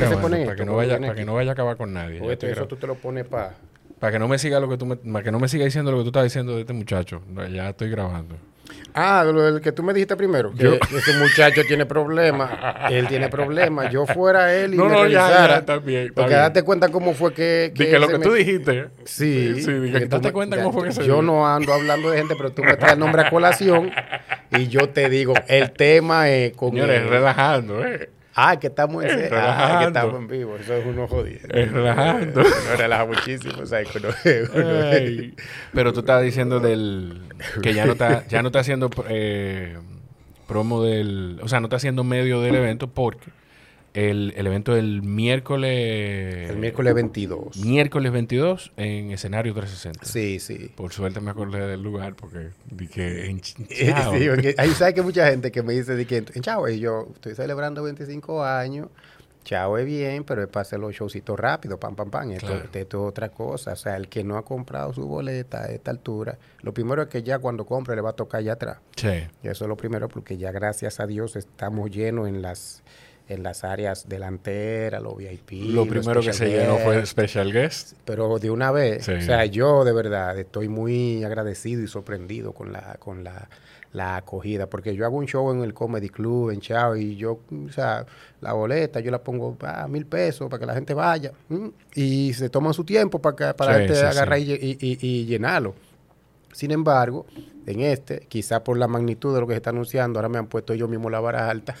que se pone para que, no vaya, para que no vaya a acabar con nadie. O esto, eso tú te lo pones para... Para que no me siga lo que tú me, para que no me siga diciendo lo que tú estás diciendo de este muchacho. Ya estoy grabando. Ah, lo del que tú me dijiste primero. Que ese muchacho tiene problemas. él tiene problemas. Yo fuera él y no, me no, revisara. ya, ya, está bien, está porque bien. date cuenta cómo fue que... Di que lo que tú dijiste. Sí. Sí, que tú date me- cuenta ya- cómo fue que se Yo no ando hablando de gente, pero tú me traes el nombre a colación y yo te digo, el tema es con... Señores, el- relajando, eh. Ah, que estamos en, Eh, ah, que estamos en vivo. Eso es uno jodido. Es relajando. No relaja muchísimo. O sea, que uno- uno-. Pero tú estabas diciendo del que ya no está ya no está haciendo eh, promo del, o sea, no está haciendo medio del evento porque el, el evento del miércoles el miércoles 22. miércoles 22 en escenario 360. Sí, sí. Por suerte me acordé del lugar porque di que en Sí, Chao. porque hay, ¿sabes que mucha gente que me dice que en Chavo, y yo estoy celebrando 25 años, Chavo es bien, pero es para hacer los showcitos rápido, pam, pam, pam. Esto, Claro. esto es otra cosa. O sea, el que no ha comprado su boleta a esta altura, lo primero es que ya cuando compre le va a tocar allá atrás. Sí. Y eso es lo primero porque ya gracias a Dios estamos llenos en las en las áreas delanteras, los VIP. Lo primero que se llenó fue. Special Guest. Pero de una vez, Sí. o sea, yo de verdad estoy muy agradecido y sorprendido con la con la, la acogida, porque yo hago un show en el Comedy Club, en Chao, y yo, o sea, la boleta yo la pongo a mil pesos para que la gente vaya, ¿m? y se toman su tiempo para, que, para Sí, sí, agarrar sí. Y, y- y- y llenarlo. Sin embargo, en este, quizá por la magnitud de lo que se está anunciando, ahora me han puesto yo mismo la vara alta.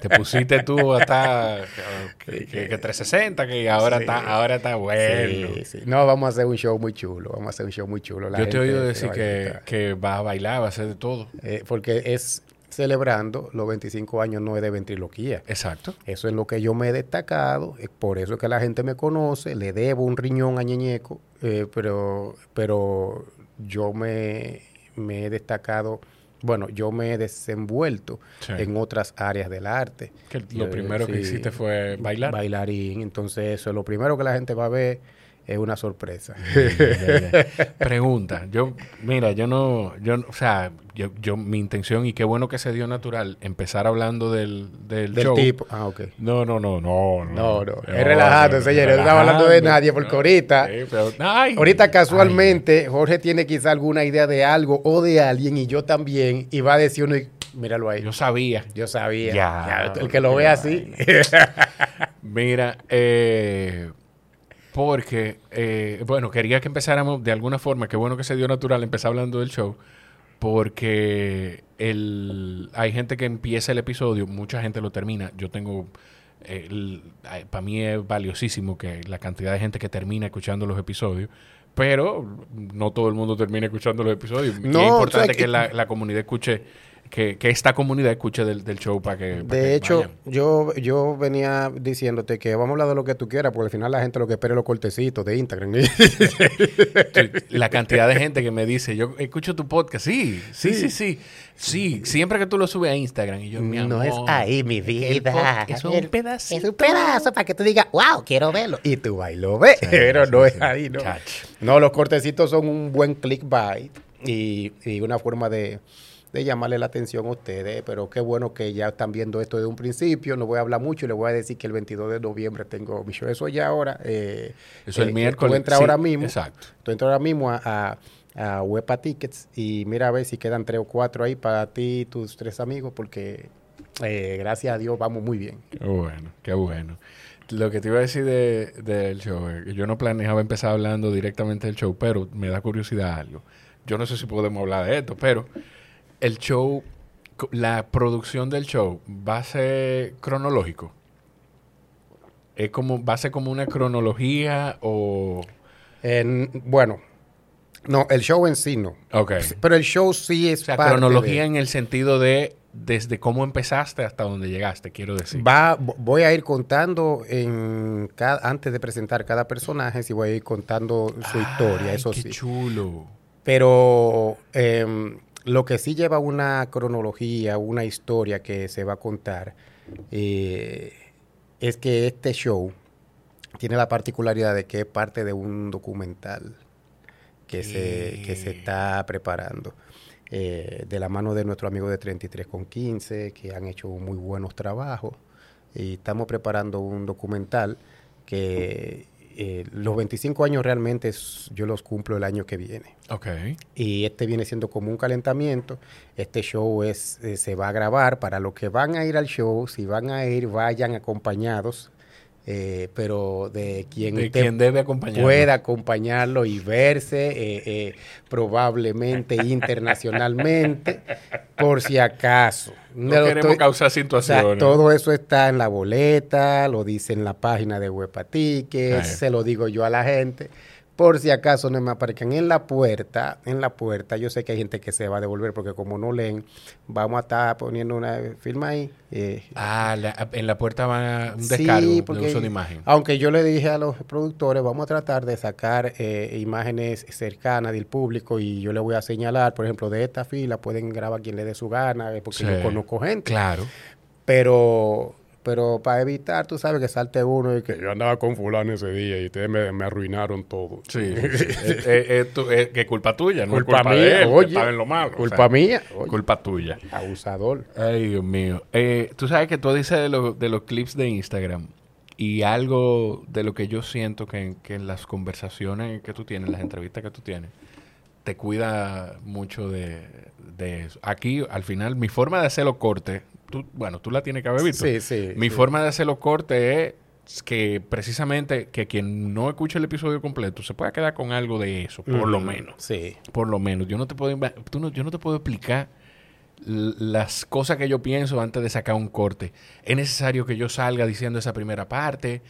Te pusiste tú hasta que, que- que 360 que ahora Sí. está ahora está bueno. Sí, sí. No, vamos a hacer un show muy chulo, vamos a hacer un show muy chulo. La Yo te he oído decir que, que va a bailar, va a hacer de todo. Eh, porque es celebrando los 25 años no es de ventriloquía. Exacto. Eso es lo que yo me he destacado, es por eso que la gente me conoce, le debo un riñón a Ñeñeco, eh, pero, pero yo me, me he destacado, bueno, yo me he desenvuelto Sí. en otras áreas del arte. Que lo Eh, primero que hiciste fue bailar. Bailarín, entonces eso, lo primero que la gente va a ver es una sorpresa. Pregunta, yo, mira, yo no, yo, o sea, yo, yo, mi intención y qué bueno que se dio natural empezar hablando del, del, Del show. tipo. Ah, ok. No, no, no, no, No, no, es relajando, señores, no estamos hablando de nadie, porque ahorita- Sí, pero- ay, Ahorita casualmente Jorge tiene quizá alguna idea de algo o de alguien y yo también y va a decir uno, y, míralo ahí. yo sabía. Yo sabía. Ya, Ya, el que lo ve así. Mira, eh, porque, eh, bueno, quería que empezáramos de alguna forma, qué bueno que se dio natural empezar hablando del show, porque el, hay gente que empieza el episodio, mucha gente lo termina, yo tengo, para mí es valiosísimo que la cantidad de gente que termina escuchando los episodios, pero no todo el mundo termina escuchando los episodios. y es o importante sea que, que- la, la comunidad escuche, que, que esta comunidad escuche del, del show para que... para De que hecho, vayan. yo, yo venía diciéndote que vamos a hablar de lo que tú quieras, porque al final la gente lo que espera es los cortecitos de Instagram. Sí, la cantidad de gente que me dice, yo escucho tu podcast, sí, sí, sí, sí, sí, siempre que tú lo subes a Instagram y yo, mi no amor, es ahí, mi vida. es un pedacito. Es un pedazo para que tú digas, wow, quiero verlo. Y tú vas y lo ves, pero no es ahí, ¿no? No, los cortecitos son un buen clickbait y, y una forma de, de llamarle la atención a ustedes, pero qué bueno que ya están viendo esto desde un principio. No voy a hablar mucho y les voy a decir que el 22 de noviembre tengo mi show. Eso ya ahora. eh, Eso el eh, miércoles, Tú entras sí, ahora mismo. exacto. Tú entras ahora mismo a, a, a Tickets y mira a ver si quedan tres o cuatro ahí para ti y tus tres amigos, porque eh, gracias a Dios vamos muy bien. Qué bueno, qué bueno. Lo que te iba a decir de- del show, que yo no planeaba empezar hablando directamente del show, pero me da curiosidad algo. Yo no sé si podemos hablar de esto, pero el show, la producción del show va a ser cronológico. Es como, va a ser como una cronología o... En- bueno, no, el show en sí no. Ok. Pero el show sí es O sea, parte cronología de- en el sentido de desde cómo empezaste hasta donde llegaste, quiero decir. Va, vo- voy a ir contando en cada, antes de presentar cada personaje, sí voy a ir contando su historia, eso qué sí. chulo. Pero em, lo que sí lleva una cronología, una historia que se va a contar, eh, es que este show tiene la particularidad de que es parte de un documental que, se, que se está preparando. eh, de la mano de nuestro amigo de 33 con 15, que han hecho muy buenos trabajos. y estamos preparando un documental que eh, los 25 años realmente es- yo los cumplo el año que viene. Ok. Y este viene siendo como un calentamiento. Este show es, eh, se va a grabar para los que van a ir al show. Si van a ir, vayan acompañados. Eh, pero de quien, De te quien debe acompañar. pueda acompañarlo y verse eh, eh, probablemente internacionalmente, por si acaso. No queremos estoy- causar o sea, situaciones. todo eso está en la boleta, lo dice en la página de Huepa se lo digo yo a la gente. Por si acaso no me aparezcan en la puerta, en la puerta, yo sé que hay gente que se va a devolver porque como no leen, vamos a estar poniendo una firma ahí. eh, Ah, la- en la puerta va un Sí, descargo porque- de uso de imagen. Aunque yo le dije a los productores, vamos a tratar de sacar eh, imágenes cercanas del público y yo le voy a señalar, por ejemplo, de esta fila pueden grabar quien le dé su gana, eh, porque Sí. yo conozco gente. Claro. Pero, pero para evitar, tú sabes que salte uno y que yo andaba con fulano ese día y ustedes me, me arruinaron todo. Sí. es, es- es tu- es que culpa tuya, no Culpa culpa mía, de él, oye. lo malo. Culpa o sea, mía. Oye, Culpa tuya. Abusador. Ay, Dios mío. Eh, tú sabes que tú dices de, lo- de los clips de Instagram y algo de lo que yo siento que, en- que en las conversaciones que tú tienes, las entrevistas que tú tienes, te cuida mucho de, de eso. Aquí, al final, mi forma de hacer los cortes, tú, bueno, tú la tienes que haber visto. Sí, sí. Mi sí. forma de hacer los cortes es que precisamente que quien no escuche el episodio completo se pueda quedar con algo de eso, por lo menos. Sí. Por lo menos. Yo no te puedo, tú no- yo no te puedo explicar las cosas que yo pienso antes de sacar un corte. Es necesario que yo salga diciendo esa primera parte.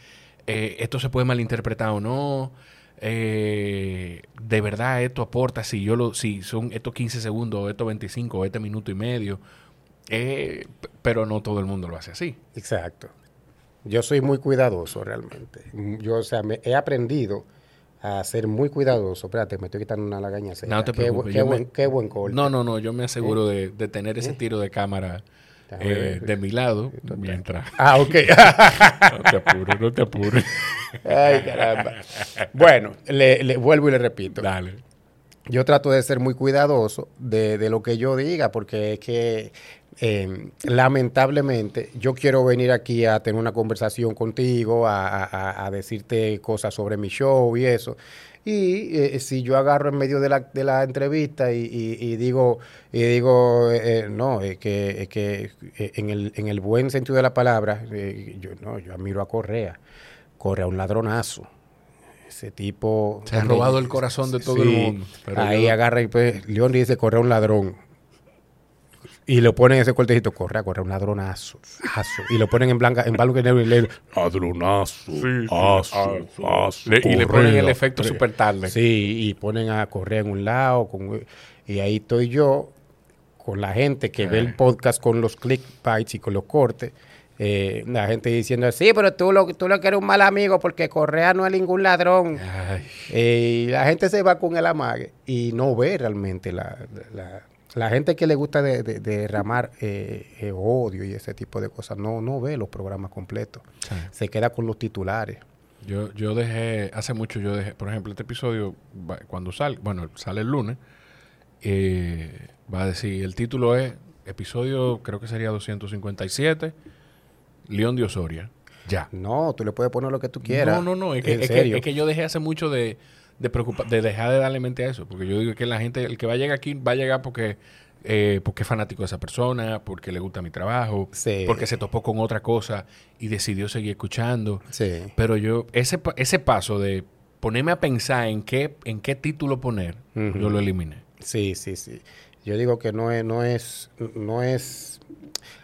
eh, esto se puede malinterpretar o no. eh, de verdad esto aporta si yo lo si son estos 15 segundos estos 25 o este minuto y medio Eh, pero no todo el mundo lo hace así Exacto. Yo soy muy cuidadoso realmente. Yo, o sea, me he aprendido a ser muy cuidadoso. Espérate, me estoy quitando una lagaña seca. No te Qué, preocupes, qué yo me- buen, qué buen corte. no no no yo me aseguro de, de tener ese tiro de cámara eh, de mi lado mientras Ah, ok. no te apures no te apures Ay, caramba. Bueno, le, le vuelvo y le repito. dale Yo trato de ser muy cuidadoso de, de lo que yo diga, porque es que eh, lamentablemente yo quiero venir aquí a tener una conversación contigo, a, a- a- a decirte cosas sobre mi show y eso. Y eh, si yo agarro en medio de la, de la entrevista y, y- y digo, y digo eh, no, es que, es que eh, en, el, en el buen sentido de la palabra, eh, yo no, yo admiro a Correa. Correa, un ladronazo. Ese tipo... Se han robado el corazón de todo el mundo, pero ahí yo- agarra y pues, León dice, corre un ladrón. Y le ponen ese cortecito, corre, corre un ladronazo. aso. Y lo ponen en blanca, en blanco y negro y le Ladronazo, sí. aso, aso, Le- y le ponen el efecto super tarde. Sí, y ponen a correr en un lado. con- y ahí estoy yo con la gente que ve Eh. el podcast con los clickbites y con los cortes. eh, la gente diciendo, sí, pero tú lo, tú lo que eres un mal amigo porque Correa no es ningún ladrón. Eh, y la gente se va con el amague y no ve realmente la, la, la gente que le gusta de, de- de derramar eh, eh, odio y ese tipo de cosas, no, no ve los programas completos. sí. Se queda con los titulares. Yo, yo dejé, hace mucho yo dejé, por ejemplo, este episodio, cuando sale, bueno, sale el lunes, eh, va a decir, el título es, episodio, creo que sería 257, León de Osoria. Ya. No, tú le puedes poner lo que tú quieras. No, no, no, es que, es que- es que yo dejé hace mucho de, de, preocupa- de dejar de darle mente a eso, porque yo digo que la gente, el que va a llegar aquí, va a llegar porque, eh, porque es fanático de esa persona, porque le gusta mi trabajo, Sí. porque se topó con otra cosa y decidió seguir escuchando. Sí. Pero yo, ese, ese paso de ponerme a pensar en qué, en qué título poner, yo lo eliminé. Sí, sí, sí. Yo digo que no es, no es, no es,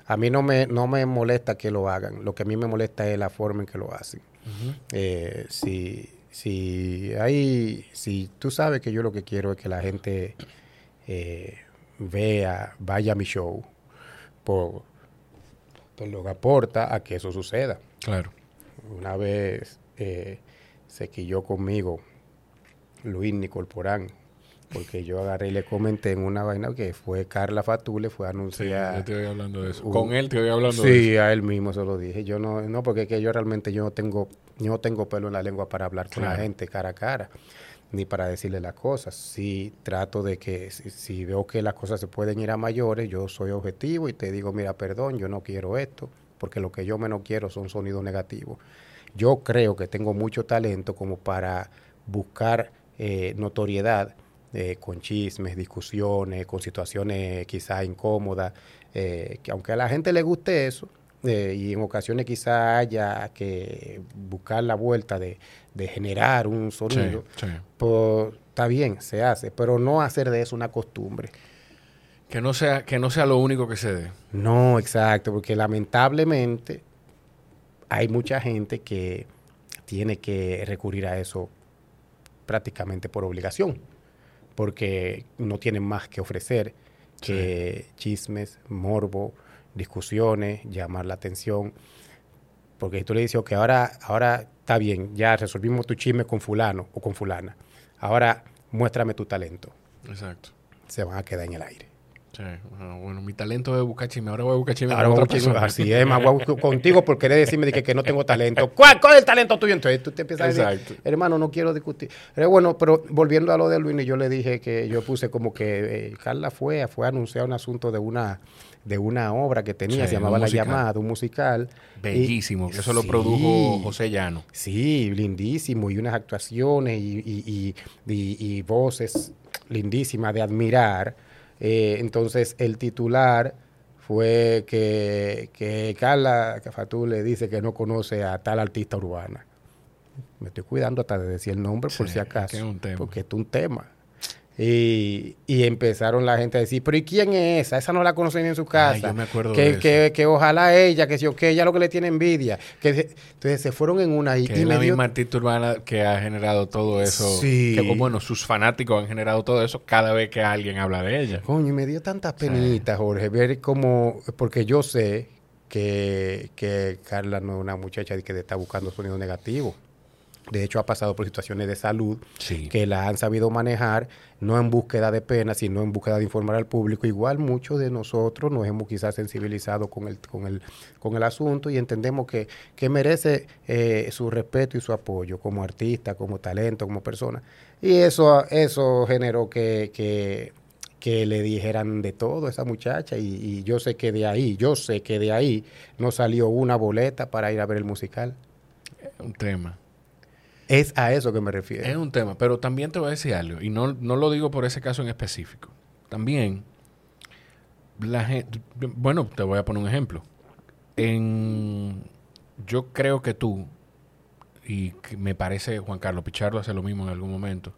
a mí no me, no me molesta que lo hagan. Lo que a mí me molesta es la forma en que lo hacen. Eh, si, si hay, si tú sabes que yo lo que quiero es que la gente eh, vea, vaya a mi show, por, por lo que aporta a que eso suceda. Claro. Una vez eh, se quilló conmigo Luis Nicolporán, porque yo agarré y le comenté en una vaina que fue Carla Fatule, fue a Sí, anunciar. yo te voy hablando de eso. Con él te voy hablando de Sí, a él mismo se lo dije. Yo no, no porque es que yo realmente yo no tengo, yo no tengo pelo en la lengua para hablar con la gente cara a cara, ni para decirle las cosas. Sí trato de que si, si veo que las cosas se pueden ir a mayores, yo soy objetivo y te digo, mira, perdón, yo no quiero esto, porque lo que yo menos quiero son sonidos negativos. Yo creo que tengo mucho talento como para buscar eh, notoriedad eh, con chismes, discusiones, con situaciones quizás incómodas, eh, que aunque a la gente le guste eso, eh, y en ocasiones quizás haya que buscar la vuelta de, de generar un sonido, Sí, sí. pues está bien, se hace, pero no hacer de eso una costumbre. Que no sea, que no sea lo único que se dé. No, exacto, porque lamentablemente hay mucha gente que tiene que recurrir a eso prácticamente por obligación, porque no tienen más que ofrecer que chismes, morbo, discusiones, llamar la atención. Porque tú le dices, que ahora, ahora está bien, ya resolvimos tu chisme con fulano o con fulana. Ahora muéstrame tu talento. Exacto. Se van a quedar en el aire. Sí. Bueno, mi talento es buscar chisme. Ahora voy a buscar chisme Ahora con vamos otra chisme, así es, más guau contigo por querer decirme de que, que no tengo talento. ¿Cuál, ¿Cuál es el talento tuyo? Entonces tú te empiezas a decir, Exacto. hermano, no quiero discutir. Pero bueno, pero volviendo a lo de Luis, yo le dije que yo puse como que eh, Carla fue, fue a anunciar un asunto de una de una obra que tenía, Sí, se llamaba La. Llamada, un musical. Bellísimo. Y- eso lo produjo José Llano. Sí, lindísimo, y unas actuaciones y, y- y- voces lindísimas de admirar. Eh, entonces, el titular fue que, que Carla Cafatú le dice que no conoce a tal artista urbana. Me estoy cuidando hasta de decir el nombre por Sí, si es acaso. que es un tema. Porque es un tema. Y, y empezaron la gente a decir, pero ¿y quién es esa? Esa no la conocen en su casa. Ay, yo me acuerdo que, de eso. que, que ojalá ella, que si o que ella lo que le tiene envidia. Que se- entonces se fueron en una y, Que y es la dio- misma artista urbana que ha generado todo eso. Sí. Que, bueno, sus fanáticos han generado todo eso cada vez que alguien habla de ella. Coño, y me dio tantas penitas, Jorge, ver cómo, porque yo sé que, que Carla no es una muchacha que está buscando sonido negativo. De hecho, ha pasado por situaciones de salud Sí. que la han sabido manejar, no en búsqueda de pena, sino en búsqueda de informar al público. Igual muchos de nosotros nos hemos quizás sensibilizado con el, con el, con el asunto y entendemos que, que merece eh, su respeto y su apoyo como artista, como talento, como persona. Y eso, eso generó que, que, que le dijeran de todo a esa muchacha y, y yo sé que de ahí, yo sé que de ahí no salió una boleta para ir a ver el musical. Un tema. Es a eso que me refiero. Es un tema, pero también te voy a decir algo, y no, no lo digo por ese caso en específico. También, la gente, bueno, te voy a poner un ejemplo. En, yo creo que tú, y me parece Juan Carlos Pichardo hace lo mismo en algún momento,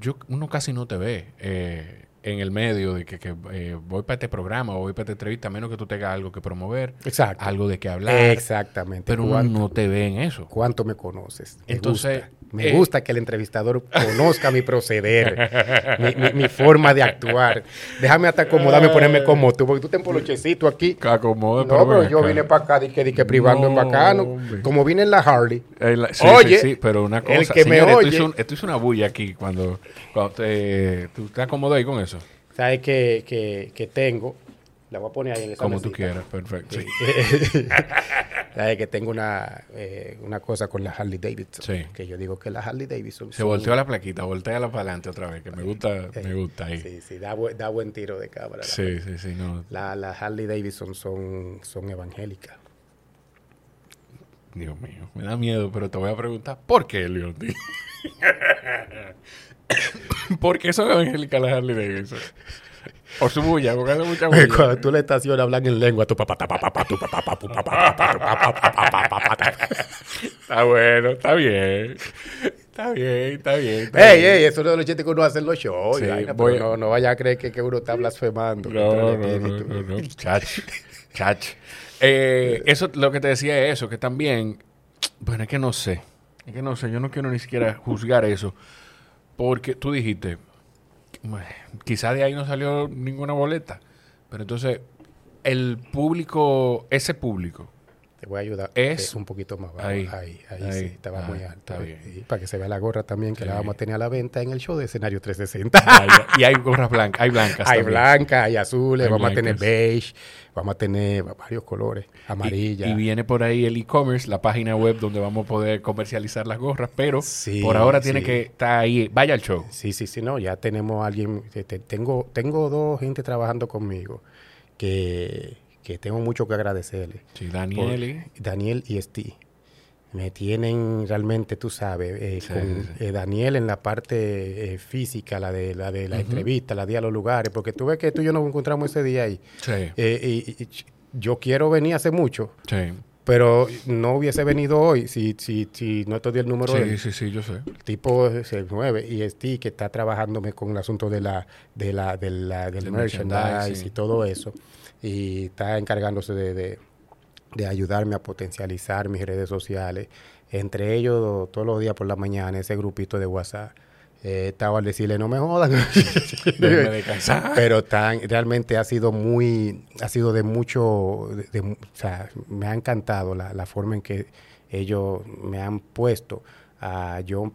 yo, uno casi no te ve eh, en el medio de que, que, eh, voy para este programa o voy para esta entrevista, a menos que tú tengas algo que promover, Exacto. algo de que hablar, Exactamente. pero uno ¿Cuánto, no te ve en eso. cuánto me conoces? Me Entonces, gusta. Me eh, gusta que el entrevistador conozca mi proceder, mi, mi- mi forma de actuar. Déjame hasta acomodarme, ponerme como tú, porque tú te empolochecito aquí. Acomoda, No, pero yo vine para acá, di que, di que privando en No, bacano, hombre. como vine en la Harley. Eh, la- sí, Oye, sí, sí, pero una cosa, el que me esto oye- hizo, un- esto hizo una bulla aquí cuando, cuando te, tú te acomodas ahí con eso, ¿Sabes que, que, que tengo? La voy a poner ahí en esa como tú quieras, perfecto. Sí. ¿Sabes que tengo una, eh, una cosa con la Harley Davidson? Sí. Que yo digo que la Harley Davidson. Se volteó la plaquita, volteala para adelante otra vez, que me gusta, me gusta ahí. Sí, sí, da, bu- da buen tiro de cámara. la Sí, sí, sí, no. La, las Harley Davidson son, son evangélicas. Dios mío, me da miedo, pero te voy a preguntar, ¿por qué, Leondi? ¿Por qué son evangélicas las Harley Davidson? Por su bulla, porque hace mucha bulla. Cuando tú le estacionas, hablan en lengua. Tu papá, papá, papá, tu papá, papá, papá, papá, papá. Está bueno, está bien. Está bien, está bien. está Ey, bien. ey, eso no es lo chistes que uno hace en los shows. Sí, vaina, voy no, no vaya a creer que, que uno está blasfemando. No, no, no, no, no. Chach, chach. Eh, eso, lo que te decía es eso, que también, bueno, es que no sé, es que no sé, yo no quiero ni siquiera juzgar eso, porque tú dijiste, bueno, quizá de ahí no salió ninguna boleta, pero entonces, el público, ese público, Te voy a ayudar. Es- un poquito más bajo. ahí, Ahí, ahí, ahí. sí, estaba Ah, muy alto. está bien. sí, para que se vea la gorra también, que Sí. la vamos a tener a la venta en el show de escenario 360. hay- y hay gorras blancas, hay blancas. Hay blancas, hay azules, Hay vamos a tener beige, vamos a tener varios colores, amarilla. Y, y viene por ahí el e-commerce, la página web donde vamos a poder comercializar las gorras, pero Sí, por ahora tiene que estar ahí. Vaya al show. Sí, sí, sí, no, ya tenemos a alguien, este, tengo, tengo dos gente trabajando conmigo que, que tengo mucho que agradecerle. Sí, Daniel Daniel y Steve. Me tienen realmente, tú sabes, eh, Sí, con sí, eh, Daniel en la parte eh, física, la de la de la entrevista, la de a los lugares, porque tú ves que tú y yo nos encontramos ese día ahí. Sí, y, yo quiero venir hace mucho, sí. pero no hubiese venido hoy si, si, si no te di el número de Sí, él. sí, sí, yo sé. El tipo se mueve y Steve que está trabajándome con el asunto de la, de la, de la- del Del merchandise, merchandising. y todo eso. Y está encargándose de, de- de ayudarme a potencializar mis redes sociales. Entre ellos, todos los días por la mañana, ese grupito de WhatsApp. Eh, estaba al decirle, no me jodan. Pero tan, realmente ha sido muy, ha sido de mucho, de- de mu- o sea, me ha encantado la, la forma en que ellos me han puesto a yo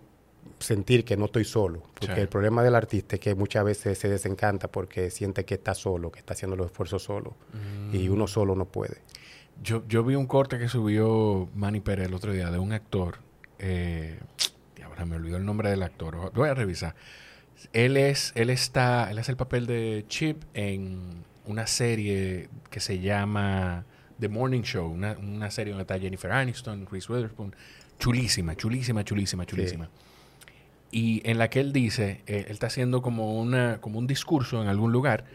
sentir que no estoy solo. Porque Sí. el problema del artista es que muchas veces se desencanta porque siente que está solo, que está haciendo los esfuerzos solo. Y Mm. uno solo no puede. Yo, yo vi un corte que subió Manny Pérez el otro día de un actor. Eh, ahora me olvidó el nombre del actor. Voy a revisar. Él es, él está, él hace el papel de Chip en una serie que se llama The Morning Show, una, una serie donde está Jennifer Aniston, Reese Witherspoon, chulísima, chulísima, chulísima, chulísima. Y en la que él dice, eh, él está haciendo como una, como un discurso en algún lugar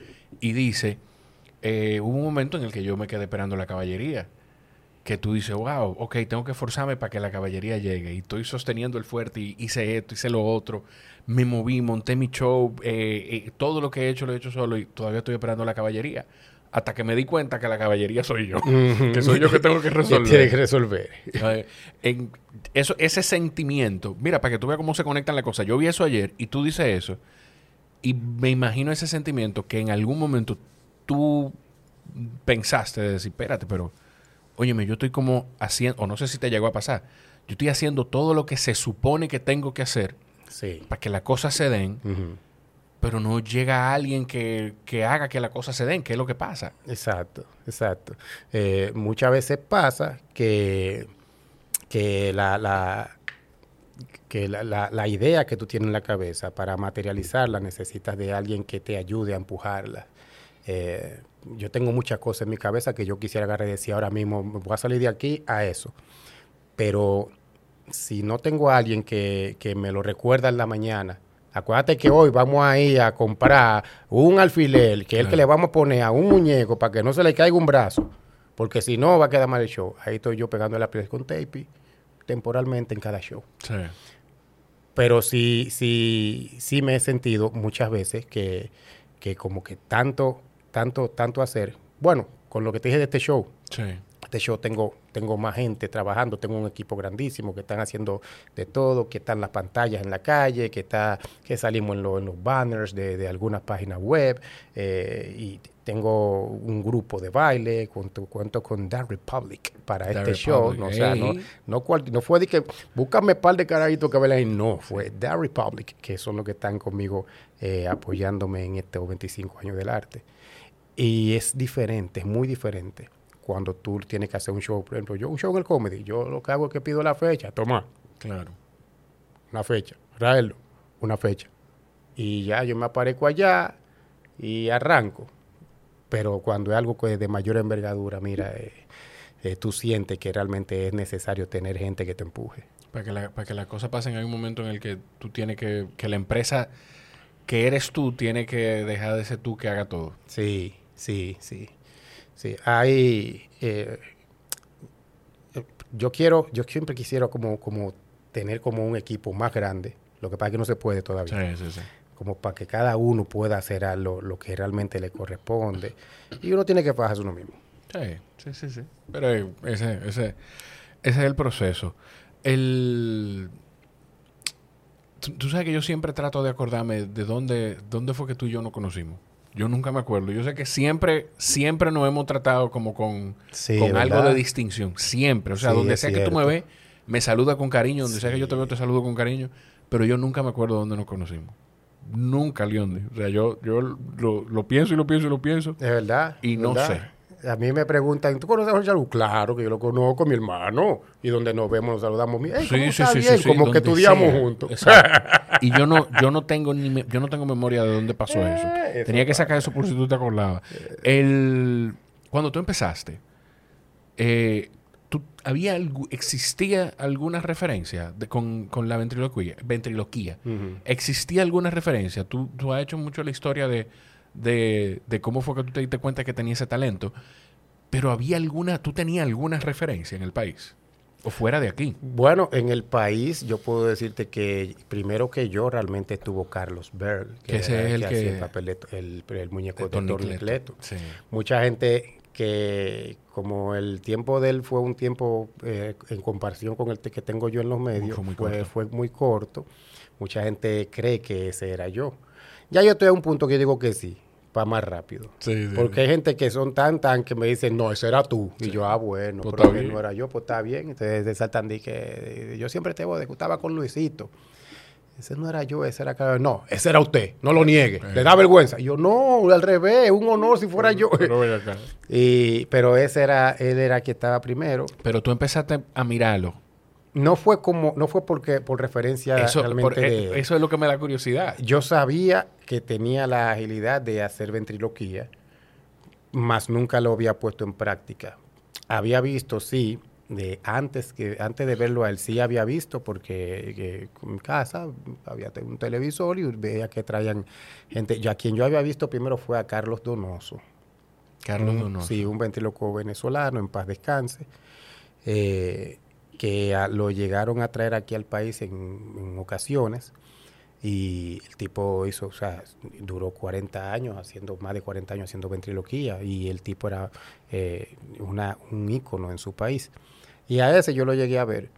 y dice, eh, hubo un momento en el que yo me quedé esperando la caballería. Que tú dices, wow, ok, tengo que esforzarme para que la caballería llegue. Y estoy sosteniendo el fuerte y hice esto, hice lo otro. Me moví, monté mi show. eh, eh, todo lo que he hecho lo he hecho solo y todavía estoy esperando la caballería. Hasta que me di cuenta que la caballería soy yo. que soy yo que tengo que resolver. tiene que resolver. En eso, ese sentimiento, mira, para que tú veas cómo se conectan las cosas. Yo vi eso ayer y tú dices eso, y me imagino ese sentimiento que en algún momento tú pensaste de decir, espérate, pero, óyeme, yo estoy como haciendo, o no sé si te llegó a pasar, yo estoy haciendo todo lo que se supone que tengo que hacer Sí. para que las cosas se den. Pero no llega alguien que, que haga que las cosas se den, que es lo que pasa. Exacto, exacto. Eh, muchas veces pasa que, que, la, la- que la, la- la idea que tú tienes en la cabeza para materializarla necesitas de alguien que te ayude a empujarla. Eh, yo tengo muchas cosas en mi cabeza que yo quisiera agarrar y decir ahora mismo, voy a salir de aquí a eso. Pero si no tengo a alguien que, que me lo recuerda en la mañana, acuérdate que hoy vamos a ir a comprar un alfiler, que es el que le vamos a poner a un muñeco para que no se le caiga un brazo, porque si no va a quedar mal el show. Ahí estoy yo pegando la piel con tape temporalmente en cada show. Sí. Pero sí, sí, sí me he sentido muchas veces que, que como que tanto, tanto, tanto hacer. Bueno, con lo que te dije de este show, Sí. este show tengo, tengo más gente trabajando, tengo un equipo grandísimo que están haciendo de todo, que están las pantallas en la calle, que está, que salimos en, lo- en los banners de, de algunas páginas web, eh, y tengo un grupo de baile, cuento, cuento con The Republic para The este show. No, o sea, no, no, cual- no fue de que búscame un par de carajitos que bailan ahí, no, fue The Republic, que son los que están conmigo eh, apoyándome en estos 25 años del arte. Y es diferente, es muy diferente cuando tú tienes que hacer un show. Por ejemplo, yo un show en el comedy, yo lo que hago es que pido la fecha, toma, Claro. una fecha, tráelo, una fecha. Y ya yo me aparezco allá y arranco. Pero cuando es algo que es de mayor envergadura, mira, eh, eh, tú sientes que realmente es necesario tener gente que te empuje. Para que, la, para que las cosas pasen, hay un momento en el que tú tienes que, que la empresa que eres tú tiene que dejar de ser tú que haga todo. Sí, sí, sí. Sí, hay... eh, yo quiero, yo siempre quisiera como, como tener como un equipo más grande. Lo que pasa es que no se puede todavía. Sí, sí, sí. Como para que cada uno pueda hacer a lo, lo que realmente le corresponde. Y uno tiene que bajarse uno mismo. Sí, sí, sí, sí. Pero eh, ese, ese, ese es el proceso. El... Tú, tú sabes que yo siempre trato de acordarme de dónde, dónde fue que tú y yo nos conocimos. Yo nunca me acuerdo. Yo sé que siempre, siempre nos hemos tratado como con, Sí, con algo de distinción. Siempre. O sea, Sí, donde sea que tú me ves, me saluda con cariño. Donde sea que yo te veo, te saludo con cariño. Pero yo nunca me acuerdo dónde nos conocimos. Nunca, Leonde. O sea, yo, yo lo, lo pienso y lo pienso y lo pienso. Es verdad. Y no ¿verdad? A mí me preguntan, ¿tú conoces a Jorge Alú? Claro que yo lo conozco, mi hermano. Y donde nos vemos nos saludamos. Ey, ¿cómo está bien? Como que estudiamos sea. juntos. Exacto. Y yo no, yo no tengo ni me- yo no tengo memoria de dónde pasó eso. Eh, eso Tenía que sacar eso por si tú te acordabas. El cuando tú empezaste, eh, tú, había ¿existía alguna referencia de- con, con la ventriloquía? ventriloquía? ¿Existía alguna referencia? Tú, tú has hecho mucho la historia de, de, de cómo fue que tú te diste cuenta que tenía ese talento, pero había alguna, tú tenías alguna referencia en el país o fuera de aquí. Bueno, en el país yo puedo decirte que primero que yo realmente estuvo Carlos Berg, Que ese era es el que- el papel de el, el muñeco de Tony Tony Cleto. Cleto. Sí. Mucha gente que como el tiempo de él fue un tiempo eh, en comparación con el que tengo yo en los medios, Fue muy fue, corto. fue muy corto. Mucha gente cree que ese era yo. Ya yo estoy a un punto que yo digo que sí, para más rápido. Sí, sí, Porque hay gente que son tan, tan que me dicen, no, ese era tú. Y yo, ah, bueno, Pues pero que no era yo, pues está bien. Entonces de saltan di que eh, yo siempre te voy, estaba con Luisito. Ese no era yo, ese era Carlos. No, ese era usted, no lo niegue. Le da vergüenza. Y yo, no, al revés, un honor si fuera yo. Pero ven acá. Y, pero ese era, él era quien estaba primero. Pero tú empezaste a mirarlo. No fue como, no fue porque por referencia Eso, realmente por- eh, de- eso es lo que me da curiosidad. Yo sabía que tenía la agilidad de hacer ventriloquía, mas nunca lo había puesto en práctica. Había visto, sí, de antes que antes de verlo a él, sí había visto porque que en mi casa había un televisor y veía que traían gente. Ya quien yo había visto primero fue a Carlos Donoso. Carlos Un- Donoso. Sí, un ventríloco venezolano, en paz descanse, eh, que a- lo llegaron a traer aquí al país en, en ocasiones. Y el tipo hizo, o sea, duró 40 años haciendo, más de 40 años haciendo ventriloquía. Y el tipo era eh, una, un ícono en su país. Y a ese yo lo llegué a ver.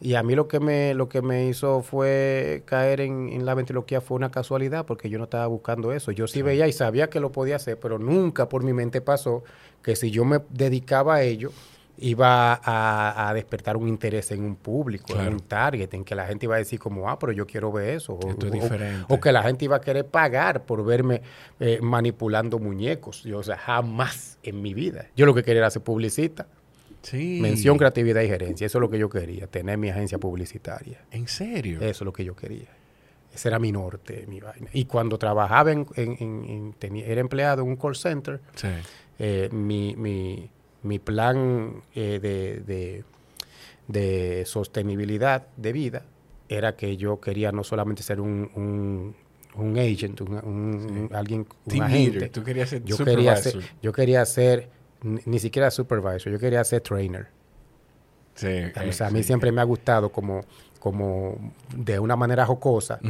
Y a mí lo que me, lo que me hizo fue caer en, en la ventriloquía fue una casualidad, porque yo no estaba buscando eso. Yo sí, veía y sabía que lo podía hacer, pero nunca por mi mente pasó que si yo me dedicaba a ello, iba a, a despertar un interés en un público, Claro. en un target, en que la gente iba a decir como, ah, pero yo quiero ver eso. O, Esto es o- diferente. o que la gente iba a querer pagar por verme eh, manipulando muñecos. Yo, o sea, jamás en mi vida. Yo lo que quería era ser publicista. Sí. Mención, creatividad y gerencia. Eso es lo que yo quería, tener mi agencia publicitaria. ¿En serio? Eso es lo que yo quería. Ese era mi norte, mi vaina. Y cuando trabajaba en, en- en- en- tenía- era empleado en un call center, Sí. eh, mi, mi- mi plan eh, de, de- de sostenibilidad de vida era que yo quería no solamente ser un, un- un agent, un, un- un- alguien, un Team agente. leader. Tú querías ser yo quería supervisor. ser, yo quería ser ni, ni siquiera supervisor, yo quería ser trainer. Sí. A mí, eh, o sea, a mí sí. siempre me ha gustado como, como de una manera jocosa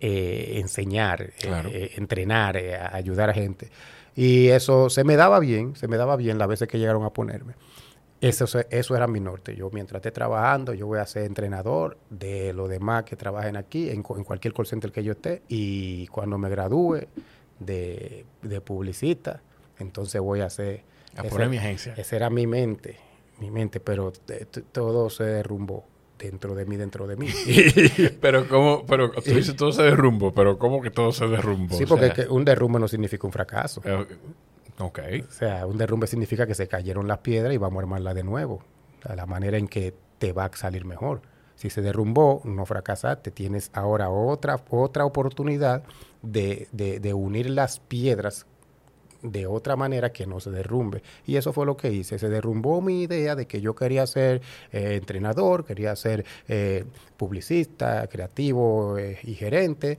eh, enseñar, eh, Claro. entrenar, ayudar a gente. Y eso se me daba bien, se me daba bien las veces que llegaron a ponerme. Eso, eso era mi norte. Yo mientras esté trabajando, yo voy a ser entrenador de los demás que trabajen aquí, en, en cualquier call center que yo esté. Y cuando me gradúe de, de publicista, entonces voy a ser... A ese- poner mi agencia. Esa era mi mente, mi mente, pero todo se derrumbó dentro de mí, dentro de mí. Pero cómo, pero tú dices todo se derrumbó, pero ¿cómo que todo se derrumbó? Sí, O porque sea, un derrumbe no significa un fracaso. eh, ok. O sea, un derrumbe significa que se cayeron las piedras y vamos a armarla de nuevo. A la manera en que te va a salir mejor. Si se derrumbó, no fracasaste. Tienes ahora otra, otra oportunidad de, de- de unir las piedras de otra manera que no se derrumbe. Y eso fue lo que hice. Se derrumbó mi idea de que yo quería ser eh, entrenador, quería ser eh, publicista, creativo eh, y gerente.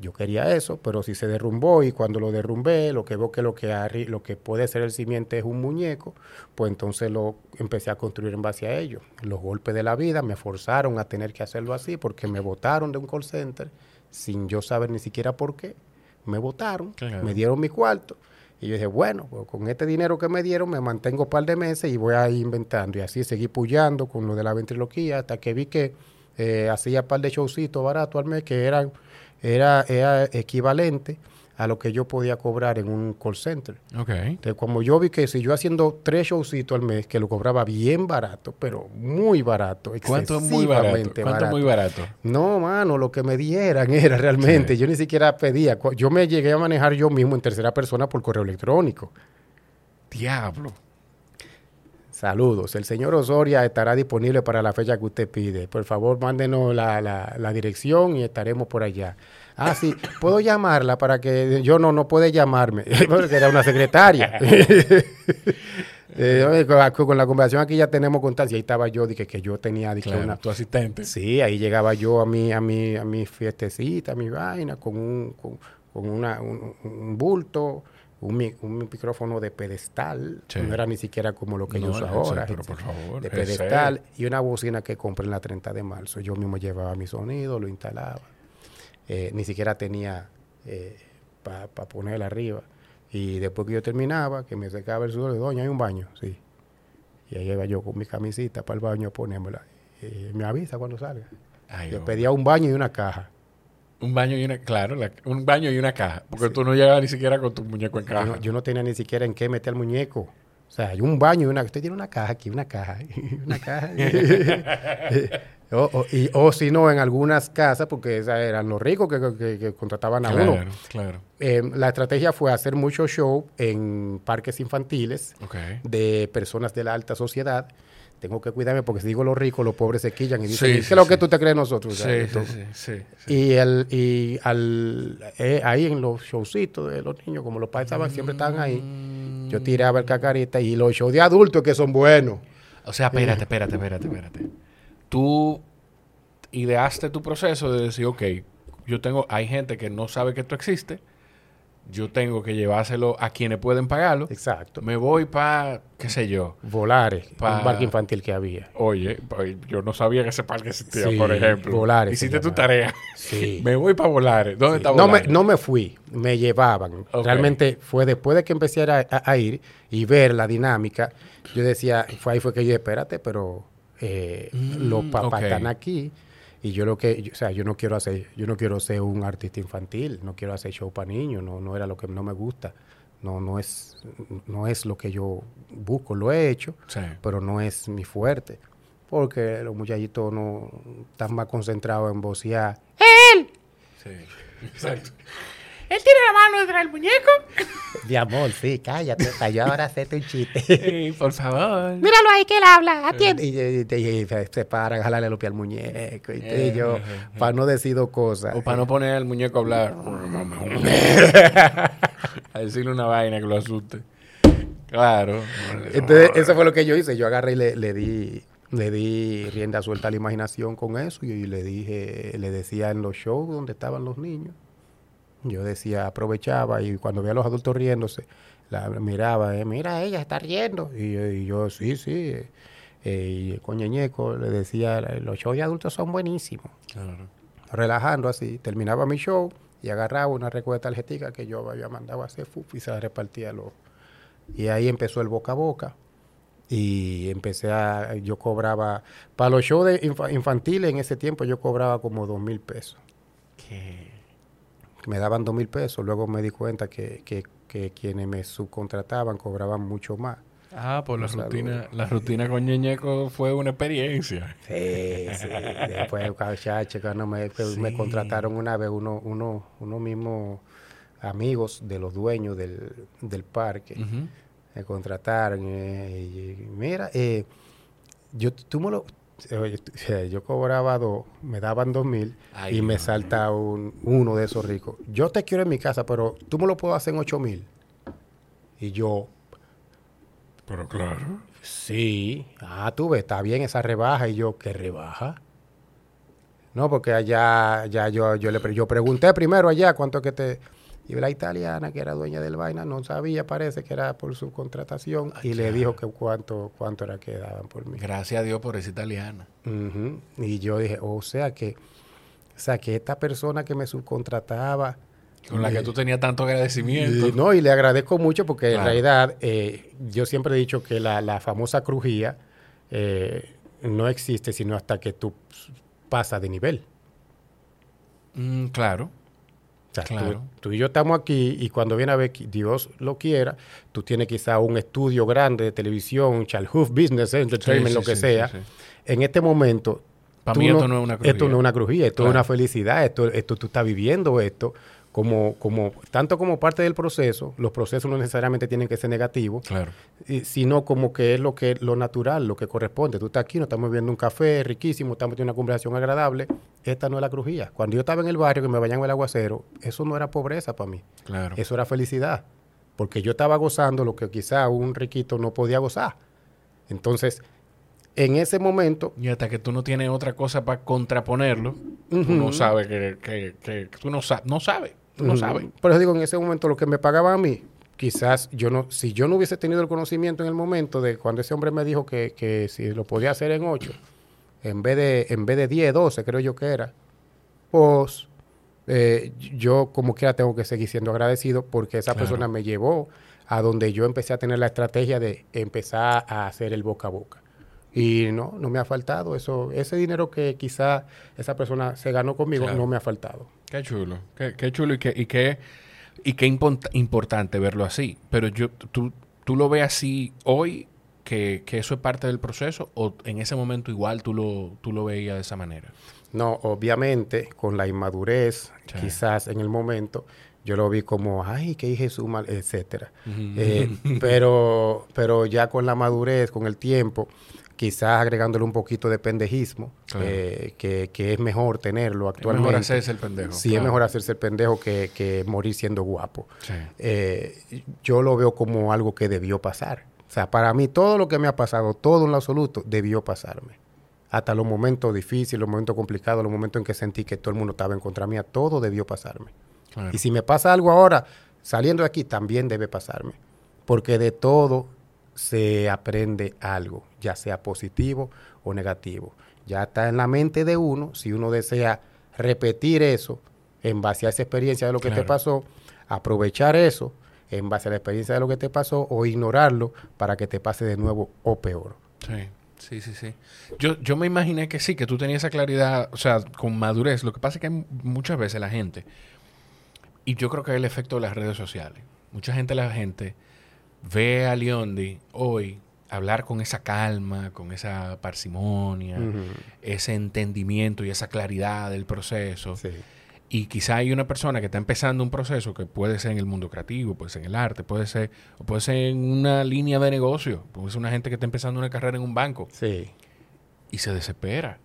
Yo quería eso, pero si se derrumbó y cuando lo derrumbé, lo que veo que lo que, lo que puede ser el simiente es un muñeco, pues entonces lo empecé a construir en base a ello. Los golpes de la vida me forzaron a tener que hacerlo así porque me votaron de un call center sin yo saber ni siquiera por qué. Me votaron, Claro. me dieron mi cuarto. Y yo dije, bueno, pues con este dinero que me dieron me mantengo un par de meses y voy a ir inventando. Y así seguí pullando con lo de la ventriloquía hasta que vi que eh, hacía un par de showcitos baratos al mes que eran, era, era equivalente a lo que yo podía cobrar en un call center. Ok. Entonces, como yo vi que si yo haciendo tres showcitos al mes, que lo cobraba bien barato, pero muy barato, ¿Cuánto es muy barato? ¿Cuánto es muy barato? no, mano, lo que me dieran era realmente. Sí. Yo ni siquiera pedía. Yo me llegué a manejar yo mismo en tercera persona por correo electrónico. Diablo. Saludos. El señor Osoria estará disponible para la fecha que usted pide. Por favor, mándenos la, la- la dirección y estaremos por allá. Ah, sí. ¿Puedo llamarla para que... Yo no, no puede llamarme. Porque era una secretaria. Eh, con, la, con la conversación aquí ya tenemos constancia. Ahí estaba yo, dije que yo tenía dije, Claro, una... tu asistente. Sí, ahí llegaba yo a mi, a mi, a mi fiestecita, a mi vaina, con un, con, con una, un, un bulto, un, un micrófono de pedestal. Sí. No era ni siquiera como lo que No, yo uso ahora. pero por favor, de pedestal y una bocina que compré en la 30 de marzo. Yo mismo llevaba mi sonido, lo instalaba. Eh, ni siquiera tenía para ponerla arriba. Y después que yo terminaba, que me secaba el sudor, doña, hay un baño, sí. Y ahí iba yo con mi camisita para el baño a ponérmela. Eh, me avisa cuando salga. Ay, Yo pedía un baño y una caja. Un baño y una, claro, la- un baño y una caja. Porque tú no llegabas ni siquiera con tu muñeco en Yo caja. no, yo no tenía ni siquiera en qué meter el muñeco. O sea, hay un baño y una... Usted tiene una caja aquí, una caja, una caja. o, o- y- o si no, en algunas casas, porque esas eran los ricos que, que- que contrataban a uno. claro, claro. Eh, la estrategia fue hacer mucho show en parques infantiles de personas de la alta sociedad. Tengo que cuidarme porque si digo los ricos, los pobres se quillan y dicen, Sí, ¿qué sí, es lo sí. que tú te crees nosotros? Sí, sí, esto- sí, sí, sí. y, el, y al, eh, ahí en los showcitos de los niños, como los padres estaban, siempre estaban ahí, yo tiraba el cacarita y los shows de adultos que son buenos. O sea, espérate, espérate, espérate, espérate. Tú ideaste tu proceso de decir, ok, yo tengo, hay gente que no sabe que esto existe, yo tengo que llevárselo a quienes pueden pagarlo. Exacto. Me voy para, qué sé yo. Volares, Pa- un parque infantil que había. Oye, pues, yo no sabía que ese parque existía, Sí, por ejemplo. Volares Hiciste tu tarea. Sí. Me voy para Volares. ¿Dónde está No me, Volares? no me fui, me llevaban. Realmente fue después de que empecé a, a- a ir y ver la dinámica, yo decía, fue ahí fue que yo espérate, pero eh, los papás ok. están aquí y yo lo que, yo- o sea, yo no quiero hacer, yo no quiero ser un artista infantil, no quiero hacer show para niños, no, no era lo que no me gusta, no, no es, no es lo que yo busco, lo he hecho, Sí. pero no es mi fuerte, porque los muchachitos no están más concentrados en vocear. Sí. Exacto. Él tiene la mano detrás del muñeco. De amor, sí, cállate, para yo ahora hacerte un chiste. Sí, por favor. Míralo ahí que él habla. Atiende. y, y- y- y se, paran jalarle los pies al muñeco. Y, te- y yo, Eh, para no decir dos cosas. O para no poner al muñeco a hablar. a decirle una vaina que lo asuste. Claro. Entonces, eso fue lo que yo hice. Yo agarré y le, le di le di rienda suelta a la imaginación con eso y, le dije, le decía en los shows donde estaban los niños. Yo decía, aprovechaba y cuando veía a los adultos riéndose, la miraba, eh, mira, ella está riendo. Y, yo- y yo, sí, sí. eh, y con Ñeñeco le decía, los shows de adultos son buenísimos. Claro. relajando así. Terminaba mi show y agarraba una recuesta tarjetica que yo había mandado a hacer y se la repartía a los... Y ahí empezó el boca a boca. Y empecé a... Yo cobraba... Para los shows de infa- infantiles en ese tiempo yo cobraba como dos mil pesos. Me daban dos mil pesos. Luego me di cuenta que, que, que quienes me subcontrataban cobraban mucho más. Ah, pues la rutina, la rutina con Ñeñeco fue una experiencia. Sí, sí. Después, muchacho, cuando me, que me contrataron una vez uno, uno, uno mismos amigos de los dueños del, del parque, me contrataron. eh, y, mira, eh, yo, tú me lo, yo cobraba dos, me daban dos mil Ay, y me salta un, uno de esos ricos. Yo te quiero en mi casa, pero tú me lo puedo hacer en ocho mil. Y yo, Pero claro. Sí, ah, tú ves, está bien esa rebaja. Y yo, ¿qué rebaja? No, porque allá, ya yo, yo le yo pregunté primero allá cuánto que te. Y la italiana, que era dueña del vaina, no sabía, parece que era por subcontratación. y le dijo que cuánto, cuánto era que daban por mí. Gracias a Dios por esa italiana. Y yo dije, o sea que, o sea que esta persona que me subcontrataba. Con la que tú tenías tanto agradecimiento. y, no, y le agradezco mucho porque en realidad eh, yo siempre he dicho que la, la famosa crujía eh, no existe sino hasta que tú pasas de nivel. Mm, claro. O sea, tú- Claro. tú, y yo estamos aquí y cuando viene a ver, que Dios lo quiera, tú tienes quizá un estudio grande de televisión, Chalhoof Business Entertainment, Sí, lo que sí, sea. En este momento... Pa' tú mí esto no es una Esto no crujía. es una crujía, esto Claro. es una felicidad, esto, esto tú estás viviendo esto como, como, tanto como parte del proceso, los procesos no necesariamente tienen que ser negativos, Claro. sino como que es lo que lo natural, lo que corresponde. Tú estás aquí, nos estamos viendo un café riquísimo, estamos teniendo una conversación agradable. Esta no es la crujía. Cuando yo estaba en el barrio que me bañan el aguacero, eso no era pobreza para mí. Claro. Eso era felicidad. Porque yo estaba gozando lo que quizá un riquito no podía gozar. Entonces, en ese momento, Y hasta que tú no tienes otra cosa para contraponerlo, tú no sabes que, que, que- que tú no, sa- no sabes. Tú no sabes. Por eso digo, en ese momento lo que me pagaban a mí, quizás yo no, si yo no hubiese tenido el conocimiento en el momento de cuando ese hombre me dijo que, que si lo podía hacer en 8, en vez de, en vez de 10, 12, creo yo que era, pues eh, yo como quiera tengo que seguir siendo agradecido porque esa Claro. persona me llevó a donde yo empecé a tener la estrategia de empezar a hacer el boca a boca. Y no, no me ha faltado eso. Ese dinero que quizá esa persona se ganó conmigo Claro. no me ha faltado. Qué chulo. Qué, qué chulo y qué, y qué, y qué import- importante verlo así. Pero yo, tú, tú lo ves así hoy, que, que eso es parte del proceso, o en ese momento igual tú lo, tú lo veías de esa manera. No, obviamente, con la inmadurez, Sí. quizás en el momento, yo lo vi como, ay, qué Jesús mal, etcétera. Eh, pero, pero ya con la madurez, con el tiempo, quizás agregándole un poquito de pendejismo, Claro. eh, que, que es mejor tenerlo Es actualmente. mejor hacerse el pendejo. Sí, claro. es mejor hacerse el pendejo que, que morir siendo guapo. Sí. Eh, yo lo veo como algo que debió pasar. O sea, para mí todo lo que me ha pasado, todo en lo absoluto, debió pasarme. Hasta los momentos difíciles, los momentos complicados, los momentos en que sentí que todo el mundo estaba en contra mía, todo debió pasarme. Claro. Y si me pasa algo ahora, saliendo de aquí, también debe pasarme. Porque de todo se aprende algo, ya sea positivo o negativo. Ya está en la mente de uno, si uno desea repetir eso en base a esa experiencia de lo que te pasó, aprovechar eso en base a la experiencia de lo que te pasó o ignorarlo para que te pase de nuevo o peor. Sí, sí, sí, sí. Yo, yo me imaginé que sí, que tú tenías esa claridad, o sea, con madurez. Lo que pasa es que muchas veces la gente, y yo creo que es el efecto de las redes sociales. Mucha gente, la gente, ve a Leondi hoy hablar con esa calma, con esa parsimonia, ese entendimiento y esa claridad del proceso. Sí. Y quizá hay una persona que está empezando un proceso que puede ser en el mundo creativo, puede ser en el arte, puede ser, o puede ser en una línea de negocio, puede ser una gente que está empezando una carrera en un banco Sí. y se desespera.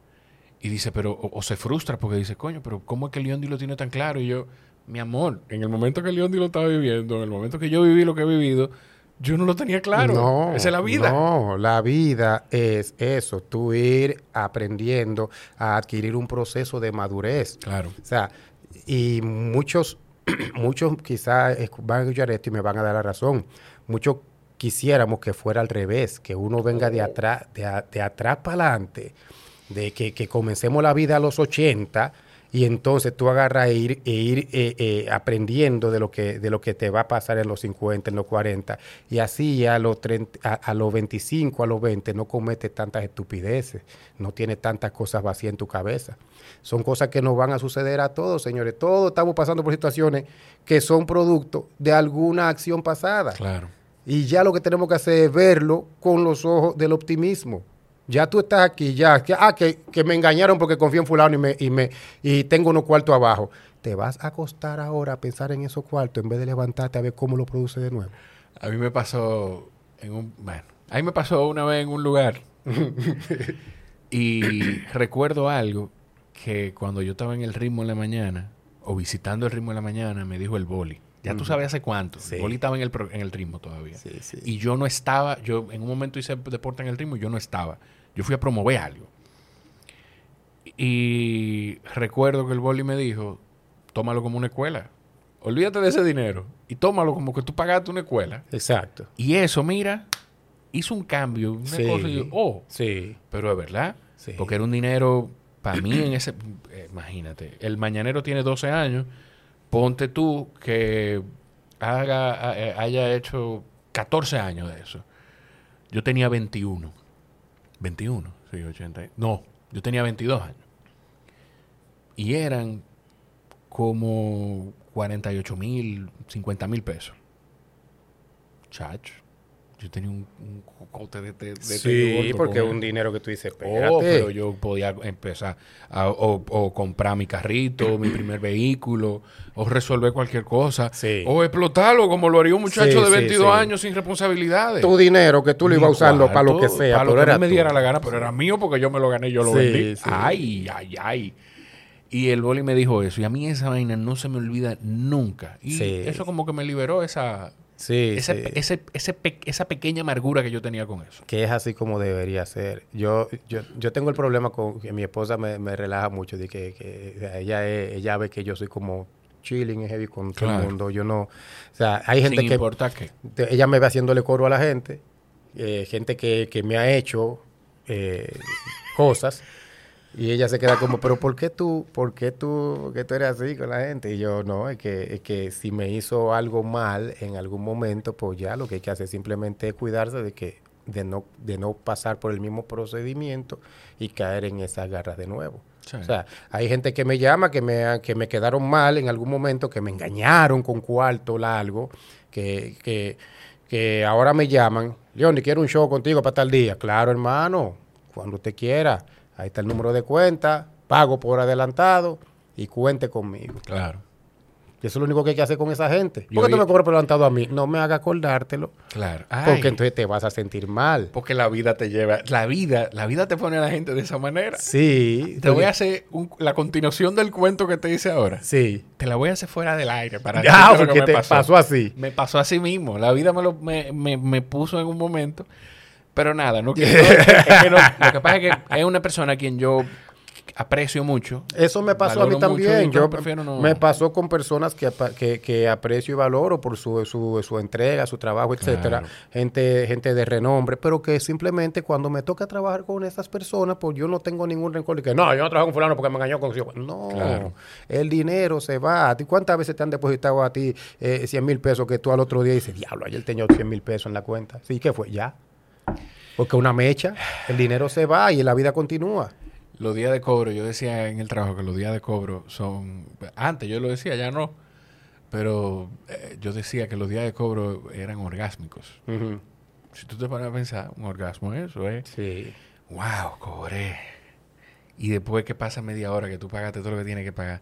Y dice, pero, o, o se frustra porque dice, coño, pero ¿cómo es que Leondi lo tiene tan claro? Y yo, mi amor, en el momento que Leondi lo estaba viviendo, en el momento que yo viví lo que he vivido, yo no lo tenía claro. No, Esa es la vida. No, la vida es eso, tú ir aprendiendo a adquirir un proceso de madurez. Claro. O sea, y muchos, muchos quizás van a escuchar esto y me van a dar la razón. Muchos quisiéramos que fuera al revés, que uno venga de atrás, de, a- de atrás para adelante, de que, que comencemos la vida a los 80 y entonces tú agarras e ir, e ir eh, eh, aprendiendo de lo, que, de lo que te va a pasar en los 50, en los 40, y así a los, 30 a, a los 25, a los 20, no cometes tantas estupideces, no tienes tantas cosas vacías en tu cabeza. Son cosas que nos van a suceder a todos, señores. Todos estamos pasando por situaciones que son producto de alguna acción pasada. Claro. Y ya lo que tenemos que hacer es verlo con los ojos del optimismo. Ya tú estás aquí, ya, que, ah, que, que me engañaron porque confío en fulano y, me, y, me, y tengo unos cuartos abajo. Te vas a acostar ahora a pensar en esos cuartos en vez de levantarte a ver cómo lo produce de nuevo. A mí me pasó en un... Bueno, a mí me pasó una vez en un lugar. y recuerdo algo que cuando yo estaba en el ritmo en la mañana, o visitando el ritmo en la mañana, me dijo el boli. Ya tú sabes hace cuánto. Sí. El boli estaba en el, pro- en el ritmo todavía. Sí, sí. Y yo no estaba, yo en un momento hice deporte en el ritmo y yo no estaba. Yo fui a promover algo. Y recuerdo que el boli me dijo, tómalo como una escuela. Olvídate de ese dinero y tómalo como que tú pagaste una escuela. Exacto. Y eso, mira, hizo un cambio, una Sí. cosa y yo, oh, Sí. pero es verdad. Sí. Porque era un dinero, para mí en ese, eh, imagínate, el mañanero tiene 12 años, ponte tú que haga, eh, haya hecho 14 años de eso. Yo tenía 21. 21, sí, 80. No, yo tenía 22 años. Y eran como 48 mil, 50 mil pesos. Chacho. Yo tenía un, un cocote de, de, de Sí, porque es un dinero que tú dices, espérate. Oh, pero yo podía empezar a o, o comprar mi carrito, mi primer vehículo, o resolver cualquier cosa, Sí. o explotarlo como lo haría un muchacho Sí, de sí, 22 sí. años sin responsabilidades. tu dinero que tú lo ibas a usarlo para lo que sea, para lo que no me tú. diera la gana, pero era mío porque yo me lo gané, yo lo vendí. sí. Ay, ay, ay. Y el boli me dijo eso, y a mí esa vaina no se me olvida nunca. Y Sí. eso como que me liberó esa, Sí, ese, sí. ese, ese pe- esa pequeña amargura que yo tenía con eso. que es así como debería ser. Yo, yo, yo tengo el problema con que mi esposa me, me relaja mucho de que, que ella, es- ella ve que yo soy como chilling heavy con todo el mundo. Yo no, o sea, hay gente Sin que importar qué. te- ella me ve haciéndole coro a la gente, eh, gente que, que me ha hecho eh, cosas. Y ella se queda como, pero ¿por qué tú, por qué tú, por qué tú eres así con la gente? Y yo, no, es que, es que si me hizo algo mal en algún momento, pues ya lo que hay que hacer simplemente es cuidarse de que, de no, de no pasar por el mismo procedimiento y caer en esas garras de nuevo. Sí. O sea, hay gente que me llama, que me, que me quedaron mal en algún momento, que me engañaron con cuarto largo, que, que, que ahora me llaman, León, quiero un show contigo para tal día. Claro, hermano, cuando usted quiera. Ahí está el número de cuenta, pago por adelantado y cuente conmigo. Claro, Y eso es lo único que hay que hacer con esa gente. ¿Por qué tú me cobras por adelantado a mí? No me haga acordártelo, claro. porque entonces te vas a sentir mal. porque la vida te lleva, la vida, la vida te pone a la gente de esa manera. Sí. Te voy a hacer un- la continuación del cuento que te hice ahora. Sí. Te la voy a hacer fuera del aire para Ya, lo que porque me te pasó así. Me pasó así mismo. La vida me, lo, me, me- me puso en un momento. Pero nada, no, no, es que no. lo que pasa es que es una persona a quien yo aprecio mucho. Eso me pasó a mí y también. yo prefiero no- me pasó con personas que, que, que aprecio y valoro por su, su, su entrega, su trabajo, etcétera. Claro. Gente, gente de renombre, pero que simplemente cuando me toca trabajar con esas personas, pues yo no tengo ningún rencor de que no, yo no trabajo con fulano porque me engañó con No, Claro. el dinero se va. ¿A ti ¿Cuántas veces te han depositado a ti eh, 100 mil pesos que tú al otro día dices, diablo, ayer tenía 100 mil pesos en la cuenta? Sí, ¿qué fue? Ya. Porque una mecha, el dinero se va y la vida continúa. Los días de cobro, yo decía en el trabajo que los días de cobro son... Antes yo lo decía, ya no. Pero eh, yo decía que los días de cobro eran orgásmicos. Si tú te pones a pensar, un orgasmo es eso, ¿eh? Sí. Wow, cobré. Y después que pasa media hora que tú pagaste todo lo que tienes que pagar,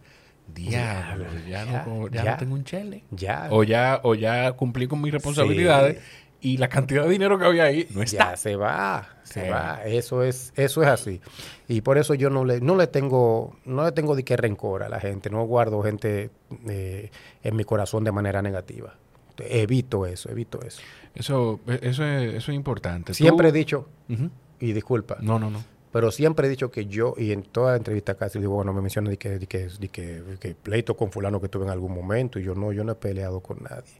diablo, ya, ya, no, ya ya. no tengo un chele. Ya. O ya, o ya cumplí con mis responsabilidades y la cantidad de dinero que había ahí no está. Ya se va, se Sí. va. Eso es, eso es así. Y por eso yo no le, no le tengo, no le tengo de qué rencor a la gente. No guardo gente eh, en mi corazón de manera negativa. Evito eso, evito eso. Eso, eso, es, eso es importante. Tú- Siempre he dicho, y disculpa, No, no, no. pero siempre he dicho que yo, y en toda entrevista casi digo, bueno, me mencionan de que, de que, de que, de que pleito con fulano que tuve en algún momento, y yo no, yo no he peleado con nadie.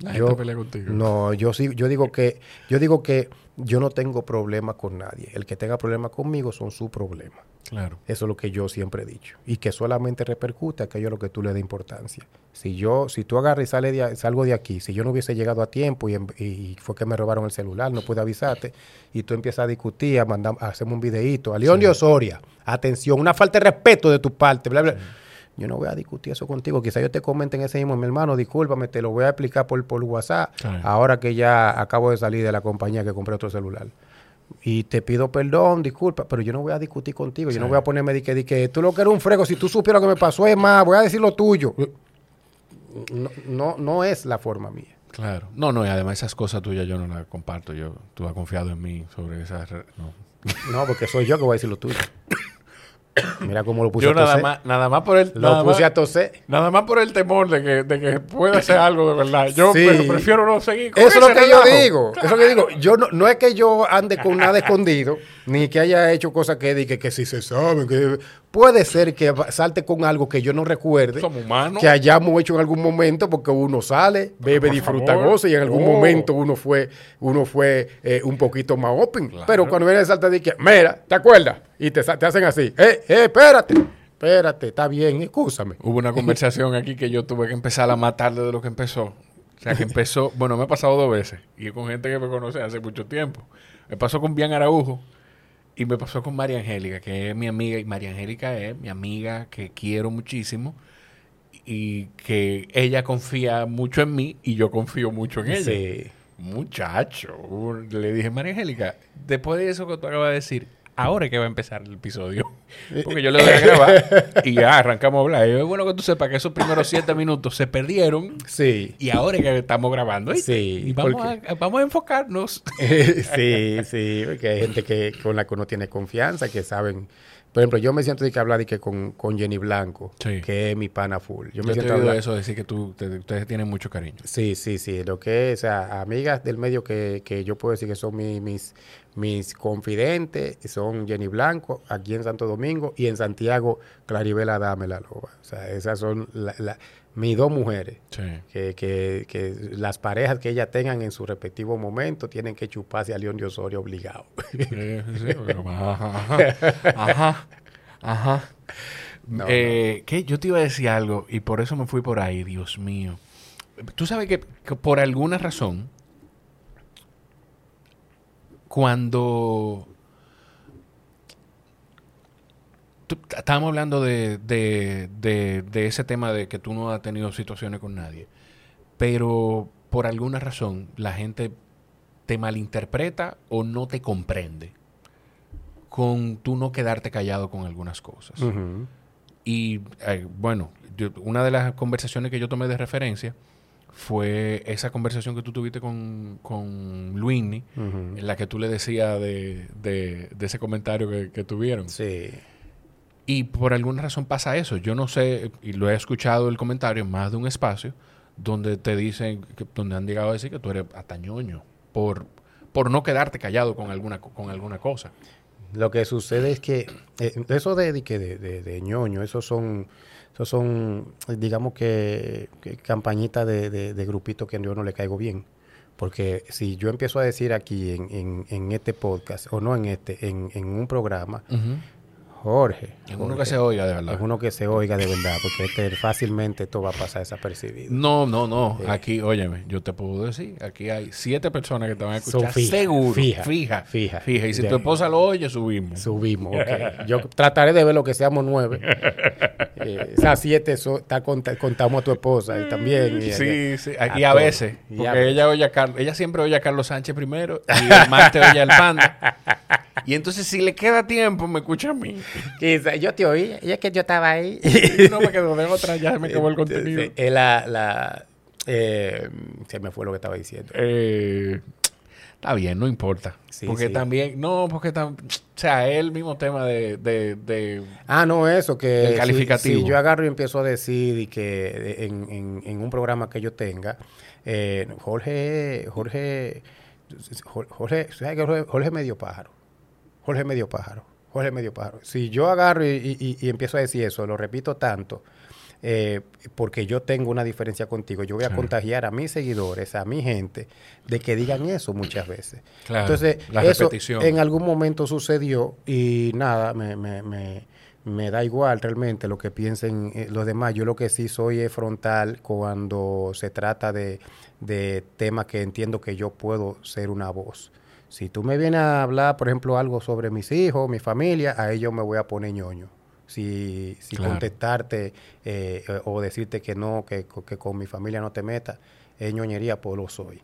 La Yo- gente pelea contigo. No, yo sí, yo digo que, yo digo que yo no tengo problema con nadie. El que tenga problema conmigo son su problema. Claro. Eso es lo que yo siempre he dicho. Y que solamente repercute aquello a lo que tú le das importancia. Si yo, si tú agarras y sale de salgo de aquí, si yo no hubiese llegado a tiempo y fue que me robaron el celular, no pude avisarte, y tú empiezas a discutir, a mandar, a hacerme un videíto, a León de Osoria, atención, una falta de respeto de tu parte, bla, bla. Yo no voy a discutir eso contigo. Quizá yo te comente en ese mismo, mi hermano, discúlpame, te lo voy a explicar por, por WhatsApp. Claro. Ahora que ya acabo de salir de la compañía que compré otro celular. Y te pido perdón, disculpa, pero yo no voy a discutir contigo. Yo no voy a ponerme de que, de que tú lo que eres un frego. Si tú supieras lo que me pasó, es más, voy a decir lo tuyo. No, no, no es la forma mía. Claro. No, no, y además esas cosas tuyas yo no las comparto. Yo, tú has confiado en mí sobre esas... No. No, porque soy yo que voy a decir lo tuyo. Mira cómo lo puse Yo a nada toser. más, nada más por el... Lo nada puse más- a toser. Nada más por el temor de que, de que pueda hacer algo de verdad. Yo Sí. pero prefiero no seguir con Eso es lo que yo digo. Eso es lo que digo. Yo no, no es que yo ande con nada escondido, ni que haya hecho cosas que diga que si se saben. Que... Puede ser que salte con algo que yo no recuerde. Somos humanos. Que hayamos hecho en algún momento, porque uno sale, bebe, por disfruta, goza, y en algún Oh. momento uno fue, uno fue eh, un poquito más open. Claro. Pero cuando viene el salta que, mira, ¿te acuerdas? Y te hacen así, eh, eh, espérate, espérate, está bien, escúchame. Hubo una conversación aquí que yo tuve que empezar a más tarde de lo que empezó. O sea, que empezó... Bueno, me ha pasado dos veces. Y con gente que me conoce hace mucho tiempo. Me pasó con Bian Araujo. Y me pasó con María Angélica, que es mi amiga. Y María Angélica es mi amiga que quiero muchísimo. Y que ella confía mucho en mí y yo confío mucho en ella. Sí. Muchacho. Le dije, María Angélica, después de eso que tú acabas de decir, ahora es que va a empezar el episodio. Porque yo le doy a grabar y ya arrancamos a hablar. Y es bueno que tú sepas que esos primeros siete minutos se perdieron Sí. y ahora es que estamos grabando. Sí, Y vamos, porque- a, vamos a enfocarnos. sí, sí, porque hay gente que con la que uno tiene confianza, que saben. Por ejemplo, yo me siento de que hablar de que con, con Jenny Blanco, Sí. que es mi pana full. Yo Yo me te siento oído hablar. eso, decir que tú, te- ustedes tienen mucho cariño. Sí, sí, sí. Lo que es, o sea, amigas del medio que, que yo puedo decir que son mi- mis, mis confidentes, son Jenny Blanco, aquí en Santo Domingo, y en Santiago, Claribela Dame la Loba. O sea, esas son la- la- mis dos mujeres. Sí. Que, que, que las parejas que ellas tengan en su respectivo momento tienen que chuparse a León de Osorio obligado. Sí, sí, pero- ajá, ajá, ajá. No, Eh, ¿qué? Yo te iba a decir algo y por eso me fui por ahí, Dios mío. Tú sabes que, que por alguna razón, cuando tú- estábamos hablando de, de- de- de ese tema de que tú no has tenido situaciones con nadie, pero por alguna razón la gente te malinterpreta o no te comprende con tú no quedarte callado con algunas cosas. Y eh, bueno, yo- una de las conversaciones que yo tomé de referencia fue esa conversación que tú tuviste con, con Luini, en la que tú le decías de, de- de ese comentario que, que tuvieron. Sí. Y por alguna razón pasa eso. Yo no sé, y lo he escuchado el comentario en más de un espacio, donde te dicen, que, donde han llegado a decir que tú eres atañoño por, por no quedarte callado con alguna, co- con alguna cosa. Lo que sucede es que eh, eso de, de, que de, de- de ñoño, esos son, esos son, digamos que, que campañitas de, de, de grupitos que yo no le caigo bien. Porque si yo empiezo a decir aquí en, en, en este podcast, o no en este, en, en un programa, Jorge. En uno Jorge, que se oiga, de verdad. En uno que se oiga de verdad, porque este, fácilmente esto va a pasar desapercibido. No, no, no. Sí. Aquí, óyeme, yo te puedo decir, aquí hay siete personas que te van a escuchar. fija, seguro. fija, fija. fija. Fija. Y si tu esposa lo oye, subimos. Subimos, ok. Yo trataré de ver lo que seamos nueve. Eh, esas siete so- conta- contamos a tu esposa y también. y- Sí, sí. a Y a veces. Y Porque a ella oye a Carlos, ella siempre oye a Carlos Sánchez primero y el martes oye al panda. Y entonces, si le queda tiempo, me escucha a mí. Yo te oí, y es que yo estaba ahí. No me quedo de otra, ya me acabó el contenido. Eh, la, la, eh, se me fue lo que estaba diciendo. Eh, está bien, no importa. Sí, porque sí. también, no, porque tam- o sea, es el mismo tema de, de, de- Ah, no, eso, que El calificativo. Si, yo agarro y empiezo a decir y que en, en- en un programa que yo tenga, eh, Jorge, Jorge, Jorge, ¿sabes que Jorge, Jorge medio pájaro. Jorge medio pájaro. Jorge medio pájaro. Si yo agarro y, y- y empiezo a decir eso, lo repito tanto, eh, porque yo tengo una diferencia contigo, yo voy a contagiar a mis seguidores, a mi gente, de que digan eso muchas veces. Claro, Entonces, la eso repetición. en algún momento sucedió y nada, me, me, me, me da igual realmente lo que piensen eh, los demás. Yo lo que sí soy es frontal cuando se trata de, de temas que entiendo que yo puedo ser una voz. Si tú me vienes a hablar, por ejemplo, algo sobre mis hijos, mi familia, a ellos me voy a poner ñoño. Si, si Claro. contestarte eh, o decirte que no, que, que con mi familia no te metas, es ñoñería, pues lo soy.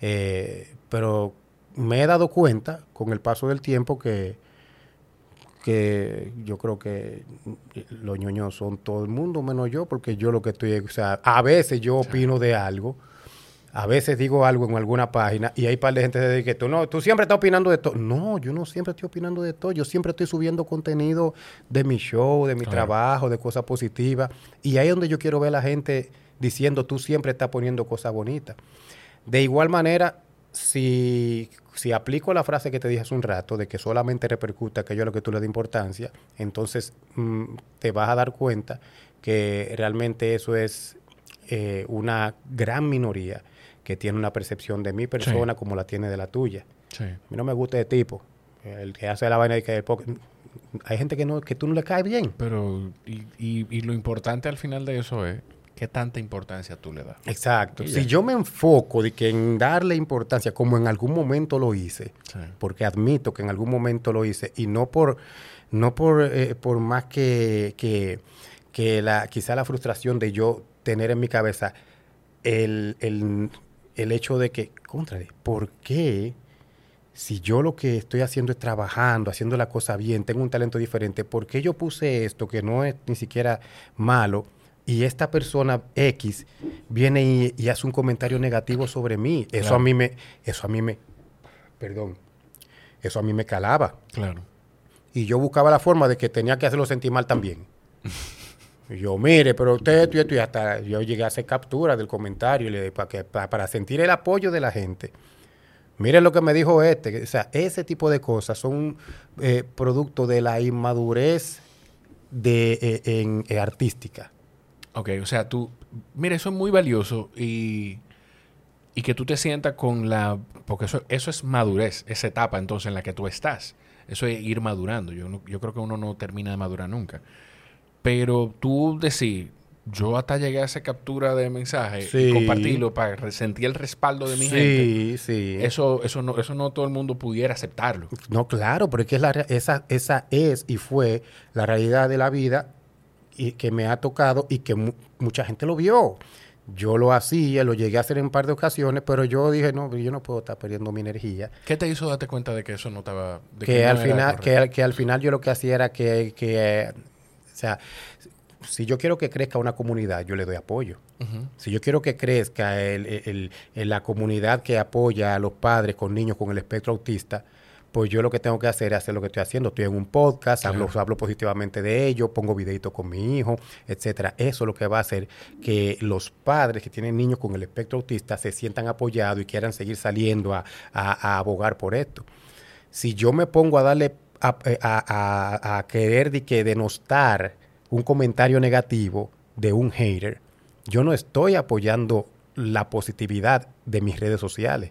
Eh, pero me he dado cuenta con el paso del tiempo que, que yo creo que los ñoños son todo el mundo menos yo, porque yo lo que estoy, o sea, a veces yo opino de algo, a veces digo algo en alguna página y hay par de gente que dice que tú no, tú siempre estás opinando de todo. No, yo no siempre estoy opinando de todo, yo siempre estoy subiendo contenido de mi show, de mi Claro. trabajo, de cosas positivas y ahí es donde yo quiero ver a la gente diciendo tú siempre estás poniendo cosas bonitas. De igual manera, si, si aplico la frase que te dije hace un rato, de que solamente repercute aquello a lo que tú le das importancia, entonces mm, te vas a dar cuenta que realmente eso es eh, una gran minoría que tiene una percepción de mi persona como la tiene de la tuya. Sí. A mí no me gusta ese tipo, el que hace la vaina de que el hay gente que no que tú no le caes bien. Pero, y, y- y lo importante al final de eso es qué tanta importancia tú le das. Exacto. Y Si yo me enfoco de que en darle importancia, como en algún momento lo hice, Sí. porque admito que en algún momento lo hice, y no por, no por, eh, por más que, que, que la, quizá la frustración de yo tener en mi cabeza el, el, el hecho de que, contra, ¿por qué si yo lo que estoy haciendo es trabajando, haciendo la cosa bien, tengo un talento diferente, ¿por qué yo puse esto que no es ni siquiera malo? Y esta persona X viene y, y hace un comentario negativo sobre mí. Eso Claro. a mí me, eso a mí me, perdón, eso a mí me calaba. Claro. Y yo buscaba la forma de que tenía que hacerlo sentir mal también. Yo, mire, pero usted, y hasta yo llegué a hacer captura del comentario y para, que, pa- para sentir el apoyo de la gente. Miren lo que me dijo este. O sea, ese tipo de cosas son eh, producto de la inmadurez de, eh, en, eh, artística. Ok, o sea, tú, mira, eso es muy valioso y, y que tú te sientas con la, porque eso, eso es madurez, esa etapa entonces en la que tú estás. Eso es ir madurando. Yo, no- yo creo que uno no termina de madurar nunca. Pero tú decir, yo hasta llegué a esa captura de mensaje Sí. y compartirlo para sentir el respaldo de mi gente. sí, sí. Eso, eso, no, eso no todo el mundo pudiera aceptarlo. No, claro, porque es la, rea- esa, esa es y fue la realidad de la vida y que me ha tocado y que mu- mucha gente lo vio. Yo lo hacía, lo llegué a hacer en un par de ocasiones, pero yo dije, no, yo no puedo estar perdiendo mi energía. ¿Qué te hizo darte cuenta de que eso no estaba... de Que, no al final, que, que al final yo lo que hacía era que, que, sea, si yo quiero que crezca una comunidad, yo le doy apoyo. Si yo quiero que crezca el- el- el- la comunidad que apoya a los padres con niños con el espectro autista, pues yo lo que tengo que hacer es hacer lo que estoy haciendo. Estoy en un podcast, hablo, Claro. hablo positivamente de ello, pongo videitos con mi hijo, etcétera. Eso es lo que va a hacer que los padres que tienen niños con el espectro autista se sientan apoyados y quieran seguir saliendo a, a- a abogar por esto. Si yo me pongo a darle a, a- querer de que denostar un comentario negativo de un hater, yo no estoy apoyando la positividad de mis redes sociales.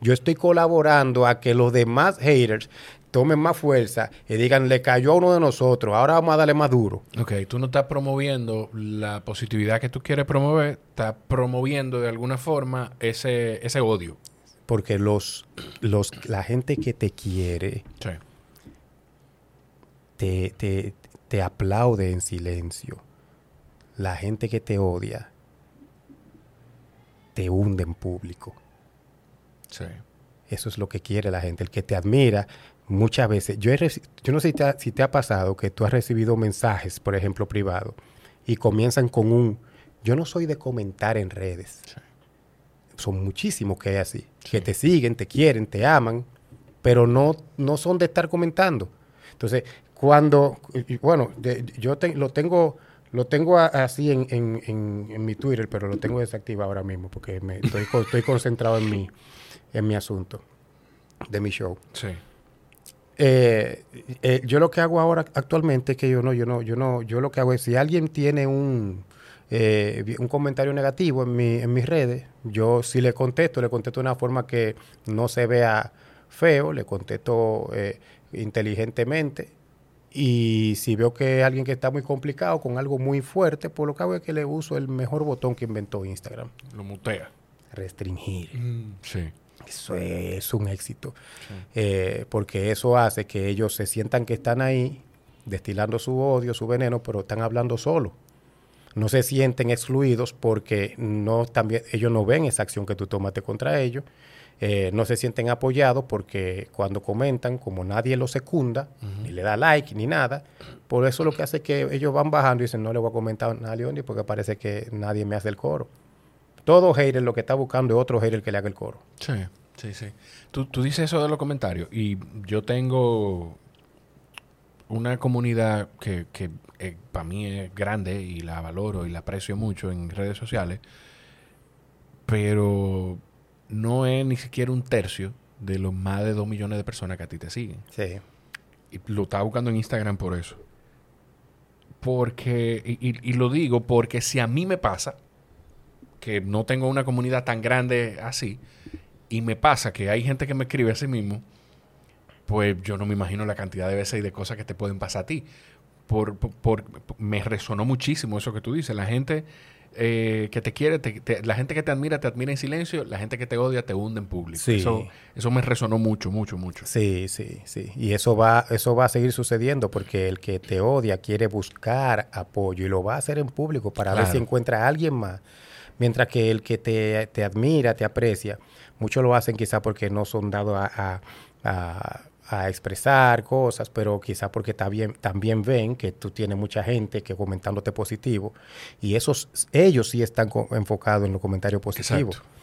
Yo estoy colaborando a que los demás haters tomen más fuerza y digan, le cayó a uno de nosotros, ahora vamos a darle más duro. Ok, tú no estás promoviendo la positividad que tú quieres promover, estás promoviendo de alguna forma ese, ese odio. Porque los, los, la gente que te quiere Sí. Te, te, te aplaude en silencio. La gente que te odia te hunde en público. Sí. Eso es lo que quiere la gente. El que te admira, muchas veces. Yo, he yo no sé si te, ha, si te ha pasado que tú has recibido mensajes, por ejemplo, privados, y comienzan con un. Yo no soy de comentar en redes. Son muchísimos que hay así. Que te siguen, te quieren, te aman, pero no, no son de estar comentando. Entonces, cuando. Bueno, de- yo te- lo tengo. Lo tengo así en, en- en- en mi Twitter, pero lo tengo desactivado ahora mismo porque me, estoy, estoy concentrado en mi, en mi asunto de mi show. Sí. Eh, eh, yo lo que hago ahora actualmente es que yo no, yo no, yo no, yo lo que hago es si alguien tiene un, eh, un comentario negativo en, mi, en mis redes, yo sí le contesto, le contesto de una forma que no se vea feo, le contesto eh, inteligentemente. Y si veo que es alguien que está muy complicado con algo muy fuerte, pues lo que hago es que le uso el mejor botón que inventó Instagram, Lo mutea. restringir. Sí. Eso es un éxito, Eh, porque eso hace que ellos se sientan que están ahí destilando su odio, su veneno, pero están hablando solo. No se sienten excluidos porque no también ellos no ven esa acción que tú tomaste contra ellos. Eh, no se sienten apoyados porque cuando comentan, como nadie los secunda, ni le da like ni nada, por eso lo que hace es que ellos van bajando y dicen, no le voy a comentar a nadie porque parece que nadie me hace el coro. Todo hater lo que está buscando es otro hater que le haga el coro. Sí, sí, sí. Tú, tú dices eso de los comentarios y yo tengo una comunidad que, que para mí es grande y la valoro y la aprecio mucho en redes sociales, pero no es ni siquiera un tercio de los más de dos millones de personas que a ti te siguen. Sí. Y lo estaba buscando en Instagram por eso. Porque, y, y- y lo digo porque si a mí me pasa, que no tengo una comunidad tan grande así, y me pasa que hay gente que me escribe a sí mismo, pues yo no me imagino la cantidad de veces y de cosas que te pueden pasar a ti. Por, por- por- me resonó muchísimo eso que tú dices. La gente eh, que te quiere, te- te- la gente que te admira, te admira en silencio, la gente que te odia, te hunde en público. Sí. Eso, eso me resonó mucho, mucho, mucho. Sí, sí, sí. Y eso va, eso va a seguir sucediendo porque el que te odia quiere buscar apoyo y lo va a hacer en público para ver si encuentra a alguien más. Mientras que el que te, te admira, te aprecia, muchos lo hacen quizá porque no son dados a, a- a- a expresar cosas, pero quizá porque también, también ven que tú tienes mucha gente que comentándote positivo y esos, ellos sí están enfocados en los comentarios positivos. Exacto.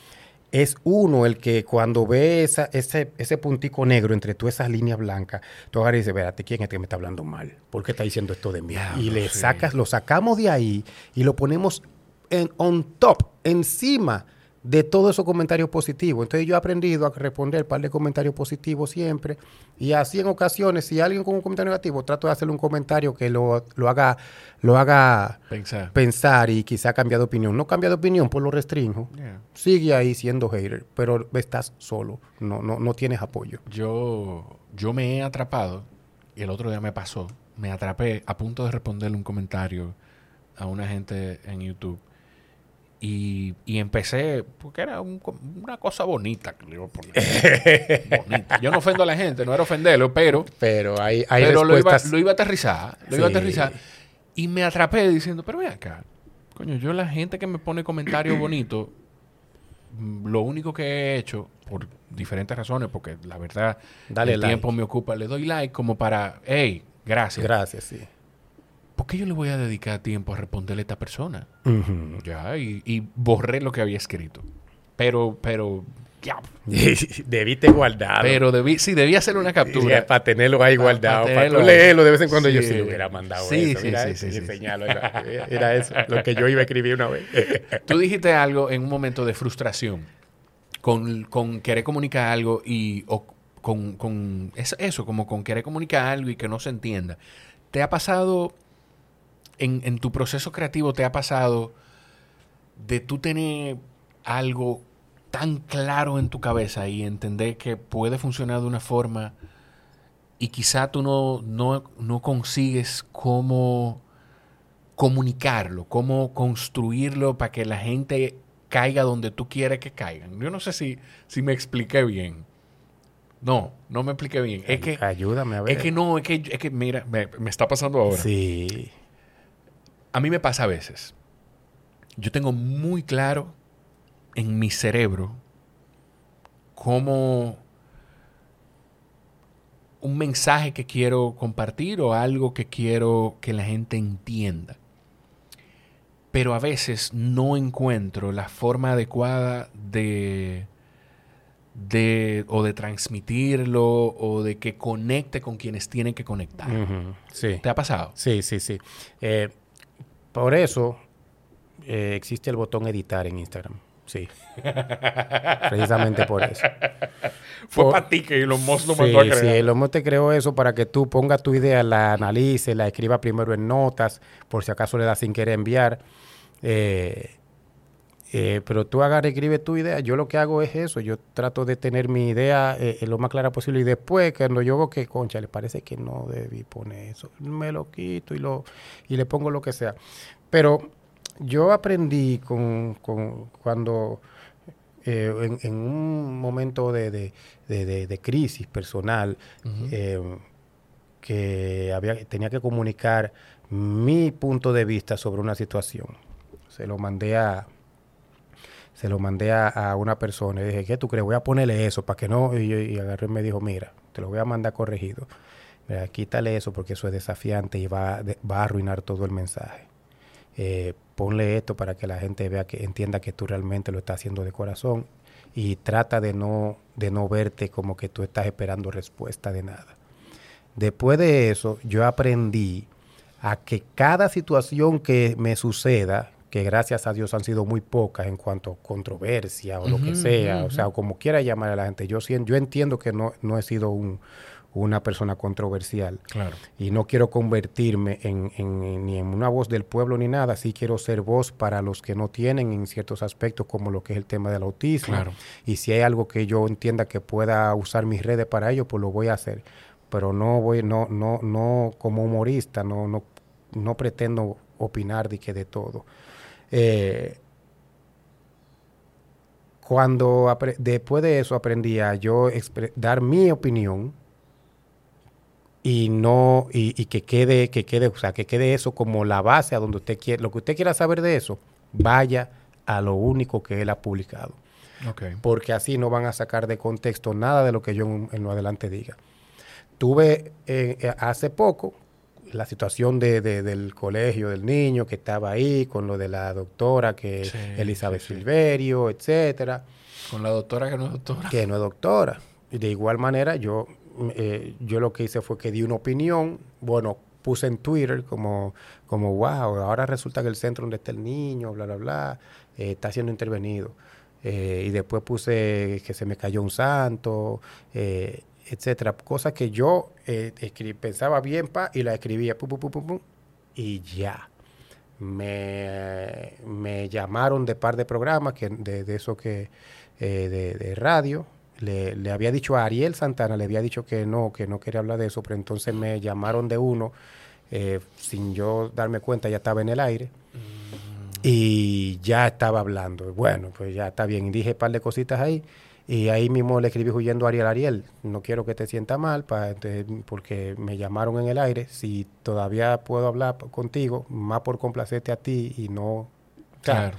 Es uno el que cuando ve esa, ese, ese puntico negro entre tú esas líneas blancas, tú agarras y dices, espérate, ¿quién es el que me está hablando mal? ¿Por qué está diciendo esto de mí? Y le sí. sacas, lo sacamos de ahí y lo ponemos en, on top, encima de todos esos comentarios positivos. Entonces yo he aprendido a responder un par de comentarios positivos siempre. Y así en ocasiones, si alguien con un comentario negativo, trato de hacerle un comentario que lo, lo haga, lo haga Pensar. pensar y quizá cambiar de opinión. No cambia de opinión, pues lo restringo. Yeah. Sigue ahí siendo hater, pero estás solo, no, no, no tienes apoyo. Yo, yo me he atrapado, y el otro día me pasó, me atrapé a punto de responderle un comentario a una gente en YouTube. Y, y empecé, porque era un una cosa bonita que le iba a poner. bonita. Yo no ofendo a la gente, no era ofenderlo, pero, Pero hay, hay pero lo, iba, lo iba a aterrizar. Lo iba a aterrizar. Y me atrapé diciendo, pero ven acá, coño, yo la gente que me pone comentarios bonitos, mm, lo único que he hecho, por diferentes razones, porque la verdad, Dale el like. tiempo me ocupa, le doy like como para, hey, gracias. Gracias, sí. ¿Por qué yo le voy a dedicar tiempo a responderle a esta persona? Ya, y, y borré lo que había escrito. Pero, pero, ya. Debiste guardarlo. Pero debí, sí, debía hacer una captura. para tenerlo ahí guardado, pa para ahí. leerlo de vez en cuando. Yo Sí. sí le hubiera mandado Sí, eso. sí, mira sí, sí, sí. enseñarlo. Era, era eso, lo que yo iba a escribir una vez. Tú dijiste algo en un momento de frustración con, con querer comunicar algo y o con, con es- eso, como con querer comunicar algo y que no se entienda. ¿Te ha pasado en, en tu proceso creativo, te ha pasado de tú tener algo tan claro en tu cabeza y entender que puede funcionar de una forma y quizá tú no, no, no consigues cómo comunicarlo, cómo construirlo para que la gente caiga donde tú quieres que caigan. Yo no sé si, si me expliqué bien. No, no me expliqué bien. Es que, Ayúdame a ver. es que no, es que, es que mira, me, me está pasando ahora. Sí. A mí me pasa a veces. Yo tengo muy claro en mi cerebro cómo un mensaje que quiero compartir o algo que quiero que la gente entienda. Pero a veces no encuentro la forma adecuada de, de o de transmitirlo o de que conecte con quienes tienen que conectar. Sí. ¿Te ha pasado? Sí, sí, sí. Eh, por eso eh, existe el botón editar en Instagram. Sí. Precisamente por eso. Fue Por- para ti que Elon Musk lo Sí, mandó a sí, crear. Elon Musk te creó eso para que tú pongas tu idea, la analices, la escribas primero en notas, por si acaso le das sin querer enviar. Eh, eh, pero tú agarras y escribes tu idea. Yo lo que hago es eso. Yo trato de tener mi idea eh, lo más clara posible. Y después, cuando yo veo que, concha, le parece que no debí poner eso, me lo quito y, lo, y le pongo lo que sea. Pero yo aprendí con, con- cuando eh, en, en un momento de, de- de- crisis personal eh, que había, tenía que comunicar mi punto de vista sobre una situación. Se lo mandé a se lo mandé a, a una persona y dije, ¿qué tú crees? Voy a ponerle eso para que no. Y, y agarré y me dijo, mira, te lo voy a mandar corregido. Mira, quítale eso porque eso es desafiante y va, va a arruinar todo el mensaje. Eh, ponle esto para que la gente vea que entienda que tú realmente lo estás haciendo de corazón y trata de no, de no verte como que tú estás esperando respuesta de nada. Después de eso, yo aprendí a que cada situación que me suceda, que gracias a Dios han sido muy pocas en cuanto a controversia o lo que sea, ujú, o sea, o como quiera llamar a la gente, yo, yo entiendo que no, no he sido un- una persona controversial Claro. y no quiero convertirme en, en- ni en una voz del pueblo ni nada, sí quiero ser voz para los que no tienen en ciertos aspectos como lo que es el tema del autismo. Claro. Y si hay algo que yo entienda que pueda usar mis redes para ello, pues lo voy a hacer. Pero no voy, no, no, no como humorista, no, no, no pretendo opinar de que de todo. Eh, cuando después de eso aprendí a yo dar mi opinión y no y, y que quede que quede o sea que quede eso como la base a donde usted quiere lo que usted quiera saber de eso vaya a lo único que él ha publicado. Porque así no van a sacar de contexto nada de lo que yo en, en lo adelante diga. Tuve eh, eh, hace poco la situación de, de- del colegio del niño que estaba ahí, con lo de la doctora, que Sí, Elizabeth sí, sí. Silverio, etcétera Con la doctora que no es doctora. que no es doctora. Y de igual manera, yo, eh, yo lo que hice fue que di una opinión, bueno, puse en Twitter como, como wow, ahora resulta que el centro donde está el niño, bla, bla, bla, eh, está siendo intervenido. Eh, y después puse que se me cayó un santo, eh, etcétera. Cosas que yo eh, pensaba bien pa, y la escribía, pum, pum, pum, pum, pum, y ya me, me llamaron de par de programas que, de, de eso que eh, de, de radio. Le, le había dicho a Ariel Santana, le había dicho que no, que no quería hablar de eso, pero entonces me llamaron de uno, eh, sin yo darme cuenta, ya estaba en el aire. Y ya estaba hablando. Bueno, pues ya está bien. Dije un par de cositas ahí. Y ahí mismo le escribí huyendo a Ariel. Ariel, no quiero que te sienta mal pa- entonces, porque me llamaron en el aire. Si todavía puedo hablar contigo, más por complacerte a ti y no... Claro.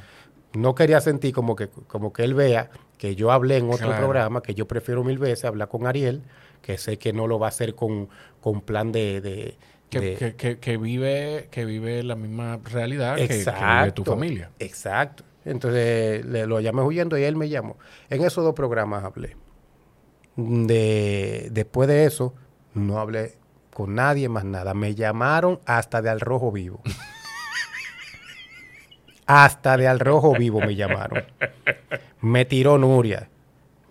No quería sentir como que, como que él vea que yo hablé en otro Claro. programa, que yo prefiero mil veces hablar con Ariel, que sé que no lo va a hacer con, con plan de... de- Que, que- que- que vive, que vive la misma realidad que, que vive tu familia. Exacto. Entonces le, lo llamé huyendo y él me llamó. En esos dos programas hablé. De, después de eso, no hablé con nadie más nada. Me llamaron hasta de Al Rojo Vivo. hasta de Al Rojo Vivo me llamaron. Me tiró Nuria,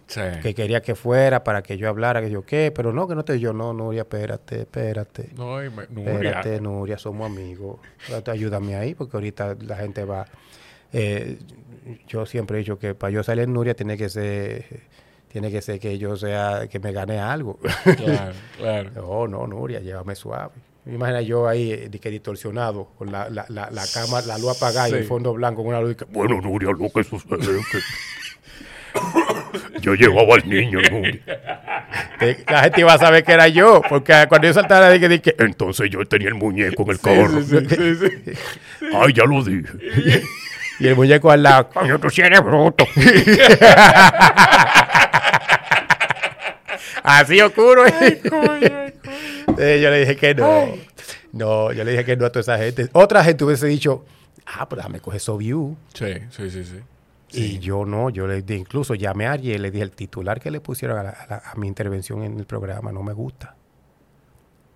Sí. que quería que fuera para que yo hablara, que yo qué, pero no, que no te yo, no, Nuria, espérate, espérate. No, me- Nuria. Espérate, Nuria, somos amigos. Ayúdame ahí, porque ahorita la gente va. Eh, yo siempre he dicho que para yo salir en Nuria tiene que ser, tiene que ser que yo sea, que me gane algo. Claro, claro. no, no, Nuria, llévame suave. Imagina yo ahí, que distorsionado, con la, la, la, la cama, la luz apagada y el Sí. fondo blanco con una luz. que- Bueno, Nuria, lo que sucede es que yo llevaba al niño, Nuria. la gente iba a saber que era yo, porque cuando yo saltara, dije, dije, Entonces yo tenía el muñeco en el carro. Ay, ya lo dije. Y el muñeco al lado. Coño, tú sí eres bruto. Así oscuro. Eh, yo le dije que no. No, yo le dije que no a toda esa gente. Otra gente hubiese dicho, ah, pues déjame coger eso view. Sí, sí, sí, sí. Y yo no, yo le di- incluso llamé a Ariel, le dije, el titular que le pusieron a, la- a la- a mi intervención en el programa no me gusta.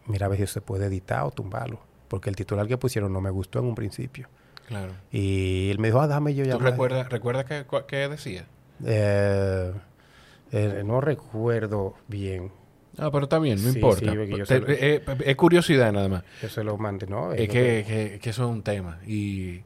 Mira a ver si se puede editar o tumbarlo. Porque el titular que pusieron no me gustó en un principio. Claro. Y él me dijo, ah, dame yo ¿Tú llamar. recuerdas recuerda qué, decía? Eh, eh, no recuerdo bien. Ah, pero está bien, no Sí, importa. sí, porque yo Te- se lo- eh, eh, es curiosidad nada más. Yo se lo mandé, ¿no? Es que, que- que eso es un tema. Y.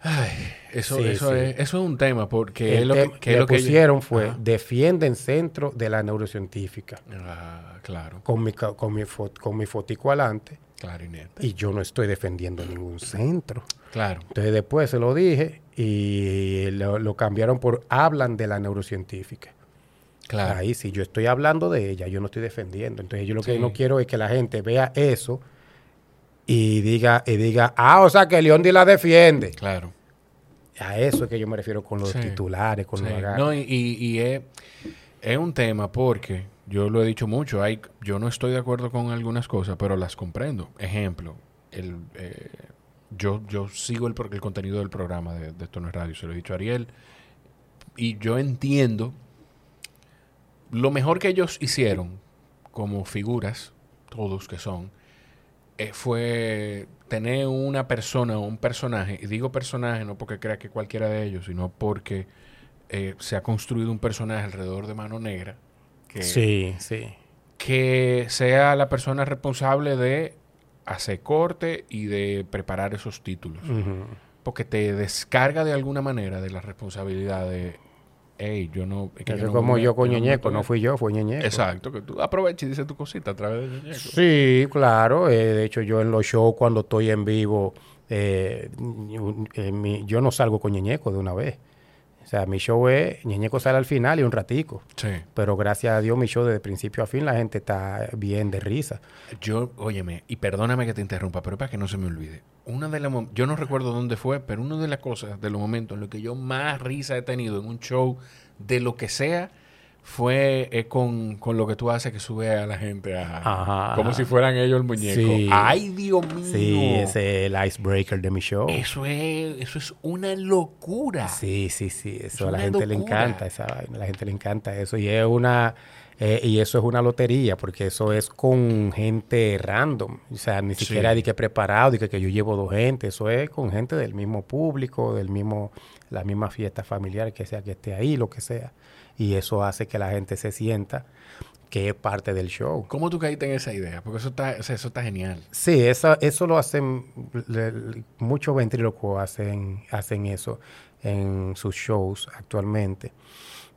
Ay, eso, Sí, eso. Es, eso es un tema porque es lo que, tema que es le lo que yo- pusieron fue Ajá. defienden centro de la neurocientífica Ah, claro, con mi con mi fo- con mi fotico adelante clarinete. y yo no estoy defendiendo ningún centro Claro, entonces después se lo dije y lo, lo cambiaron por hablan de la neurocientífica claro. ahí sí yo estoy hablando de ella yo no estoy defendiendo entonces yo lo que Sí. no quiero es que la gente vea eso y diga y diga ah o sea que Leondi la defiende Claro. a eso es que yo me refiero con los Sí. titulares con Sí. los. No, y, y- y es, es un tema porque yo lo he dicho mucho. Hay, yo no estoy de acuerdo con algunas cosas, pero las comprendo. Ejemplo, el, eh, yo, yo sigo el, el contenido del programa de, de Esto no es Radio, se lo he dicho a Ariel. Y yo entiendo lo mejor que ellos hicieron como figuras, todos que son, eh, fue tener una persona o un personaje, y digo personaje no porque crea que cualquiera de ellos, sino porque eh, se ha construido un personaje alrededor de Mano Negra que, Sí, sí. que sea la persona responsable de hacer corte y de preparar esos títulos. Porque te descarga de alguna manera de la responsabilidad de, hey, yo no... es que yo no como yo con Ñeñeco, no fui yo, fue Ñeñeco. Exacto, que tú aproveches y dices tu cosita a través de Ñeñeco. Sí, claro. eh, de hecho, yo en los shows, cuando estoy en vivo, eh, mi- yo no salgo con Ñeñeco de una vez. O sea, mi show es Ñeñeco sale al final y un ratico. Sí. Pero gracias a Dios, mi show desde principio a fin, la gente está bien de risa. Yo, óyeme, y perdóname que te interrumpa, pero para que no se me olvide. Una de las yo no recuerdo dónde fue, pero una de las cosas, de los momentos en los que yo más risa he tenido en un show de lo que sea, fue eh, con, con lo que tú haces que sube a la gente a, Ajá. como si fueran ellos el muñeco. Sí. Ay, Dios mío. Sí, es el icebreaker de mi show. Eso es, eso es una locura. Sí, sí, sí. Eso a la gente le encanta esa vaina. A la gente le encanta eso. Y es una eh, y eso es una lotería, porque eso es con gente random. O sea, ni Sí. siquiera de que preparado, de que, que yo llevo dos gente. Eso es con gente del mismo público, del mismo, la misma fiesta familiar, que sea que esté ahí, lo que sea. Y eso hace que la gente se sienta que es parte del show. ¿Cómo tú caíste en esa idea? Porque eso está, o sea, eso está genial. Sí, eso, eso lo hacen, muchos ventrílocos hacen, hacen eso en sus shows actualmente.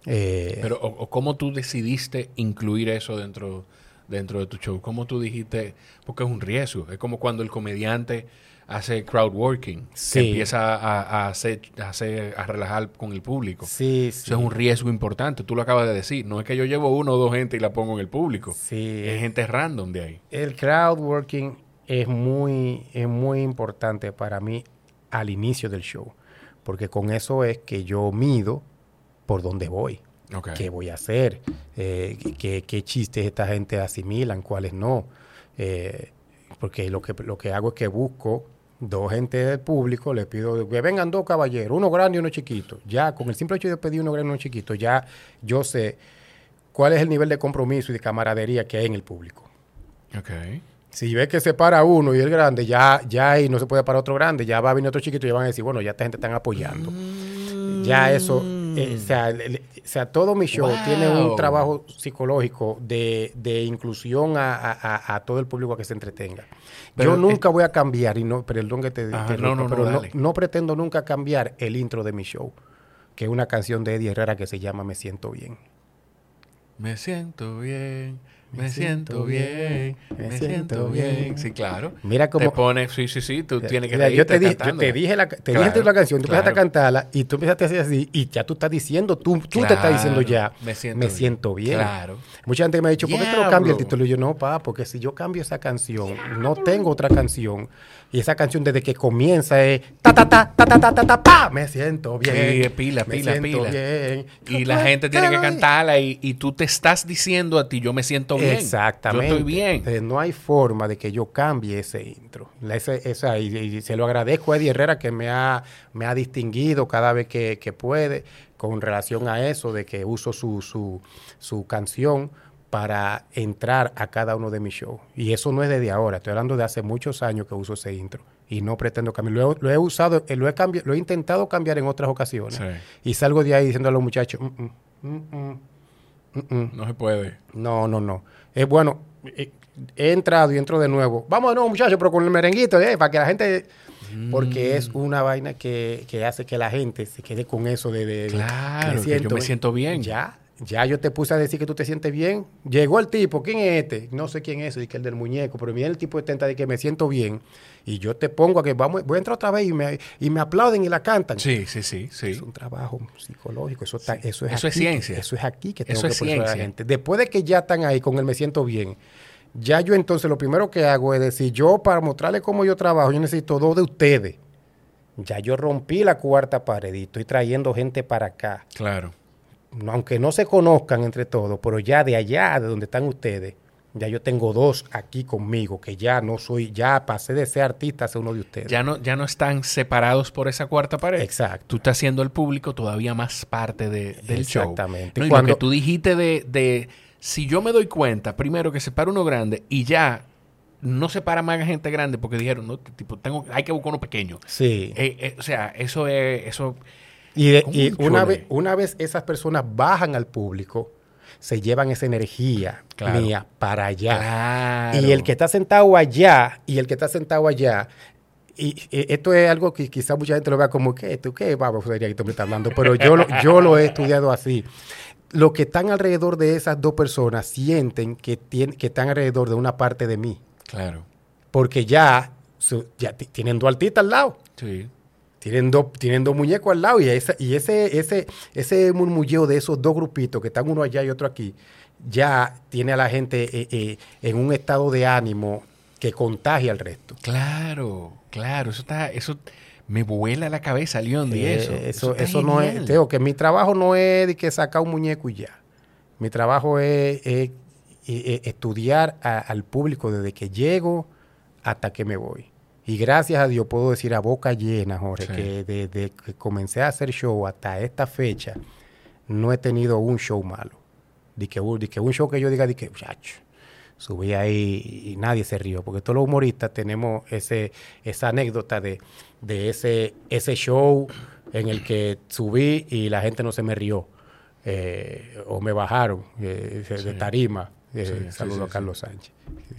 Eh, Pero, o, o ¿cómo tú decidiste incluir eso dentro, dentro de tu show? ¿Cómo tú dijiste? Porque es un riesgo. Es como cuando el comediante hace crowd working, Sí. que empieza a, a hacer, a hacer- a relajar con el público. sí, Eso sí, es un riesgo importante. Tú lo acabas de decir. No es que yo llevo uno o dos gente y la pongo en el público. sí. Es gente random de ahí. El crowd working es muy, es muy importante para mí al inicio del show, porque con eso es que yo mido por dónde voy. Qué voy a hacer, eh, qué, qué chistes esta gente asimilan, cuáles no. Eh, porque lo que, lo que hago es que busco dos gente del público, le pido que vengan dos caballeros, uno grande y uno chiquito. Ya, con el simple hecho de pedir uno grande y uno chiquito, ya yo sé cuál es el nivel de compromiso y de camaradería que hay en el público. Ok. Si ves que se para uno y el grande, ya, ya ahí no se puede parar otro grande, ya va a venir otro chiquito y ya van a decir, bueno, ya esta gente están apoyando. Ya eso, eh, o, sea, le- le- o sea, todo mi show Wow. tiene un trabajo psicológico de, de inclusión a, a- a- a todo el público a que se entretenga. Pero, Yo nunca voy a cambiar, y no, perdón que te Ajá, interrumpa, no, no, no, pero no, no pretendo nunca cambiar el intro de mi show, que es una canción de Eddie Herrera que se llama Me Siento Bien. Me siento bien, me siento bien, me siento bien. Sí, claro. Mira Te cómo... pones, sí, sí, sí, tú tienes que Mira, yo te, dije, yo te dije la, te Claro, dije la canción, tú empezaste a claro. cantarla y tú empezaste a hacer así y ya tú estás diciendo, tú, tú te estás diciendo ya, Claro, me siento me bien. siento bien. Claro. Mucha gente me ha dicho, ¿por qué no cambias Diablo. el título? Y yo, no, pa, porque si yo cambio esa canción, no tengo otra canción. Y esa canción desde que comienza es ta ta ta ta ta ta ta, ta, pa, me siento bien. Sí, pila, me pila, siento pila. bien. Y la gente tiene que cantarla y, y tú te estás diciendo a ti, yo me siento bien. Exactamente. Yo estoy bien. Entonces, no hay forma de que yo cambie ese intro. Esa- y, y se lo agradezco a Eddie Herrera que me ha, me ha distinguido cada vez que, que puede con relación a eso, de que uso su, su, su canción para entrar a cada uno de mis shows. Y eso no es desde ahora, estoy hablando de hace muchos años que uso ese intro. Y no pretendo cambiar. Lo he, lo he usado, eh, lo he, cambi- lo he intentado cambiar en otras ocasiones. Sí. Y salgo de ahí diciendo a los muchachos, "Mm, mm, mm, mm, mm, mm". No se puede. No, no, no. Es bueno, eh, he entrado y entro de nuevo. Vamos de nuevo, muchachos, pero con el merenguito, eh, para que la gente... Porque es una vaina que, que hace que la gente se quede con eso de... de- de- Claro, que yo me siento bien. Ya, ya yo te puse a decir que tú te sientes bien. Llegó el tipo, ¿quién es este? No sé quién es, y que el del muñeco, pero viene el tipo de tenta de que me siento bien. Y yo te pongo a que vamos, voy a entrar otra vez y me, y me aplauden y la cantan. Sí, sí, sí, sí. Es un trabajo psicológico, eso, está, eso, es, Eso es ciencia. Eso es aquí que tengo Eso que poner a la gente. Después de que ya están ahí con el me siento bien, ya yo entonces lo primero que hago es decir, yo para mostrarles cómo yo trabajo, yo necesito dos de ustedes. Ya yo rompí la cuarta pared y estoy trayendo gente para acá. Claro. No, aunque no se conozcan entre todos, pero ya de allá, de donde están ustedes, ya yo tengo dos aquí conmigo, que ya no soy, ya pasé de ser artista a ser uno de ustedes. Ya no, ya no están separados por esa cuarta pared. Exacto. Tú estás haciendo al público todavía más parte de- del show. Exactamente. No, y Cuando- lo que tú dijiste de, de si yo me doy cuenta, primero que se para uno grande y ya no se para más gente grande porque dijeron, no, tipo, tengo, hay que buscar uno pequeño. Sí. Eh, eh, o sea, eso es, eso, Y, de- y Cónchole. una, vez, una vez esas personas bajan al público, se llevan esa energía Claro. mía para allá. claro. Y el que está sentado allá, y el que está sentado allá, y, esto es algo que quizá mucha gente lo vea como, ¿qué? ¿Tú qué? Vamos, sería que tú me estás hablando, pero yo lo, yo lo he estudiado así. Los que están alrededor de esas dos personas sienten que, tien- que están alrededor de una parte de mí, Claro. porque ya, su- ya ti- tienen dos artistas al lado. Sí. Tienen dos, tienen dos muñecos al lado y, esa- y ese, ese, ese murmulleo de esos dos grupitos que están uno allá y otro aquí, ya tiene a la gente eh, eh, en un estado de ánimo que contagia al resto. Claro, claro, eso está, eso me vuela la cabeza, León, de Eh, eso. eso, eso no es. Teo, que mi trabajo no es de que sacar un muñeco y ya. Mi trabajo es, es- es- es estudiar a- al público desde que llego hasta que me voy. Y gracias a Dios puedo decir a boca llena, Jorge, Sí. que desde que comencé a hacer show hasta esta fecha, no he tenido un show malo. De que, un- de que un show que yo diga, de que, muchacho, subí ahí y nadie se rió, porque todos los humoristas tenemos ese, esa anécdota de, de ese, ese show en el que subí y la gente no se me rió, eh, o me bajaron eh, de tarima. Eh, Sí, saludo sí, a Carlos Sánchez.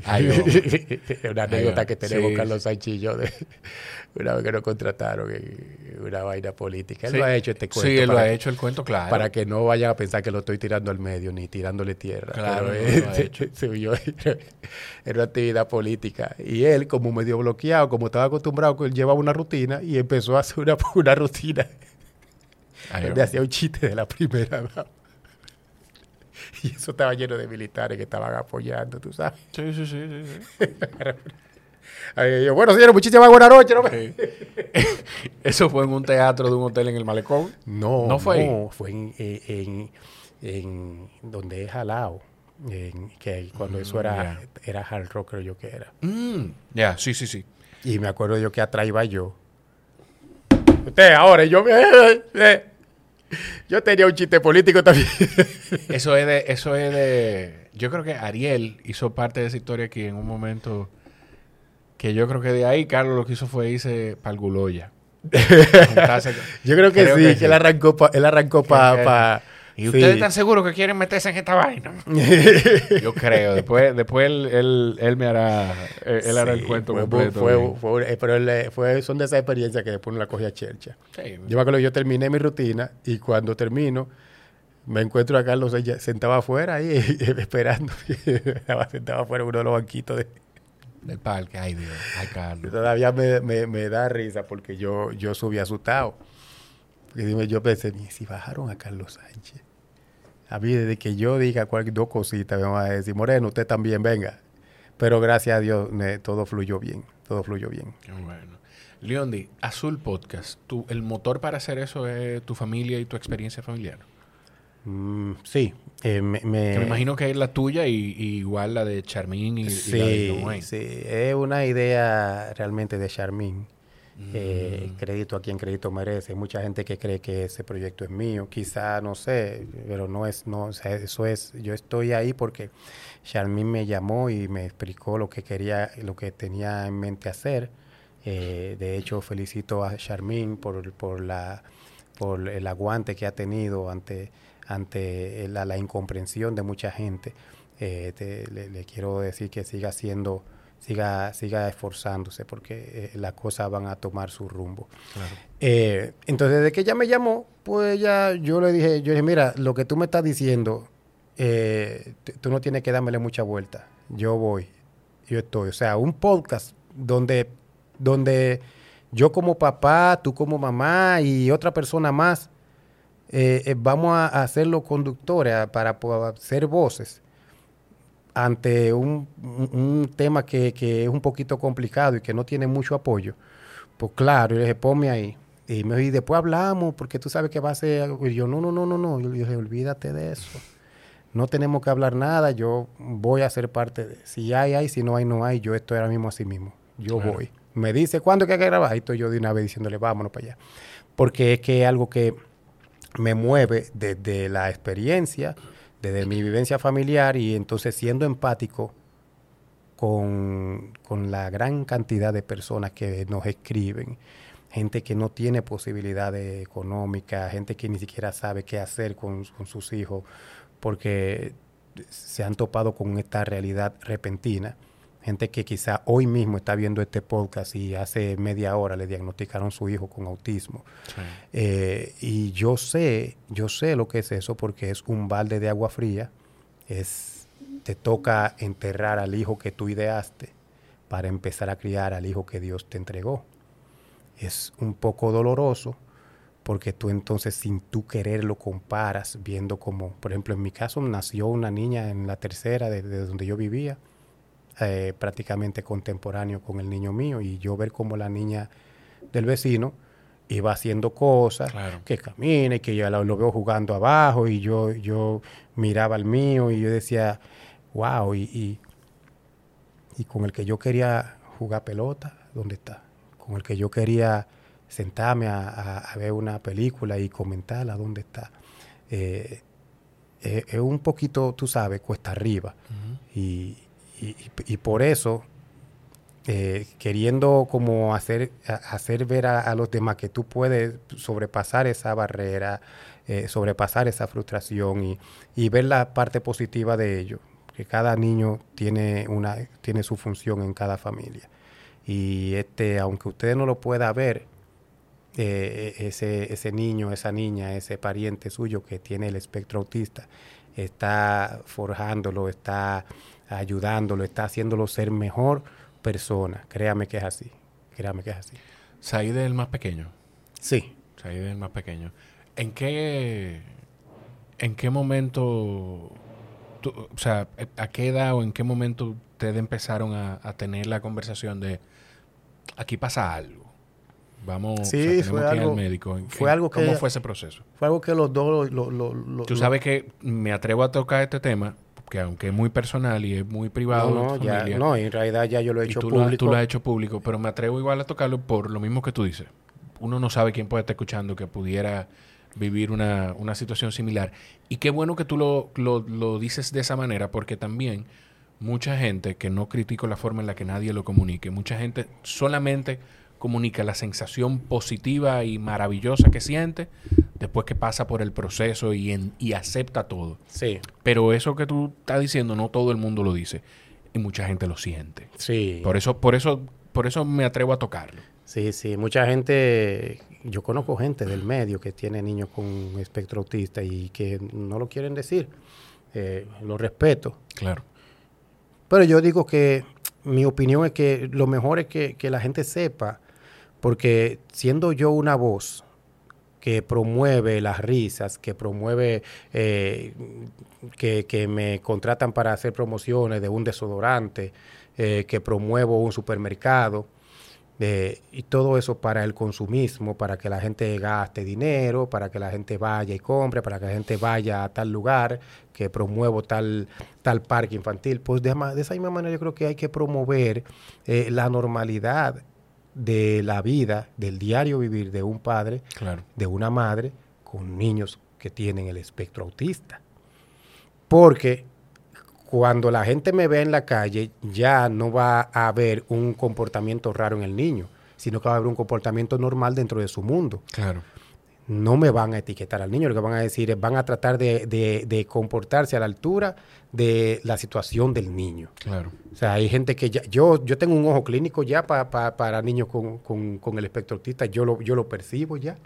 Ay, oh. una anécdota oh. que tenemos. Carlos Sánchez y yo de una vez que nos contrataron en una vaina política. Él lo ha hecho este cuento. Sí, él lo ha que- hecho el cuento, claro. para que no vayan a pensar que lo estoy tirando al medio ni tirándole tierra. Claro, Pero, eh, lo ha hecho. subió en una actividad política. Y él, como medio bloqueado, como estaba acostumbrado, él llevaba una rutina y empezó a hacer una, una rutina Ay, oh. hacía un chiste de la primera. Y eso estaba lleno de militares que estaban apoyando, tú sabes. Sí, sí, sí, sí, sí. Yo, bueno, señores, muchísimas buenas noches. ¿no? Sí. Eso fue en un teatro de un hotel en el Malecón. No, ¿No fue ahí? no, fue en, eh, en- en donde es Jalao. en- que cuando eso era, era hard rock, creo yo que era. Mm, Ya, sí, sí, sí. Y me acuerdo yo que atrás iba yo. Usted, ahora, yo, eh, eh, yo tenía un chiste político también. Eso es de, eso es de. Yo creo que Ariel hizo parte de esa historia aquí en un momento que yo creo que de ahí Carlos lo que hizo fue irse para el Guloya. Yo creo que Creo sí, que que, sí. él arrancó para él arrancó Creo que- pa, ¿Y sí. ustedes están seguros que quieren meterse en esta vaina? Yo creo. Después, después él, él, él me hará, él, él hará el Sí, cuento fue- completo. fue- eh, pero él, fue, son de esas experiencias que después no la cogía chercha. Sí. Yo me acuerdo que yo terminé mi rutina y cuando termino me encuentro a Carlos sentado afuera ahí esperando. Estaba sentado afuera en uno de los banquitos. De, Del parque. Ay, Dios. Ay, Carlos. todavía me, me- me da risa porque yo, yo subí asustado. Porque dime, yo pensé, "Ni si bajaron a Carlos Sánchez. A mí, desde que yo diga cualquier dos cositas, me van a decir, Moreno, usted también venga. Pero gracias a Dios, me- todo fluyó bien. Todo fluyó bien. Qué bueno. Leondi, Azul Podcast. Tú, ¿El motor para hacer eso es tu familia y tu experiencia familiar? Mm, sí, eh, me, me- imagino que es la tuya y, y igual la de Charmín y, y la de Sí, Noé. sí, es una idea realmente de Charmín. Mm. Eh, crédito a quien crédito merece. Hay mucha gente que cree que ese proyecto es mío. Quizá, no sé, pero no es, no, o sea, eso es, yo estoy ahí porque Charmín me llamó y me explicó lo que quería, lo que tenía en mente hacer. Eh, de hecho, felicito a Charmín por, por, la, por el aguante que ha tenido ante, ante la, la incomprensión de mucha gente. Eh, te- le, le quiero decir que siga haciendo, siga, siga esforzándose porque eh, las cosas van a tomar su rumbo. Claro. Eh, entonces, desde que ella me llamó, pues ya yo le dije, yo dije, mira, lo que tú me estás diciendo, eh, tú no tienes que dármele mucha vuelta. Yo voy, yo estoy. O sea, un podcast donde, donde yo como papá, tú como mamá y otra persona más, vamos a, a ser los conductores a- para, po- ser voces ante un, un- tema que, que es un poquito complicado y que no tiene mucho apoyo, pues claro, yo le dije, ponme ahí. Y, me, y después hablamos, porque tú sabes que va a ser algo. Y yo, no, no, no, no, no. Yo le dije, olvídate de eso. No tenemos que hablar nada, yo voy a ser parte de... Si hay, hay, si no hay, no hay. Yo estoy ahora mismo así mismo. Yo Claro. voy. Me dice, ¿cuándo que hay que grabar? Ahí estoy yo de una vez diciéndole, vámonos para allá. Porque es que es algo que me mueve desde la experiencia, desde mi vivencia familiar y entonces siendo empático con, con la gran cantidad de personas que nos escriben, gente que no tiene posibilidades económicas, gente que ni siquiera sabe qué hacer con, con sus hijos porque se han topado con esta realidad repentina. Gente que quizá hoy mismo está viendo este podcast y hace media hora le diagnosticaron su hijo con autismo. Sí. Eh, y yo sé, yo sé lo que es eso porque es un balde de agua fría. Es, te toca enterrar al hijo que tú ideaste para empezar a criar al hijo que Dios te entregó. es un poco doloroso porque tú entonces sin tú querer lo comparas viendo como, por ejemplo, en mi caso nació una niña en la tercera de, de donde yo vivía, eh, prácticamente contemporáneo con el niño mío y yo ver como la niña del vecino iba haciendo cosas, Claro. que camina y que yo lo, lo veo jugando abajo y yo, yo miraba al mío y yo decía, wow, y, y, y con el que yo quería jugar pelota, ¿dónde está? Con el que yo quería sentarme a, a- a ver una película y comentarla, ¿dónde está? Eh, eh, es un poquito, tú sabes, cuesta arriba. y, y- y por eso, eh, queriendo como hacer, hacer ver a, los demás que tú puedes sobrepasar esa barrera, eh, sobrepasar esa frustración y, y ver la parte positiva de ello, que cada niño tiene, una, tiene su función en cada familia. Y este, aunque usted no lo pueda ver, eh, ese, ese niño, esa niña, ese pariente suyo que tiene el espectro autista, está forjándolo, está ayudándolo, está haciéndolo ser mejor persona. Créame que es así. Créame que es así. Said es el más pequeño. Sí. Said es el más pequeño. ¿En qué, en qué momento, tú- o sea, a qué edad o en qué momento ustedes empezaron a, a tener la conversación de aquí pasa algo? Vamos, o sea, Sí, fue algo- al médico. ¿En fue algo que- ¿Cómo fue ese proceso? Fue algo que los dos lo... lo- lo- Tú sabes que me atrevo a tocar este tema, que aunque es muy personal y es muy privado no, no, ya, en realidad ya yo lo he hecho tú lo, público. tú lo has hecho público, pero me atrevo igual a tocarlo por lo mismo que tú dices. Uno no sabe quién puede estar escuchando que pudiera vivir una, una situación similar. Y qué bueno que tú lo, lo- lo dices de esa manera, porque también mucha gente, que no critico la forma en la que nadie lo comunique, mucha gente solamente comunica la sensación positiva y maravillosa que siente después que pasa por el proceso y, en- y acepta todo. Sí, Pero eso que tú estás diciendo, no todo el mundo lo dice. Y mucha gente lo siente. sí. Por eso, por eso, por eso me atrevo a tocarlo. Sí, sí, mucha gente, yo conozco gente del medio que tiene niños con espectro autista y que no lo quieren decir. Eh, lo respeto. Claro. Pero yo digo que mi opinión es que lo mejor es que, que la gente sepa, porque siendo yo una voz que promueve las risas, que promueve eh, que, que me contratan para hacer promociones de un desodorante, eh, que promuevo un supermercado, eh, y todo eso para el consumismo, para que la gente gaste dinero, para que la gente vaya y compre, para que la gente vaya a tal lugar, que promuevo tal, tal parque infantil. Pues de, de esa misma manera yo creo que hay que promover la normalidad de la vida, del diario vivir de un padre, Claro. de una madre con niños que tienen el espectro autista. Porque cuando la gente me ve en la calle, ya no va a haber un comportamiento raro en el niño, sino que va a haber un comportamiento normal dentro de su mundo. Claro. No me van a etiquetar al niño, lo que van a decir es, van a tratar de, de- de comportarse a la altura de la situación del niño. Claro. O sea, hay gente que ya, yo, yo tengo un ojo clínico ya pa- pa- para niños con, con- con el espectro autista, yo lo, yo lo percibo ya.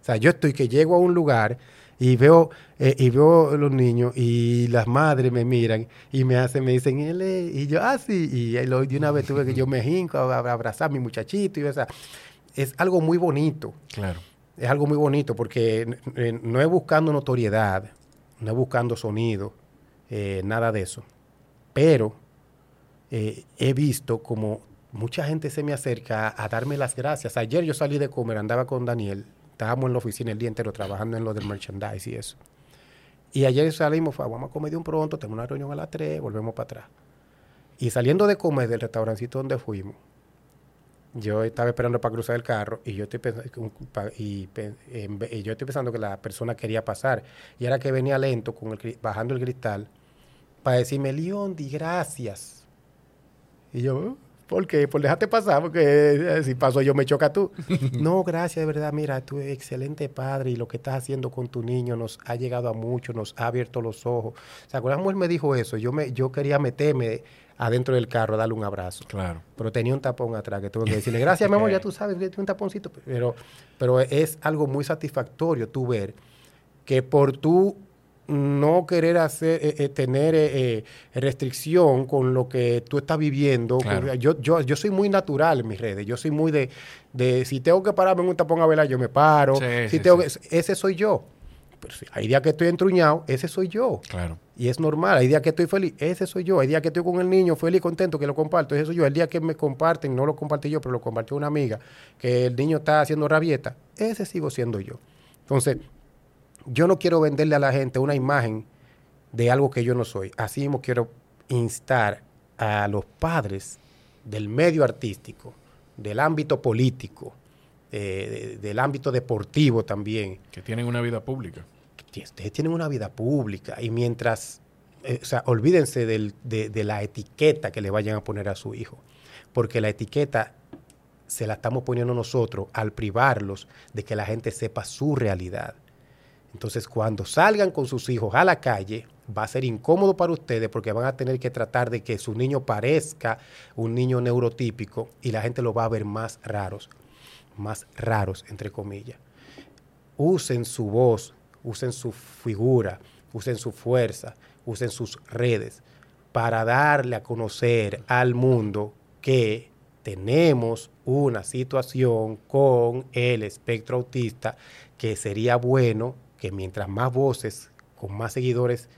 O sea, yo estoy que llego a un lugar y veo, eh, y veo los niños y las madres me miran y me hacen, me dicen, él es-", y yo, ah, sí, y lo- de una vez tuve que yo me hinco a, a abrazar a mi muchachito y o sea, es algo muy bonito. Claro. Es algo muy bonito porque eh, no es buscando notoriedad, no es buscando sonido, eh, nada de eso. Pero eh, he visto como mucha gente se me acerca a, darme las gracias. Ayer yo salí de comer, andaba con Daniel, estábamos en la oficina el día entero trabajando en lo del merchandise y eso. Y ayer salimos, fue, vamos a comer de un pronto, tengo una reunión a las 3, volvemos para atrás. Y saliendo de comer del restaurancito donde fuimos, yo estaba esperando para cruzar el carro y yo estoy pensando, y, pe- en ve- y yo estoy pensando que la persona quería pasar. Y era que venía lento, con el, bajando el cristal, para decirme, Leondi, gracias. Y yo, "Oh, ¿por qué? Por dejarte pasar, porque eh, si paso yo me choca tú. no, gracias, de verdad, mira, tú eres excelente padre y lo que estás haciendo con tu niño nos ha llegado a mucho, nos ha abierto los ojos. O sea, cuando la mujer me dijo eso, yo, me, yo quería meterme adentro del carro a darle un abrazo Claro. pero tenía un tapón atrás que tuve que decirle, gracias, mi amor, ya tú sabes, tiene un taponcito. Pero, pero es algo muy satisfactorio tú ver que por tú no querer hacer, eh, eh, tener eh, eh, restricción con lo que tú estás viviendo. Claro. Con- Yo, yo, yo soy muy natural en mis redes. Yo soy muy de, de si tengo que pararme en un tapón a velar, yo me paro. Sí, si sí, tengo sí. que- ese soy yo. Pero si hay días que estoy entruñado, ese soy yo. Claro. Y es normal. Hay días que estoy feliz, ese soy yo. Hay días que estoy con el niño feliz contento, que lo comparto, ese soy yo. El día que me comparten, no lo compartí yo, pero lo compartió una amiga, que el niño está haciendo rabieta, ese sigo siendo yo. Entonces, yo no quiero venderle a la gente una imagen de algo que yo no soy. Así mismo quiero instar a los padres del medio artístico, del ámbito político, eh, de- del ámbito deportivo también, Que tienen una vida pública. Ustedes tienen una vida pública y mientras, eh, o sea, olvídense de, de la etiqueta que le vayan a poner a su hijo, porque la etiqueta se la estamos poniendo nosotros al privarlos de que la gente sepa su realidad. Entonces, cuando salgan con sus hijos a la calle, va a ser incómodo para ustedes porque van a tener que tratar de que su niño parezca un niño neurotípico y la gente lo va a ver más raros, más raros, entre comillas usen su voz, usen su figura, usen su fuerza, usen sus redes para darle a conocer al mundo que tenemos una situación con el espectro autista que sería bueno que mientras más voces, con más seguidores,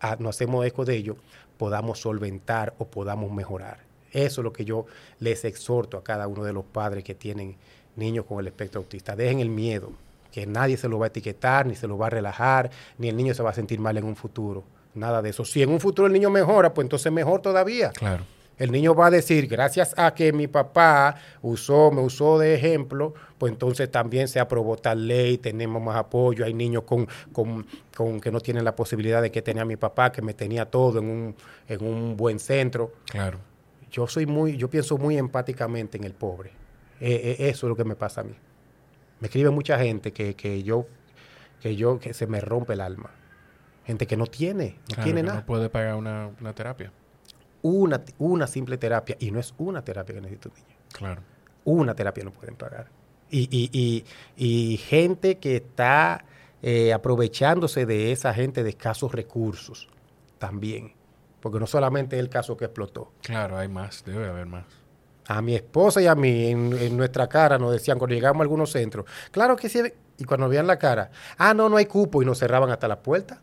ah, nos hacemos eco de ello, podamos solventar o podamos mejorar. Eso es lo que yo les exhorto a cada uno de los padres que tienen niños con el espectro autista. Dejen el miedo, que nadie se lo va a etiquetar, ni se lo va a relajar, ni el niño se va a sentir mal en un futuro. Nada de eso. Si en un futuro el niño mejora, pues entonces mejor todavía. Claro. El niño va a decir, gracias a que mi papá usó, me usó de ejemplo, pues entonces también se aprobó tal ley, tenemos más apoyo, hay niños con, con, con que no tienen la posibilidad de que tenía mi papá, que me tenía todo en un, en un buen centro. Claro. Yo soy muy, yo pienso muy empáticamente en el pobre. Eh, eh, eso es lo que me pasa a mí. Me escribe mucha gente que, que yo, que yo, que se me rompe el alma. Gente que no tiene, no Claro, tiene que nada No puede pagar una, una terapia. una, una simple terapia, y no es una terapia que necesita un niño, Claro. una terapia no pueden pagar. Y, y, y, y gente que está eh, aprovechándose de esa gente de escasos recursos también, porque no solamente es el caso que explotó. Claro, hay más. Debe haber más. A mi esposa y a mí en, en nuestra cara nos decían cuando llegamos a algunos centros, claro que sí, y cuando veían la cara, ah, no, no hay cupo y nos cerraban hasta la puerta.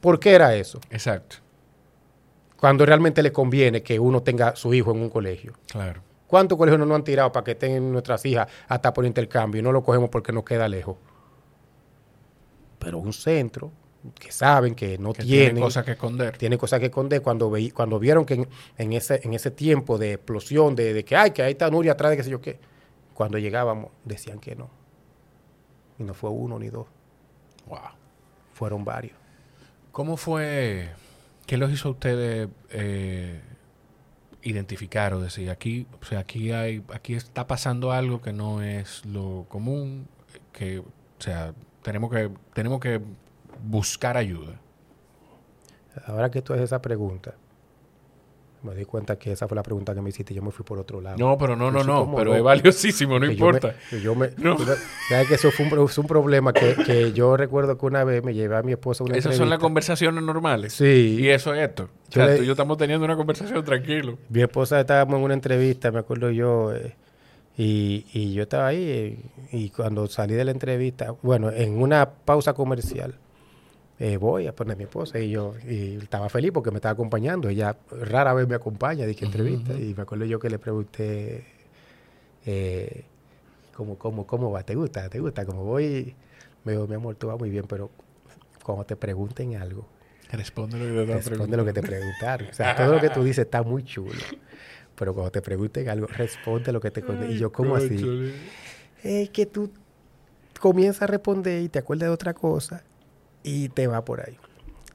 ¿Por qué era eso? Exacto. Cuando realmente le conviene que uno tenga su hijo en un colegio. Claro. ¿Cuántos colegios no nos han tirado para que estén nuestras hijas hasta por intercambio y no lo cogemos porque nos queda lejos? Pero un centro que saben que no Que tiene tienen cosas que esconder. tiene cosas que esconder. Cuando, veí- cuando vieron que en, en ese, en ese tiempo de explosión, de, de que ay, que ahí está Nuria atrás de qué sé yo qué, cuando llegábamos decían que no. Y no fue uno ni dos, Wow. fueron varios. ¿Cómo fue? ¿Qué los hizo a ustedes eh, identificar o decir aquí, o sea, aquí hay, aquí está pasando algo que no es lo común, que, o sea, tenemos que, tenemos que buscar ayuda. Ahora que tú haces esa pregunta, me di cuenta que esa fue la pregunta que me hiciste y yo me fui por otro lado. No, pero no, no, Yo no, pero es valiosísimo, no yo me- importa. yo me, No. tú ves- sabes que eso fue un, pro- es un problema que, que yo recuerdo que una vez me llevé a mi esposa a una Esas son las conversaciones normales. Sí. Y eso es esto. O Yo sea, le- tú y yo estamos teniendo una conversación tranquilo. Mi esposa estábamos en una entrevista, me acuerdo yo, eh, y, y yo estaba ahí, eh, y cuando salí de la entrevista, bueno, en una pausa comercial, eh, voy a poner a mi esposa y yo y estaba feliz porque me estaba acompañando. Ella rara vez me acompaña, dije entrevista, y me acuerdo yo que le pregunté, eh, ¿cómo, cómo, ¿cómo va? ¿Te gusta? ¿Te gusta? Como voy, me dijo, mi amor, tú vas muy bien, pero cuando te pregunten algo, Responde lo que te Responde lo que te preguntaron. O sea, todo lo que tú dices está muy chulo. Pero cuando te pregunten algo, responde lo que te conté. Y yo, ¿cómo así? Es que tú comienzas a responder y te acuerdas de otra cosa y te va por ahí.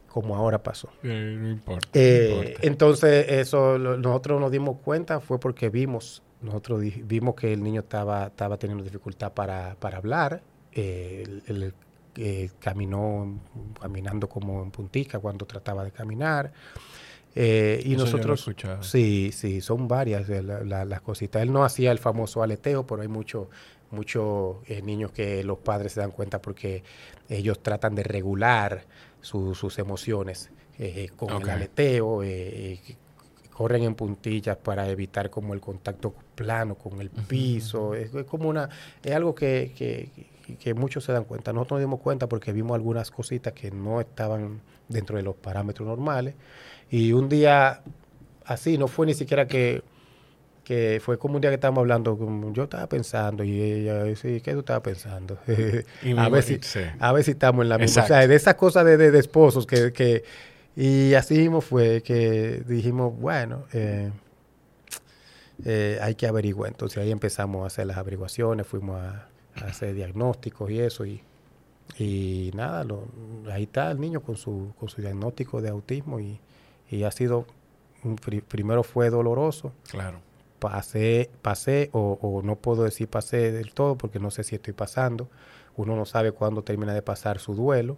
Como ahora pasó. Eh, no importa. Eh, no importa. entonces, eso lo- nosotros nos dimos cuenta fue porque vimos, nosotros di- vimos que el niño estaba, estaba teniendo dificultad para, para hablar. eh, eh, caminó caminando como en puntica cuando trataba de caminar. Eh, y Eso nosotros, sí, sí, son varias de la- la- las cositas. Él no hacía el famoso aleteo, pero hay muchos muchos eh, niños que los padres se dan cuenta porque ellos tratan de regular su- sus emociones eh, con Ok. el aleteo, eh, eh, corren en puntillas para evitar como el contacto plano con el piso. es, es como una, es algo que, que- que muchos se dan cuenta. Nosotros nos dimos cuenta porque vimos algunas cositas que no estaban dentro de los parámetros normales. Y un día así, no fue ni siquiera que, que fue como un día que estábamos hablando, como yo estaba pensando y ella, sí, ¿qué tú estabas pensando? Y a, ver si, sí. a ver si estamos en la misma. O sea, de esas cosas de, de- de esposos que, que... Y así mismo fue que dijimos, bueno, eh, eh, hay que averiguar. Entonces ahí empezamos a hacer las averiguaciones, fuimos a, a hacer diagnósticos y eso. Y, y nada, lo- ahí está el niño con su, con su diagnóstico de autismo y, y ha sido, primero fue doloroso, Claro. Pasé, pasé o, no puedo decir pasé del todo porque no sé si estoy pasando. Uno no sabe cuándo termina de pasar su duelo,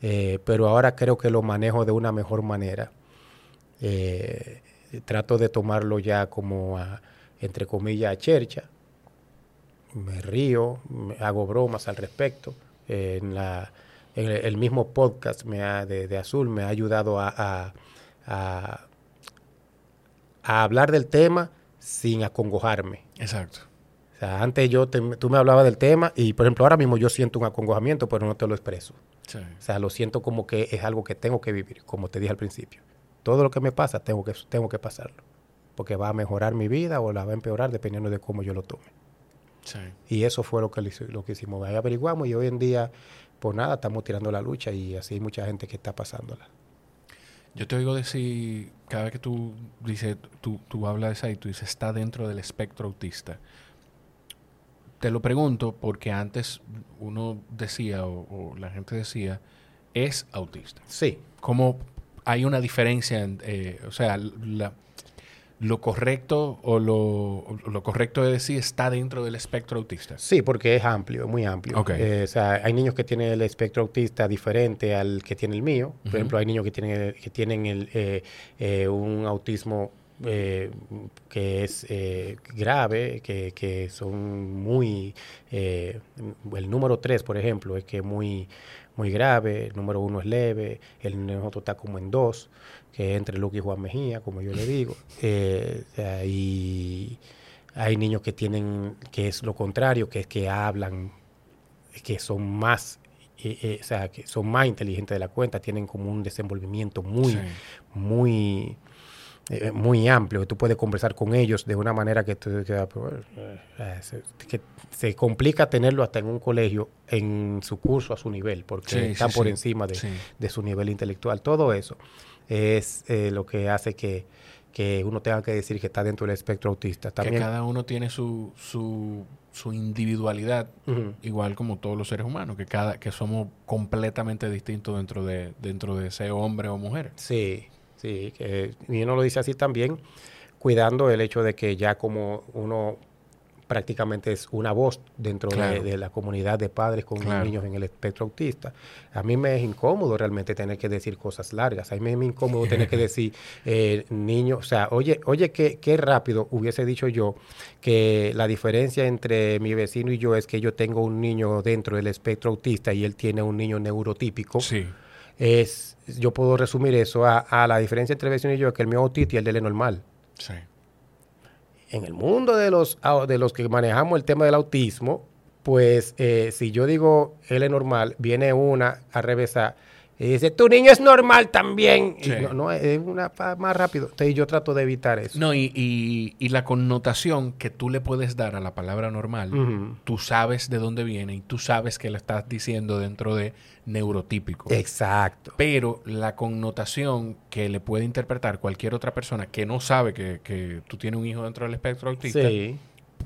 eh, pero ahora creo que lo manejo de una mejor manera. Eh, trato de tomarlo ya como, a, entre comillas, a chercha. Me río, hago bromas al respecto. En la, en el, mismo podcast me ha- de, Azul me ha ayudado a a hablar del tema sin acongojarme. Exacto. O sea, antes yo te- tú me hablabas del tema y, por ejemplo, ahora mismo yo siento un acongojamiento, pero no te lo expreso. Sí. O sea, lo siento como que es algo que tengo que vivir, como te dije al principio. Todo lo que me pasa, tengo que, tengo que pasarlo. Porque va a mejorar mi vida o la va a empeorar dependiendo de cómo yo lo tome. Sí. Y eso fue lo que, lo que hicimos. Ahí averiguamos y hoy en día, pues nada, estamos tirando la lucha y así hay mucha gente que está pasándola. Yo te oigo decir, cada vez que tú dices, tú, tú hablas de eso y tú dices, está dentro del espectro autista. Te lo pregunto porque antes uno decía, o, o la gente decía, es autista. Sí, ¿Cómo hay una diferencia? en, eh, o sea, la- lo correcto o lo, lo correcto de decir está dentro del espectro autista. Sí, porque es amplio, muy amplio. Ok. Eh, o sea, hay niños que tienen el espectro autista diferente al que tiene el mío. Por ejemplo, hay niños que tienen, que tienen el, eh, eh, un autismo eh, que es eh, grave, que, que son muy... eh, el número 3, por ejemplo, es que es muy, muy grave. El número 1 es leve. El otro está como en 2, que es entre Luke y Juan Mejía, como yo le digo. Eh, y hay niños que tienen, que es lo contrario, que es que hablan, que son más, eh, eh, o sea, que son más inteligentes de la cuenta, tienen como un desenvolvimiento muy, Sí. muy, eh, muy amplio, tú puedes conversar con ellos de una manera que, tú- que, eh, se, que se complica tenerlo hasta en un colegio en su curso a su nivel, porque Sí, están sí, por encima de su nivel intelectual. Todo eso es eh, lo que hace que, que uno tenga que decir que está dentro del espectro autista. Que También, cada uno tiene su, su, su individualidad igual como todos los seres humanos, que cada que somos completamente distintos dentro de dentro de ese hombre o mujer. Sí, sí, que, y uno lo dice así también, cuidando el hecho de que ya como uno prácticamente es una voz dentro de- Claro. de, la comunidad de padres con Claro. niños en el espectro autista. A mí me es incómodo realmente tener que decir cosas largas. A mí me es incómodo tener que decir eh, niños, o sea, oye, oye, qué, qué rápido hubiese dicho yo que la diferencia entre mi vecino y yo es que yo tengo un niño dentro del espectro autista y él tiene un niño neurotípico Sí. es, yo puedo resumir eso a, a la diferencia entre el vecino y yo, que el mío es autista y el de él es normal. Sí. En el mundo de los, de los que manejamos el tema del autismo, pues eh, si yo digo él es normal, viene una a revésar y dice, tu niño es normal también. Sí. no, no, es una más rápido. Entonces yo trato de evitar eso. No, y, y, y la connotación que tú le puedes dar a la palabra normal, tú sabes de dónde viene y tú sabes que la estás diciendo dentro de neurotípico. Exacto. Pero la connotación que le puede interpretar cualquier otra persona que no sabe que, que tú tienes un hijo dentro del espectro autista, Sí.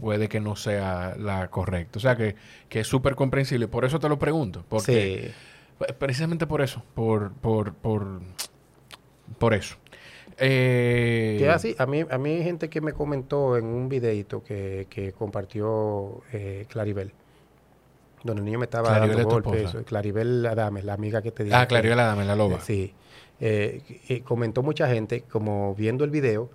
puede que no sea la correcta. O sea que, que es súper comprensible. Por eso te lo pregunto. Porque Sí. Pre- Precisamente por eso, por, por, por, por eso. Eh, Que así, a mí, a mí hay gente que me comentó en un videito que, que compartió eh, Claribel, donde el niño me estaba Claribel dando golpes. eso, Claribel Adames, la amiga que te dije. Ah, Claribel Adame, la loba. Sí. eh, comentó mucha gente, como viendo el video,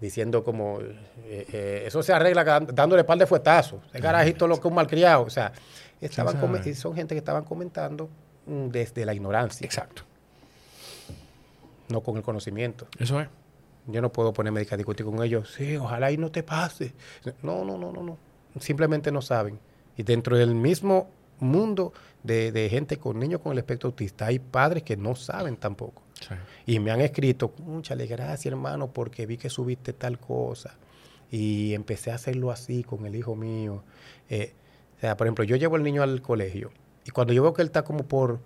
diciendo como, eh, eso se arregla dándole par de fuetazos. El garajito lo que un malcriado. O sea, estaban son gente que estaban comentando desde la ignorancia, Exacto. no con el conocimiento. Eso es. Yo no puedo ponerme a discutir con ellos. Sí, ojalá y no te pase. No, no, no, no, no. Simplemente no saben. Y dentro del mismo mundo de, de gente con niños con el espectro autista, hay padres que no saben tampoco. Sí. Y me han escrito, muchale gracias hermano, porque vi que subiste tal cosa. Y empecé a hacerlo así con el hijo mío. Eh, o sea, por ejemplo, yo llevo al niño al colegio. Y cuando yo veo que él está como por,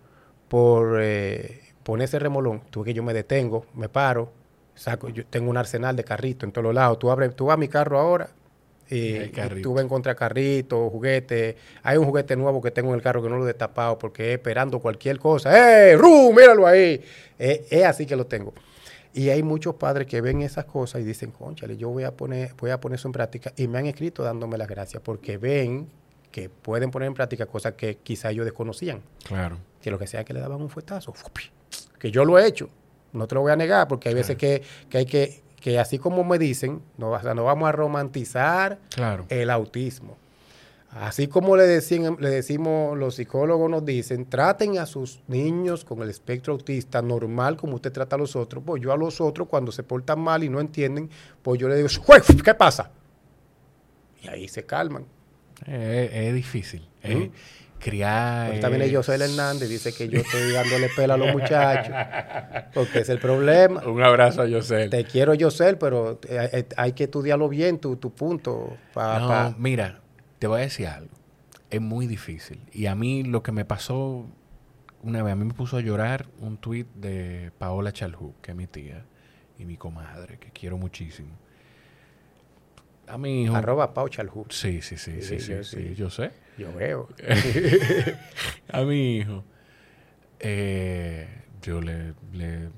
por eh, ponerse remolón, tú que yo me detengo, me paro, saco, yo tengo un arsenal de carrito en todos los lados. Tú abres, tú vas a mi carro ahora. Y tú ves encontrar carrito, juguete. Hay un juguete nuevo que tengo en el carro que no lo he destapado porque es esperando cualquier cosa. ¡Eh, Ru! Míralo ahí. Eh, es así que lo tengo. Y hay muchos padres que ven esas cosas y dicen, conchale, yo voy a poner, voy a poner eso en práctica. Y me han escrito dándome las gracias porque ven que pueden poner en práctica cosas que quizá ellos desconocían. Claro. Que lo que sea que le daban un fuetazo. Que yo lo he hecho. No te lo voy a negar porque hay veces que, que hay que, que así como me dicen, no, o sea, no vamos a romantizar Claro. el autismo. Así como le, decían, le decimos, los psicólogos nos dicen, traten a sus niños con el espectro autista normal como usted trata a los otros. Pues yo a los otros, cuando se portan mal y no entienden, pues yo le digo, "Jue, ¿qué pasa? Y ahí se calman. Es difícil. Criar. Viene es- José Hernández dice que yo estoy dándole pela a los muchachos, porque es el problema. Un abrazo a José. Te quiero, José, pero eh, eh, hay que estudiarlo bien, tu, tu punto. pa- No, pa- mira, te voy a decir algo. Es muy difícil. Y a mí lo que me pasó una vez, a mí me puso a llorar un tuit de Paola Chalhú, que es mi tía y mi comadre, que quiero muchísimo. A mi hijo. Arroba Pau Chalhu. Sí, sí, sí, sí, Sí, yo sí, sí. yo sé. Yo veo. a mi hijo, eh, yo le, le,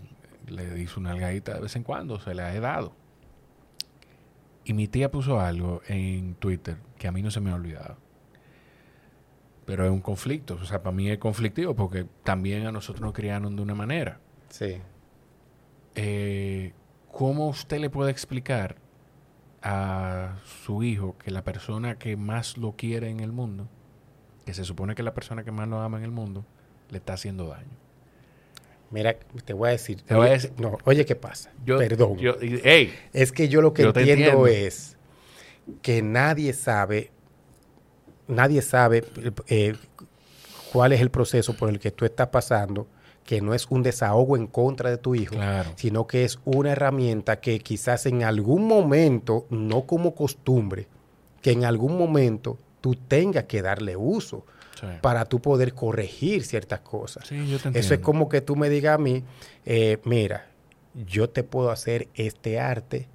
le di su nalgadita de vez en cuando, se la he dado. Y mi tía puso algo en Twitter que a mí no se me ha olvidado. Pero es un conflicto, o sea, para mí es conflictivo porque también a nosotros nos criaron de una manera. Sí. Eh, ¿Cómo usted le puede explicar a su hijo que la persona que más lo quiere en el mundo, que se supone que es la persona que más lo ama en el mundo, le está haciendo daño? Mira, te voy a decir. Te voy a decir- No, oye, ¿qué pasa? Yo, Perdón. yo- es que yo lo que yo te entiendo entiendo. es que nadie sabe, nadie sabe eh, cuál es el proceso por el que tú estás pasando, que no es un desahogo en contra de tu hijo, Claro. sino que es una herramienta que quizás en algún momento, no como costumbre, que en algún momento tú tengas que darle uso Sí. para tú poder corregir ciertas cosas. Sí, yo te Eso es como que tú me digas a mí, eh, mira, yo te puedo hacer este arte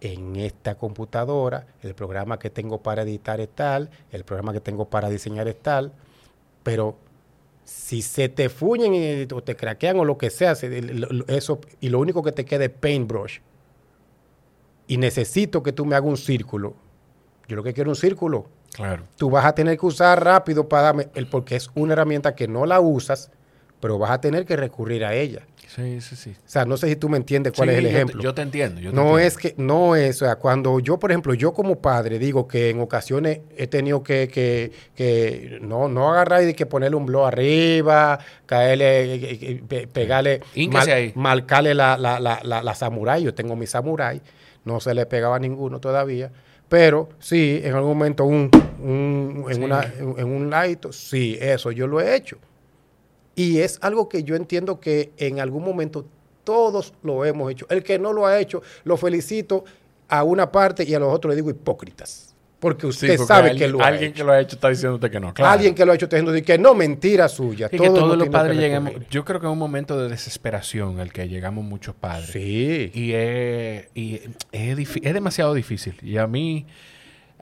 en esta computadora, el programa que tengo para editar es tal, el programa que tengo para diseñar es tal, pero si se te fuñen y- o te craquean o lo que sea, eso, y lo único que te queda es paintbrush, y necesito que tú me hagas un círculo, yo lo que quiero es un círculo, Claro. tú vas a tener que usar rápido para darme el porque es una herramienta que no la usas, pero vas a tener que recurrir a ella. Sí, sí, sí. O sea, no sé si tú me entiendes cuál Sí, es el yo te- ejemplo. Yo te, entiendo. yo te no entiendo. es que, no es, o sea, cuando yo, por ejemplo, yo como padre digo que en ocasiones he tenido que, que, que no, no agarrar y que ponerle un blow arriba, caerle, eh, eh, pe- pegarle, Hínquese ahí. marcarle la, la, la, la, la samurái. Yo tengo mi samurái, no se le pegaba a ninguno todavía. Pero sí, en algún momento un, un- en, Sí. una, en, en un ladito, sí, eso yo lo he hecho. Y es algo que yo entiendo que en algún momento todos lo hemos hecho. El que no lo ha hecho, lo felicito a una parte y a los otros le digo hipócritas. Porque Sí, usted porque sabe alguien, que lo ha alguien hecho. que lo ha hecho está diciéndote que no. Claro. Alguien que lo ha hecho está diciendo que no, mentira suya. Sí, que Todos todos los padres llegamos. Yo creo que es un momento de desesperación al que llegamos muchos padres. Sí. Y, es, y es, es demasiado difícil. Y a mí,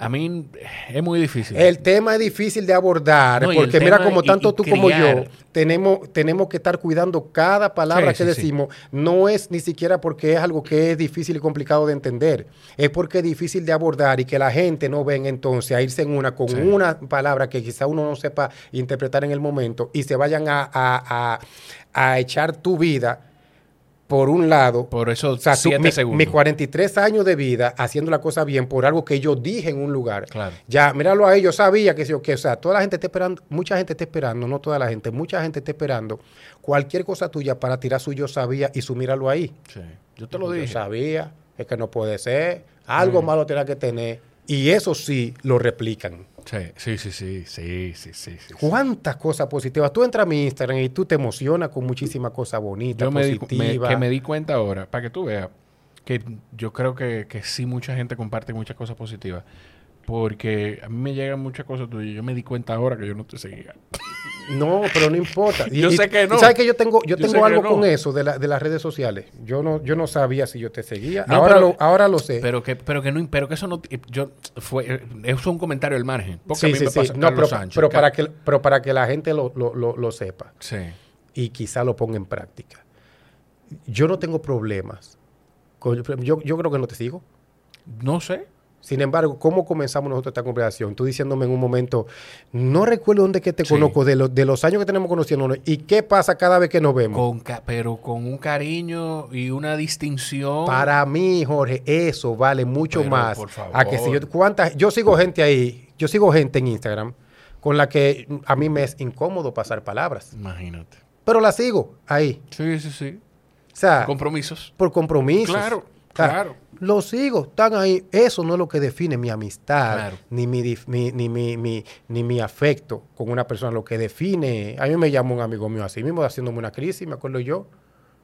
a mí es muy difícil. El tema es difícil de abordar, No, porque mira, como tanto y tú como yo, tenemos, tenemos que estar cuidando cada palabra Sí, que sí, sí. decimos. No es ni siquiera porque es algo que es difícil y complicado de entender, es porque es difícil de abordar y que la gente no venga entonces a irse en una con una palabra que quizá uno no sepa interpretar en el momento y se vayan a, a- a- a echar tu vida por un lado, Por eso o sea, tú- 7 mi- segundos. mis 43 años de vida haciendo la cosa bien por algo que yo dije en un lugar. Claro. Ya, míralo ahí, yo sabía que que, o sea, toda la gente está esperando, mucha gente está esperando, no toda la gente, mucha gente está esperando cualquier cosa tuya para tirar su yo sabía y su míralo ahí. Sí. Yo te lo Yo dije. sabía, es que no puede ser, algo malo tenía que tener. Y eso sí lo replican. Sí, sí, sí, sí, sí, sí. ¿Cuántas cosas positivas? Tú entras a mi Instagram y tú te emocionas con muchísimas cosas bonitas, Yo me di, me- que me di cuenta ahora, para que tú veas, que yo creo que, que sí mucha gente comparte muchas cosas positivas. Porque a mí me llegan muchas cosas tuyas. Yo me di cuenta ahora que yo no te seguía. No, pero no importa. Yo sé que no. ¿Sabes que yo tengo, yo tengo algo no. con eso de, la- de las redes sociales? Yo no, yo no sabía si yo te seguía. No, ahora, pero- lo, ahora lo sé. Pero que, pero que no, pero que eso no, yo, fue, eh, eso es un comentario al margen. Porque a sí, mí sí, me sí. pasa No, pero, Sánchez. pero para que, pero para que la gente lo, lo- lo- lo sepa Sí. y quizá lo ponga en práctica. Yo no tengo problemas. con- yo, yo creo que no te sigo. No sé. Sin embargo, ¿cómo comenzamos nosotros esta conversación? Tú diciéndome en un momento, no recuerdo dónde que te Sí. conozco, de, los de los años que tenemos conociéndonos, y qué pasa cada vez que nos vemos. Con, pero con un cariño y una distinción. Para mí, Jorge, eso vale mucho Pero, más. por favor. A que si yo, ¿cuántas, yo sigo gente ahí, yo sigo gente en Instagram con la que a mí me es incómodo pasar palabras, Imagínate. pero la sigo ahí. Sí, sí, sí. O sea, Compromisos. por compromiso. Claro, claro. Lo sigo, están ahí. Eso no es lo que define mi amistad, Claro. ni, mi, ni, mi, mi- ni mi afecto con una persona. Lo que define, a mí me llamó un amigo mío así mismo, haciéndome una crisis, me acuerdo yo.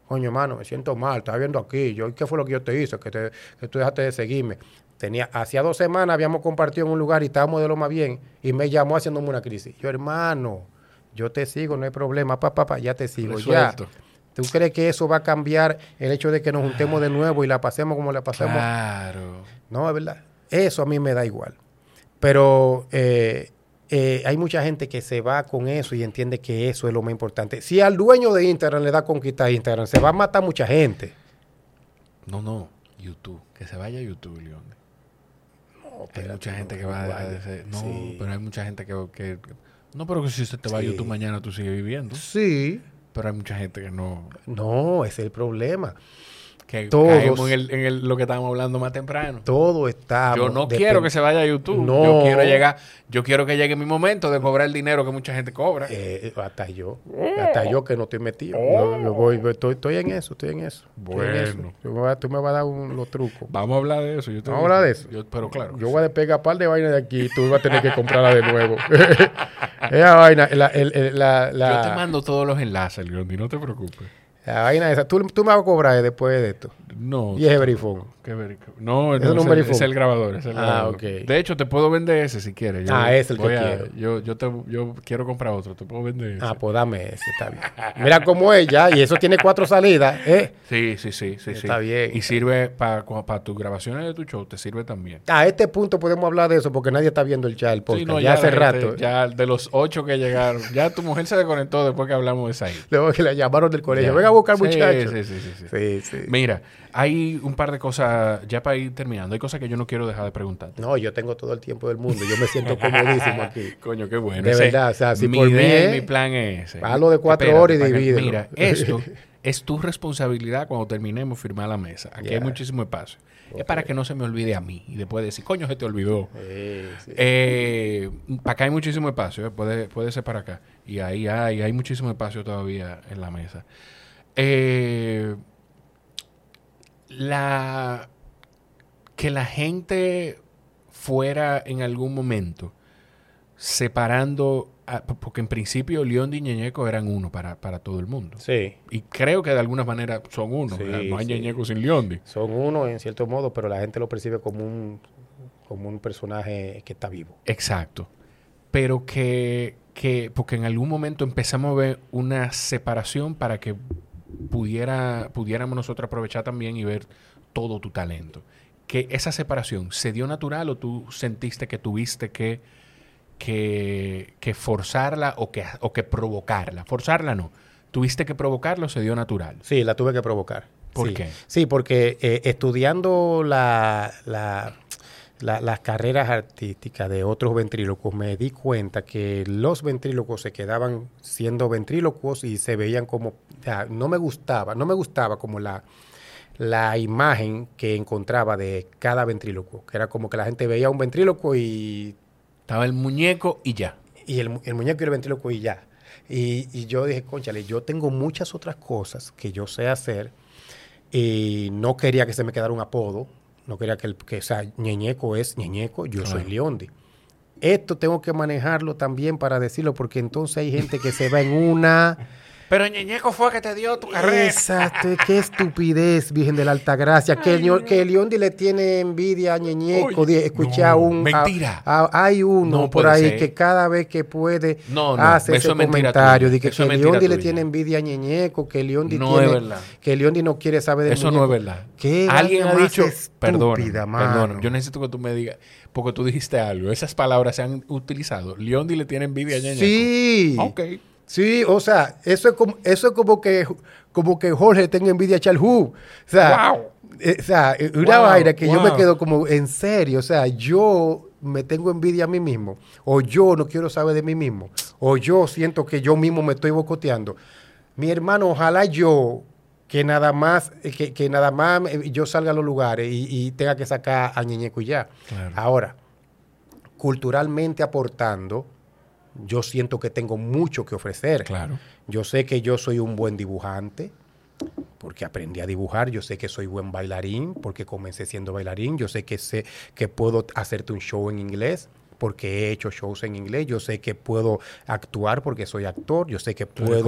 Coño, hermano, me siento mal, estás viendo aquí. Yo, ¿Qué fue lo que yo te hice? Que, te- que tú dejaste de seguirme. Tenía, hacía dos semanas habíamos compartido en un lugar y estábamos de lo más bien. Y me llamó haciéndome una crisis. Yo, hermano, yo te sigo, no hay problema. Papá, ya te sigo. Ya. ¿Tú crees que eso va a cambiar el hecho de que nos juntemos de nuevo y la pasemos como la pasemos? Claro. No, es verdad. Eso a mí me da igual. Pero eh, eh, hay mucha gente que se va con eso y entiende que eso es lo más importante. Si al dueño de Instagram le da conquista a Instagram, se va a matar mucha gente. No, no. YouTube. Que se vaya a YouTube, León. hay espérate, mucha no, gente que no va a de. No, Sí. pero hay mucha gente que, que- No, pero que si se te va a. YouTube mañana, tú sigues viviendo. Sí. Pero hay mucha gente que no. No, ese es el problema. Que Todos. caemos en, el- en el- lo que estábamos hablando más temprano. Todo está. Yo no quiero que se vaya a YouTube. No. Yo quiero llegar, yo quiero que llegue mi momento de cobrar el dinero que mucha gente cobra. Eh, hasta yo, hasta yo que no estoy metido. Yo, yo voy, estoy, estoy en eso, estoy en eso. estoy en eso. Bueno. Tú me vas, tú me vas a dar un- los trucos. Vamos a hablar de eso. Yo te Vamos a hablar de eso. Yo- pero claro. Yo voy a despegar un par de vainas de aquí y tú vas a tener que comprarla de nuevo. Esa vaina, la, el- el- la, la- Yo te mando todos los enlaces, Leondi, no te preocupes. La vaina esa. Tú, tú me vas a cobrar después de esto. No. Y qué ver- No, Eso no, es es, el, es grabador. es el Ah, grabador. ok. De hecho, te puedo vender ese si quieres. Yo Ah, es el que a- quiero. Yo, yo, te, yo quiero comprar otro. Te puedo vender ese. Ah, pues dame ese, está bien. Mira cómo es ya, y eso tiene cuatro salidas, ¿eh? Sí, sí, sí, sí. Está sí. bien. Y sirve para tus grabaciones de tu show, te sirve también. A este punto podemos hablar de eso porque nadie está viendo el chat, el podcast. Sí, no, ya, hace gente- rato. Ya de los ocho que llegaron, ya tu mujer se desconectó después que hablamos de esa Luego que la llamaron del colegio. Ya. Venga a buscar muchachos. Sí, sí, sí. Sí, sí. Mira, hay un par de cosas, ya para ir terminando, hay cosas que yo no quiero dejar de preguntar. No, yo tengo todo el tiempo del mundo. Yo me siento comodísimo aquí. Coño, qué bueno. De Ese- verdad, o sea, si mi por idea es- mi plan es ese. Hazlo de cuatro Espérate, horas y divídelo. Mira, esto es tu responsabilidad cuando terminemos firmar la mesa. Aquí hay muchísimo espacio. Es para que no se me olvide a mí y después decir, coño, se te olvidó. Sí, sí. Eh, para acá hay muchísimo espacio, eh, puede, puede ser para acá. Y ahí hay, hay muchísimo espacio todavía en la mesa. Eh, la que la gente fuera en algún momento separando, a- porque en principio León y Ñeñeco eran uno para, para todo el mundo. Sí. Y creo que de alguna manera son uno. No hay sí. Ñeñeco sin Leondi. Son uno en cierto modo, pero la gente lo percibe como un, como un personaje que está vivo. Exacto. Pero que, que, porque en algún momento empezamos a ver una separación para que pudiera, pudiéramos nosotros aprovechar también y ver todo tu talento. Que esa separación se dio natural o tú sentiste que tuviste que, que, que forzarla o que, o que provocarla. Forzarla no. Tuviste que provocarla o se dio natural. Sí, la tuve que provocar. ¿Por Sí. qué? Sí, porque eh, estudiando la, la, la- las carreras artísticas de otros ventrílocos, me di cuenta que los ventrílocos se quedaban siendo ventrílocos y se veían como, sea, no me gustaba, no me gustaba como la, la imagen que encontraba de cada ventríloco, que era como que la gente veía un ventríloco y Estaba el muñeco y ya. y el, el muñeco y el ventríloco y ya. Y, y yo dije, conchale, yo tengo muchas otras cosas que yo sé hacer y no quería que se me quedara un apodo, no quería que, el, que o sea, ñeñeco es ñeñeco, yo soy. Leondi. Esto tengo que manejarlo también para decirlo, porque entonces hay gente que se va en una... Pero Ñeñeco fue que te dio tu carrera. Exacto, qué estupidez, Virgen de la Altagracia. Que, el, que Leondi le tiene envidia a Ñeñeco. Oye, Escuché no, a un. a- mentira. a- hay uno No por ahí ser. que cada vez que puede No, no, hace eso ese es comentario. tuya, de que, que Leondi le tiene envidia a Ñeñeco, que Leondi No tiene. es verdad. Que Leondi no quiere saber de Eso no es verdad. ¿Qué Alguien ha dicho, perdón, perdón, yo necesito que tú me digas, porque tú dijiste algo, esas palabras se han utilizado. Leondi le tiene envidia a Ñeñeco. Sí. Ok. Sí, o sea, eso es como, eso es como que como que Jorge tenga envidia a Charles Hu. O sea, Wow. eh, o sea, una Wow, vaina que yo me quedo como en serio. O sea, yo me tengo envidia a mí mismo. O yo no quiero saber de mí mismo. O yo siento que yo mismo me estoy bocoteando. Mi hermano, ojalá yo que nada más, eh, que, que nada más eh, yo salga a los lugares y, y tenga que sacar a Ñeñeco y ya. Claro. Ahora, culturalmente aportando, yo siento que tengo mucho que ofrecer. Claro. Yo sé que yo soy un buen dibujante, porque aprendí a dibujar. Yo sé que soy buen bailarín, porque comencé siendo bailarín. Yo sé que sé que puedo hacerte un show en inglés, porque he hecho shows en inglés. Yo sé que puedo actuar porque soy actor. Yo sé que puedo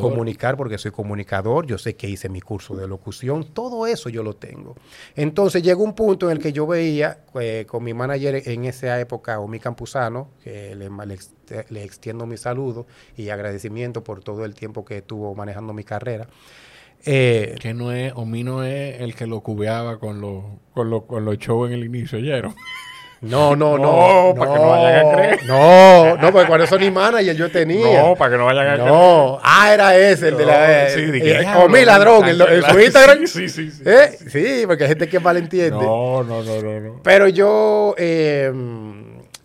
comunicar porque soy comunicador. Yo sé que hice mi curso de locución. Todo eso yo lo tengo. Entonces llegó un punto en el que yo veía eh, con mi manager en esa época, Omi Campuzano, que le, le ex- le extiendo mi saludo y agradecimiento por todo el tiempo que estuvo manejando mi carrera. Eh, Que no es, Omi no es el que lo cubeaba con los con los con los shows en el inicio, ¿oyeron? No, no, No, no. para que no vayan a creer. No, no, porque cuando eso ni manager yo tenía. para que no vayan No, ah, era ese, el de la. No, sí, eh, dije, eh, Omi ladrón, el- su sí, Instagram. Sí, sí, sí. ¿Eh? Sí, porque hay gente que malentiende. No, no, no, no, no. Pero yo, eh,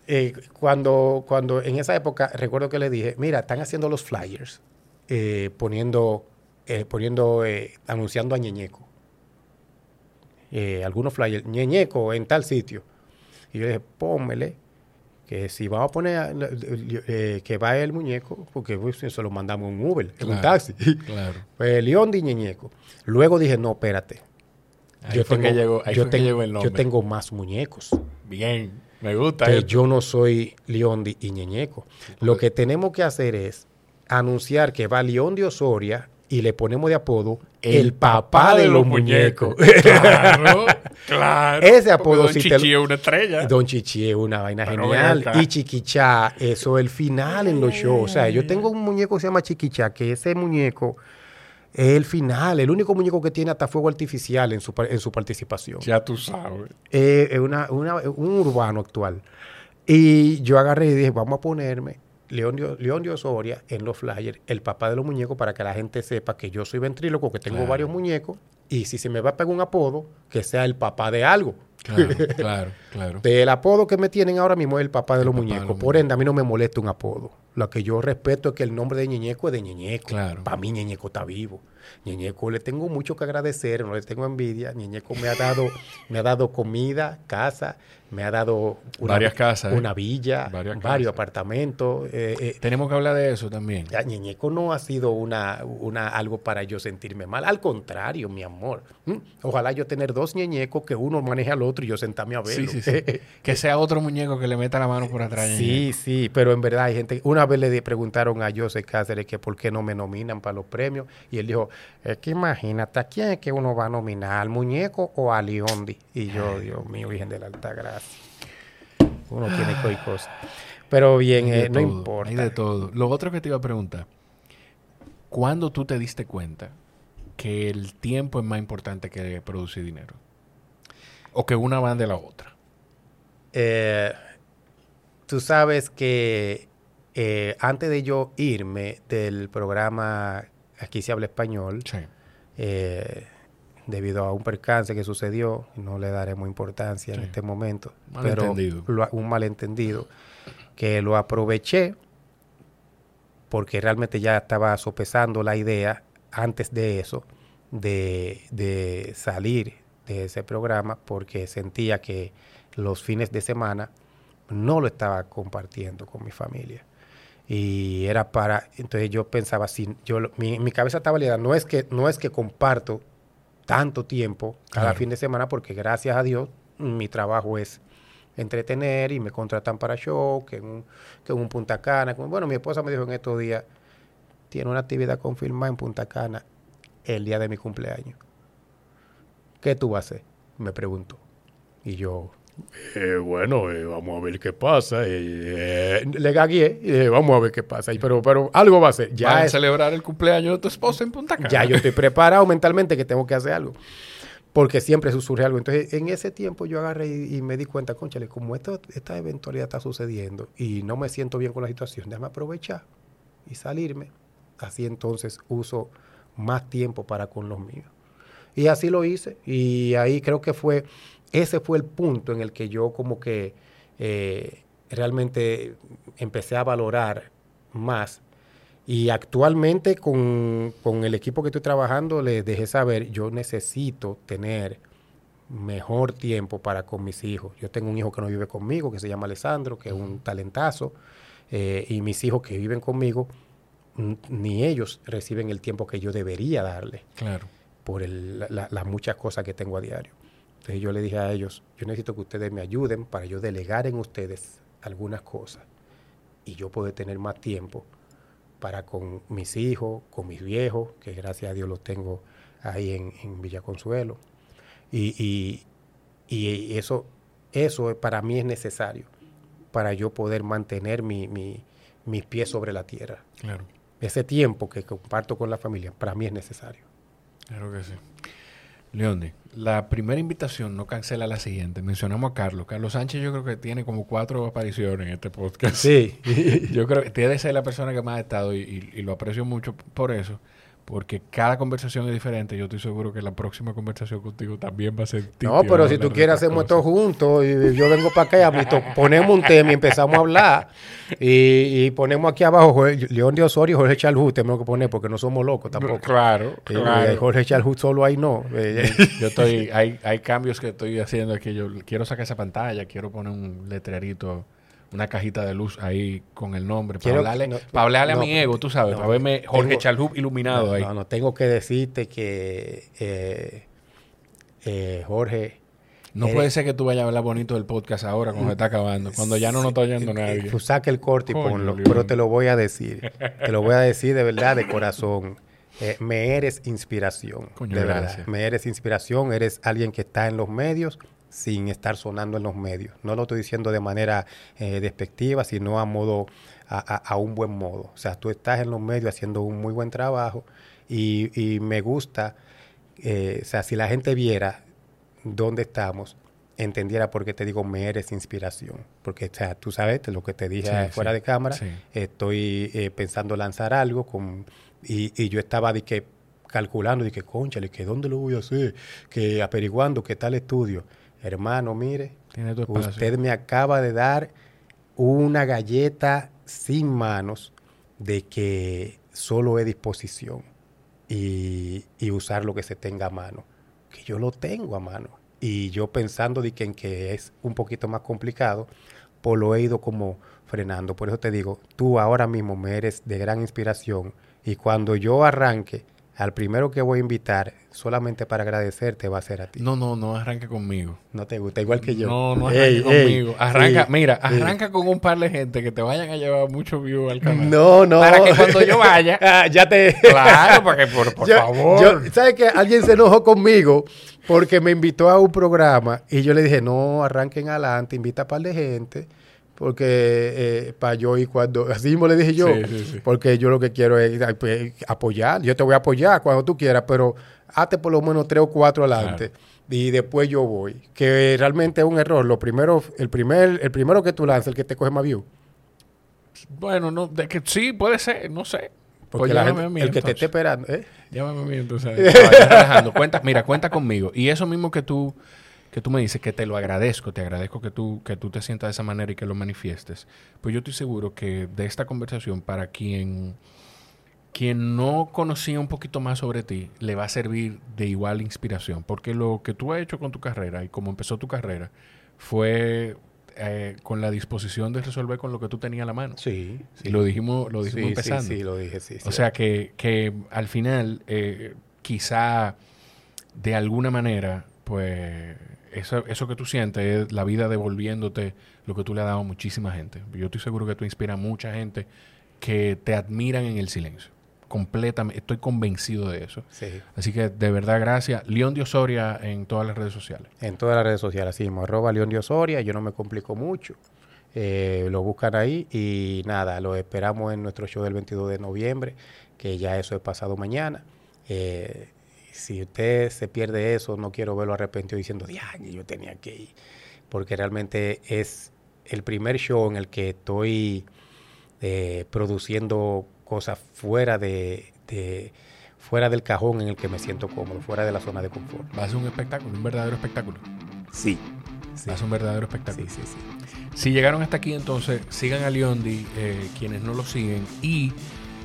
eh, cuando, cuando en esa época, recuerdo que le dije, mira, están haciendo los flyers, eh, poniendo, eh, poniendo, eh, anunciando a Ñeñeco. Eh, algunos flyers, Ñeñeco en tal sitio. Y yo le dije, pónmele, que si vamos a poner, a- eh, que va el muñeco, porque pues, se lo mandamos en un Uber, en un taxi. Claro. Pues León de Ñeñeco. Luego dije, no, espérate. Ahí fue que llegó, ahí yo fue que tengo- llegó el nombre. yo tengo más muñecos. Bien, me gusta que esto. yo no soy Leondi y Ñeñeco. Lo que tenemos que hacer es anunciar que va León de Osoria y le ponemos de apodo el, papá de los muñecos. claro, claro. Ese apodo sí Don te Chichi lo- es una estrella. Don Chichi es una vaina Pero genial. Y Chiquichá, eso es el final en los shows. O sea, yo tengo un muñeco que se llama Chiquichá, que ese muñeco es el final, el único muñeco que tiene hasta fuego artificial en su, en su participación. Ya tú sabes. eh, es una- una- un urbano actual. Y yo agarré y dije, vamos a ponerme León de Osoria en los flyers, el papá de los muñecos, para que la gente sepa que yo soy ventríloco, que tengo Claro. varios muñecos, y si se me va a pegar un apodo, que sea el papá de algo. Claro, claro, claro. El apodo que me tienen ahora mismo es el papá de El los papá de muñecos. los Por ende, a mí no me molesta un apodo. Lo que yo respeto es que el nombre de Ñeñeco es de Ñeñeco. Claro. Para mí Ñeñeco está vivo. Ñeñeco le tengo mucho que agradecer, no le tengo envidia. Ñeñeco me ha dado, me ha dado comida, casa, me ha dado Varias casas, ¿eh? una villa, Varias varios casas. apartamentos. eh, eh, Tenemos que hablar de eso también. ya, Ñeñeco no ha sido una, una, algo para yo sentirme mal. Al contrario, mi amor. ¿Mm? Ojalá yo tener dos ñeñecos que uno maneje al otro y yo sentarme a verlo. Sí, sí, sí. que sea otro muñeco que le meta la mano por atrás. Sí, sí, pero en verdad hay gente. Una vez le preguntaron a José Cáceres que por qué no me nominan para los premios y él dijo: Es que imagínate, ¿a quién es que uno va a nominar? ¿Al muñeco o a Leondi? Y yo, Dios mío, Virgen de la Alta Gracia. Uno tiene que cosas. Pero bien, eh, no importa. Hay de todo. Lo otro que te iba a preguntar, ¿cuándo tú te diste cuenta que el tiempo es más importante que producir dinero? O que una va de la otra. Eh, tú sabes que eh, antes de yo irme del programa Aquí se habla español, Sí. eh, debido a un percance que sucedió, no le daremos importancia en este momento, Malentendido. pero lo- un malentendido que lo aproveché porque realmente ya estaba sopesando la idea antes de eso de, de salir de ese programa porque sentía que los fines de semana no lo estaba compartiendo con mi familia y era para entonces yo pensaba si yo mi, mi cabeza estaba liada no es que no es que comparto tanto tiempo cada Claro. fin de semana porque gracias a Dios mi trabajo es entretener y me contratan para show que en un, que en un Punta Cana bueno mi esposa me dijo en estos días tiene una actividad confirmada en Punta Cana el día de mi cumpleaños ¿qué tú vas a hacer? me preguntó y yo Eh, bueno, eh, vamos a ver qué pasa. eh, eh, le gagué y dije, vamos a ver qué pasa pero pero algo va a ser Ya a celebrar el cumpleaños de tu esposa en Punta Cana. ya yo estoy preparado mentalmente que tengo que hacer algo. Porque siempre su- surge algo. Entonces, en ese tiempo yo agarré y, y me di cuenta, conchale, como esto, esta eventualidad está sucediendo y no me siento bien con la situación, déjame aprovechar y salirme. Así entonces uso más tiempo para con los míos. Y así lo hice. Y ahí creo que fue, ese fue el punto en el que yo como que eh, realmente empecé a valorar más y actualmente con, con el equipo que estoy trabajando les dejé saber, yo necesito tener mejor tiempo para con mis hijos. Yo tengo un hijo que no vive conmigo, que se llama Alessandro, que es un talentazo, eh, y mis hijos que viven conmigo, ni ellos reciben el tiempo que yo debería darle Claro. por el- la- las muchas cosas que tengo a diario. Entonces yo le dije a ellos, yo necesito que ustedes me ayuden para yo delegar en ustedes algunas cosas y yo poder tener más tiempo para con mis hijos, con mis viejos, que gracias a Dios los tengo ahí en, en Villa Consuelo. Y, y- y eso, eso para mí es necesario para yo poder mantener mi- mi- mis pies sobre la tierra. Claro. Ese tiempo que comparto con la familia, para mí es necesario. Claro que sí. Leondi, la primera invitación no cancela la siguiente. Mencionamos a Carlos. Carlos Sánchez yo creo que tiene como cuatro apariciones en este podcast. Sí. Yo creo que debe ser la persona que más ha estado y, y- y lo aprecio mucho por eso. Porque cada conversación es diferente. Yo estoy seguro que la próxima conversación contigo también va a ser No, pero si tú quieres hacemos esto cosas. juntos y yo vengo para acá y ponemos un tema y empezamos a hablar y, y ponemos aquí abajo Jorge- León de Osorio y Jorge Charhut, tenemos que poner porque no somos locos tampoco. Claro, Eh, claro. Jorge Charhut solo ahí no. Eh, Yo estoy, hay, hay cambios que estoy haciendo aquí. Yo quiero sacar esa pantalla, quiero poner un letrerito, una cajita de luz ahí con el nombre. Para hablarle, no, para hablarle no, a mi ego, tú sabes, no, para verme Jorge Chalhub iluminado ahí. no, no, tengo que decirte que eh, eh, Jorge... No Eh, puede ser que tú vayas a hablar bonito del podcast ahora cuando se está acabando, cuando ya no nos está oyendo nadie. Tú saca el corte y ponlo, pero te lo voy a decir. te lo voy a decir de verdad, de corazón. Eh, me eres inspiración. Coño, de gracias. verdad. Me eres inspiración. Eres alguien que está en los medios sin estar sonando en los medios. No lo estoy diciendo de manera eh, despectiva, sino a modo, a, a- a un buen modo. O sea, tú estás en los medios haciendo un muy buen trabajo y, y me gusta, eh, o sea, si la gente viera dónde estamos, entendiera por qué te digo me eres inspiración. Porque, o sea, tú sabes lo que te dije Sí, fuera sí, de cámara, sí. estoy eh, pensando lanzar algo con, y, y yo estaba de que calculando, conchale, que dónde lo voy a hacer, que averiguando qué tal estudio. Hermano, mire, Tiene tu espacio. usted me acaba de dar una galleta sin manos de que solo es disposición y, y usar lo que se tenga a mano. Que yo lo tengo a mano. Y yo pensando de que en que es un poquito más complicado, pues lo he ido como frenando. Por eso te digo, tú ahora mismo me eres de gran inspiración. Y cuando yo arranque, al primero que voy a invitar, solamente para agradecerte, va a ser a ti. No, no, no arranque conmigo. No te gusta, igual que yo. No, no arranque Ey, ey, conmigo. Arranca, mira, arranca con un par de gente que te vayan a llevar mucho view al canal. No, no. Para que cuando yo vaya- Ah, ya te. Claro, para que por, por Yo- favor. yo- ¿Sabes que Alguien se enojó conmigo porque me invitó a un programa y yo le dije, no, arranquen adelante, invita a par de gente. Porque eh, para yo y cuando, así mismo le dije yo, Sí, sí, sí. porque yo lo que quiero es pues, apoyar, yo te voy a apoyar cuando tú quieras, pero hazte por lo menos tres o cuatro adelante y después yo voy. Que realmente es un error. Lo primero, el primer, el primero que tú lanzas, el que te coge más view. Bueno, no, de que sí, puede ser, no sé. Porque Pues la gente- a mí, el que te entonces. esté esperando, ¿eh? Llámame a mí entonces. No, estoy relajando. Cuenta, mira, cuenta conmigo. Y eso mismo que tú, que tú me dices, que te lo agradezco, te agradezco que tú, que tú te sientas de esa manera y que lo manifiestes. Pues yo estoy seguro que de esta conversación, para quien, quien no conocía un poquito más sobre ti, le va a servir de igual inspiración. Porque lo que tú has hecho con tu carrera y cómo empezó tu carrera fue eh, con la disposición de resolver con lo que tú tenías a la mano. Sí, sí. Y lo dijimos, lo Sí, dijimos sí, empezando. Sí, lo dije, sí. O sea que, que al final, eh, quizá de alguna manera, pues eso, eso que tú sientes es la vida devolviéndote lo que tú le has dado a muchísima gente. Yo estoy seguro que tú inspiras a mucha gente que te admiran en el silencio. Completamente, estoy convencido de eso. sí. Así que de verdad, gracias. León de Osoria en todas las redes sociales. En todas las redes sociales, así mismo, arroba León de Osoria, yo no me complico mucho. Eh, lo buscan ahí y nada, lo esperamos en nuestro show del 22 de noviembre, que ya eso es pasado mañana. Eh, si usted se pierde eso, no quiero verlo arrepentido diciendo, "Diañe, yo tenía que ir, porque realmente es el primer show en el que estoy eh, produciendo cosas fuera de, de- fuera del cajón en el que me siento cómodo, fuera de la zona de confort. Va a ser un espectáculo, un verdadero espectáculo. Sí, sí, Va a ser un verdadero espectáculo. sí, sí, sí. Si llegaron hasta aquí, entonces sigan a Leondi, eh, quienes no lo siguen. Y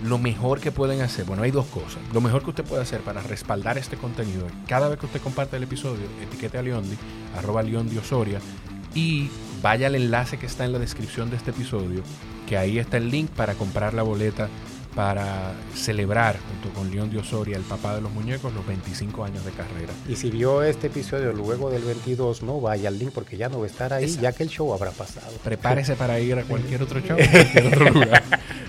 lo mejor que pueden hacer, bueno, hay dos cosas. Lo mejor que usted puede hacer para respaldar este contenido, cada vez que usted comparte el episodio, etiquete a Leondi, arroba Leondi Osoria, y vaya al enlace que está en la descripción de este episodio, que ahí está el link para comprar la boleta para celebrar junto con León de Osoria, el papá de los muñecos, los 25 años de carrera. Y si vio este episodio luego del 22, no vaya al link porque ya no va a estar ahí, ya que el show habrá pasado. Prepárese para ir a cualquier otro show, a cualquier otro lugar.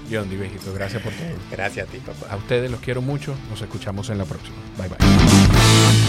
León, viejito, gracias por todo. Gracias a ti, papá. A ustedes los quiero mucho. Nos escuchamos en la próxima. Bye bye.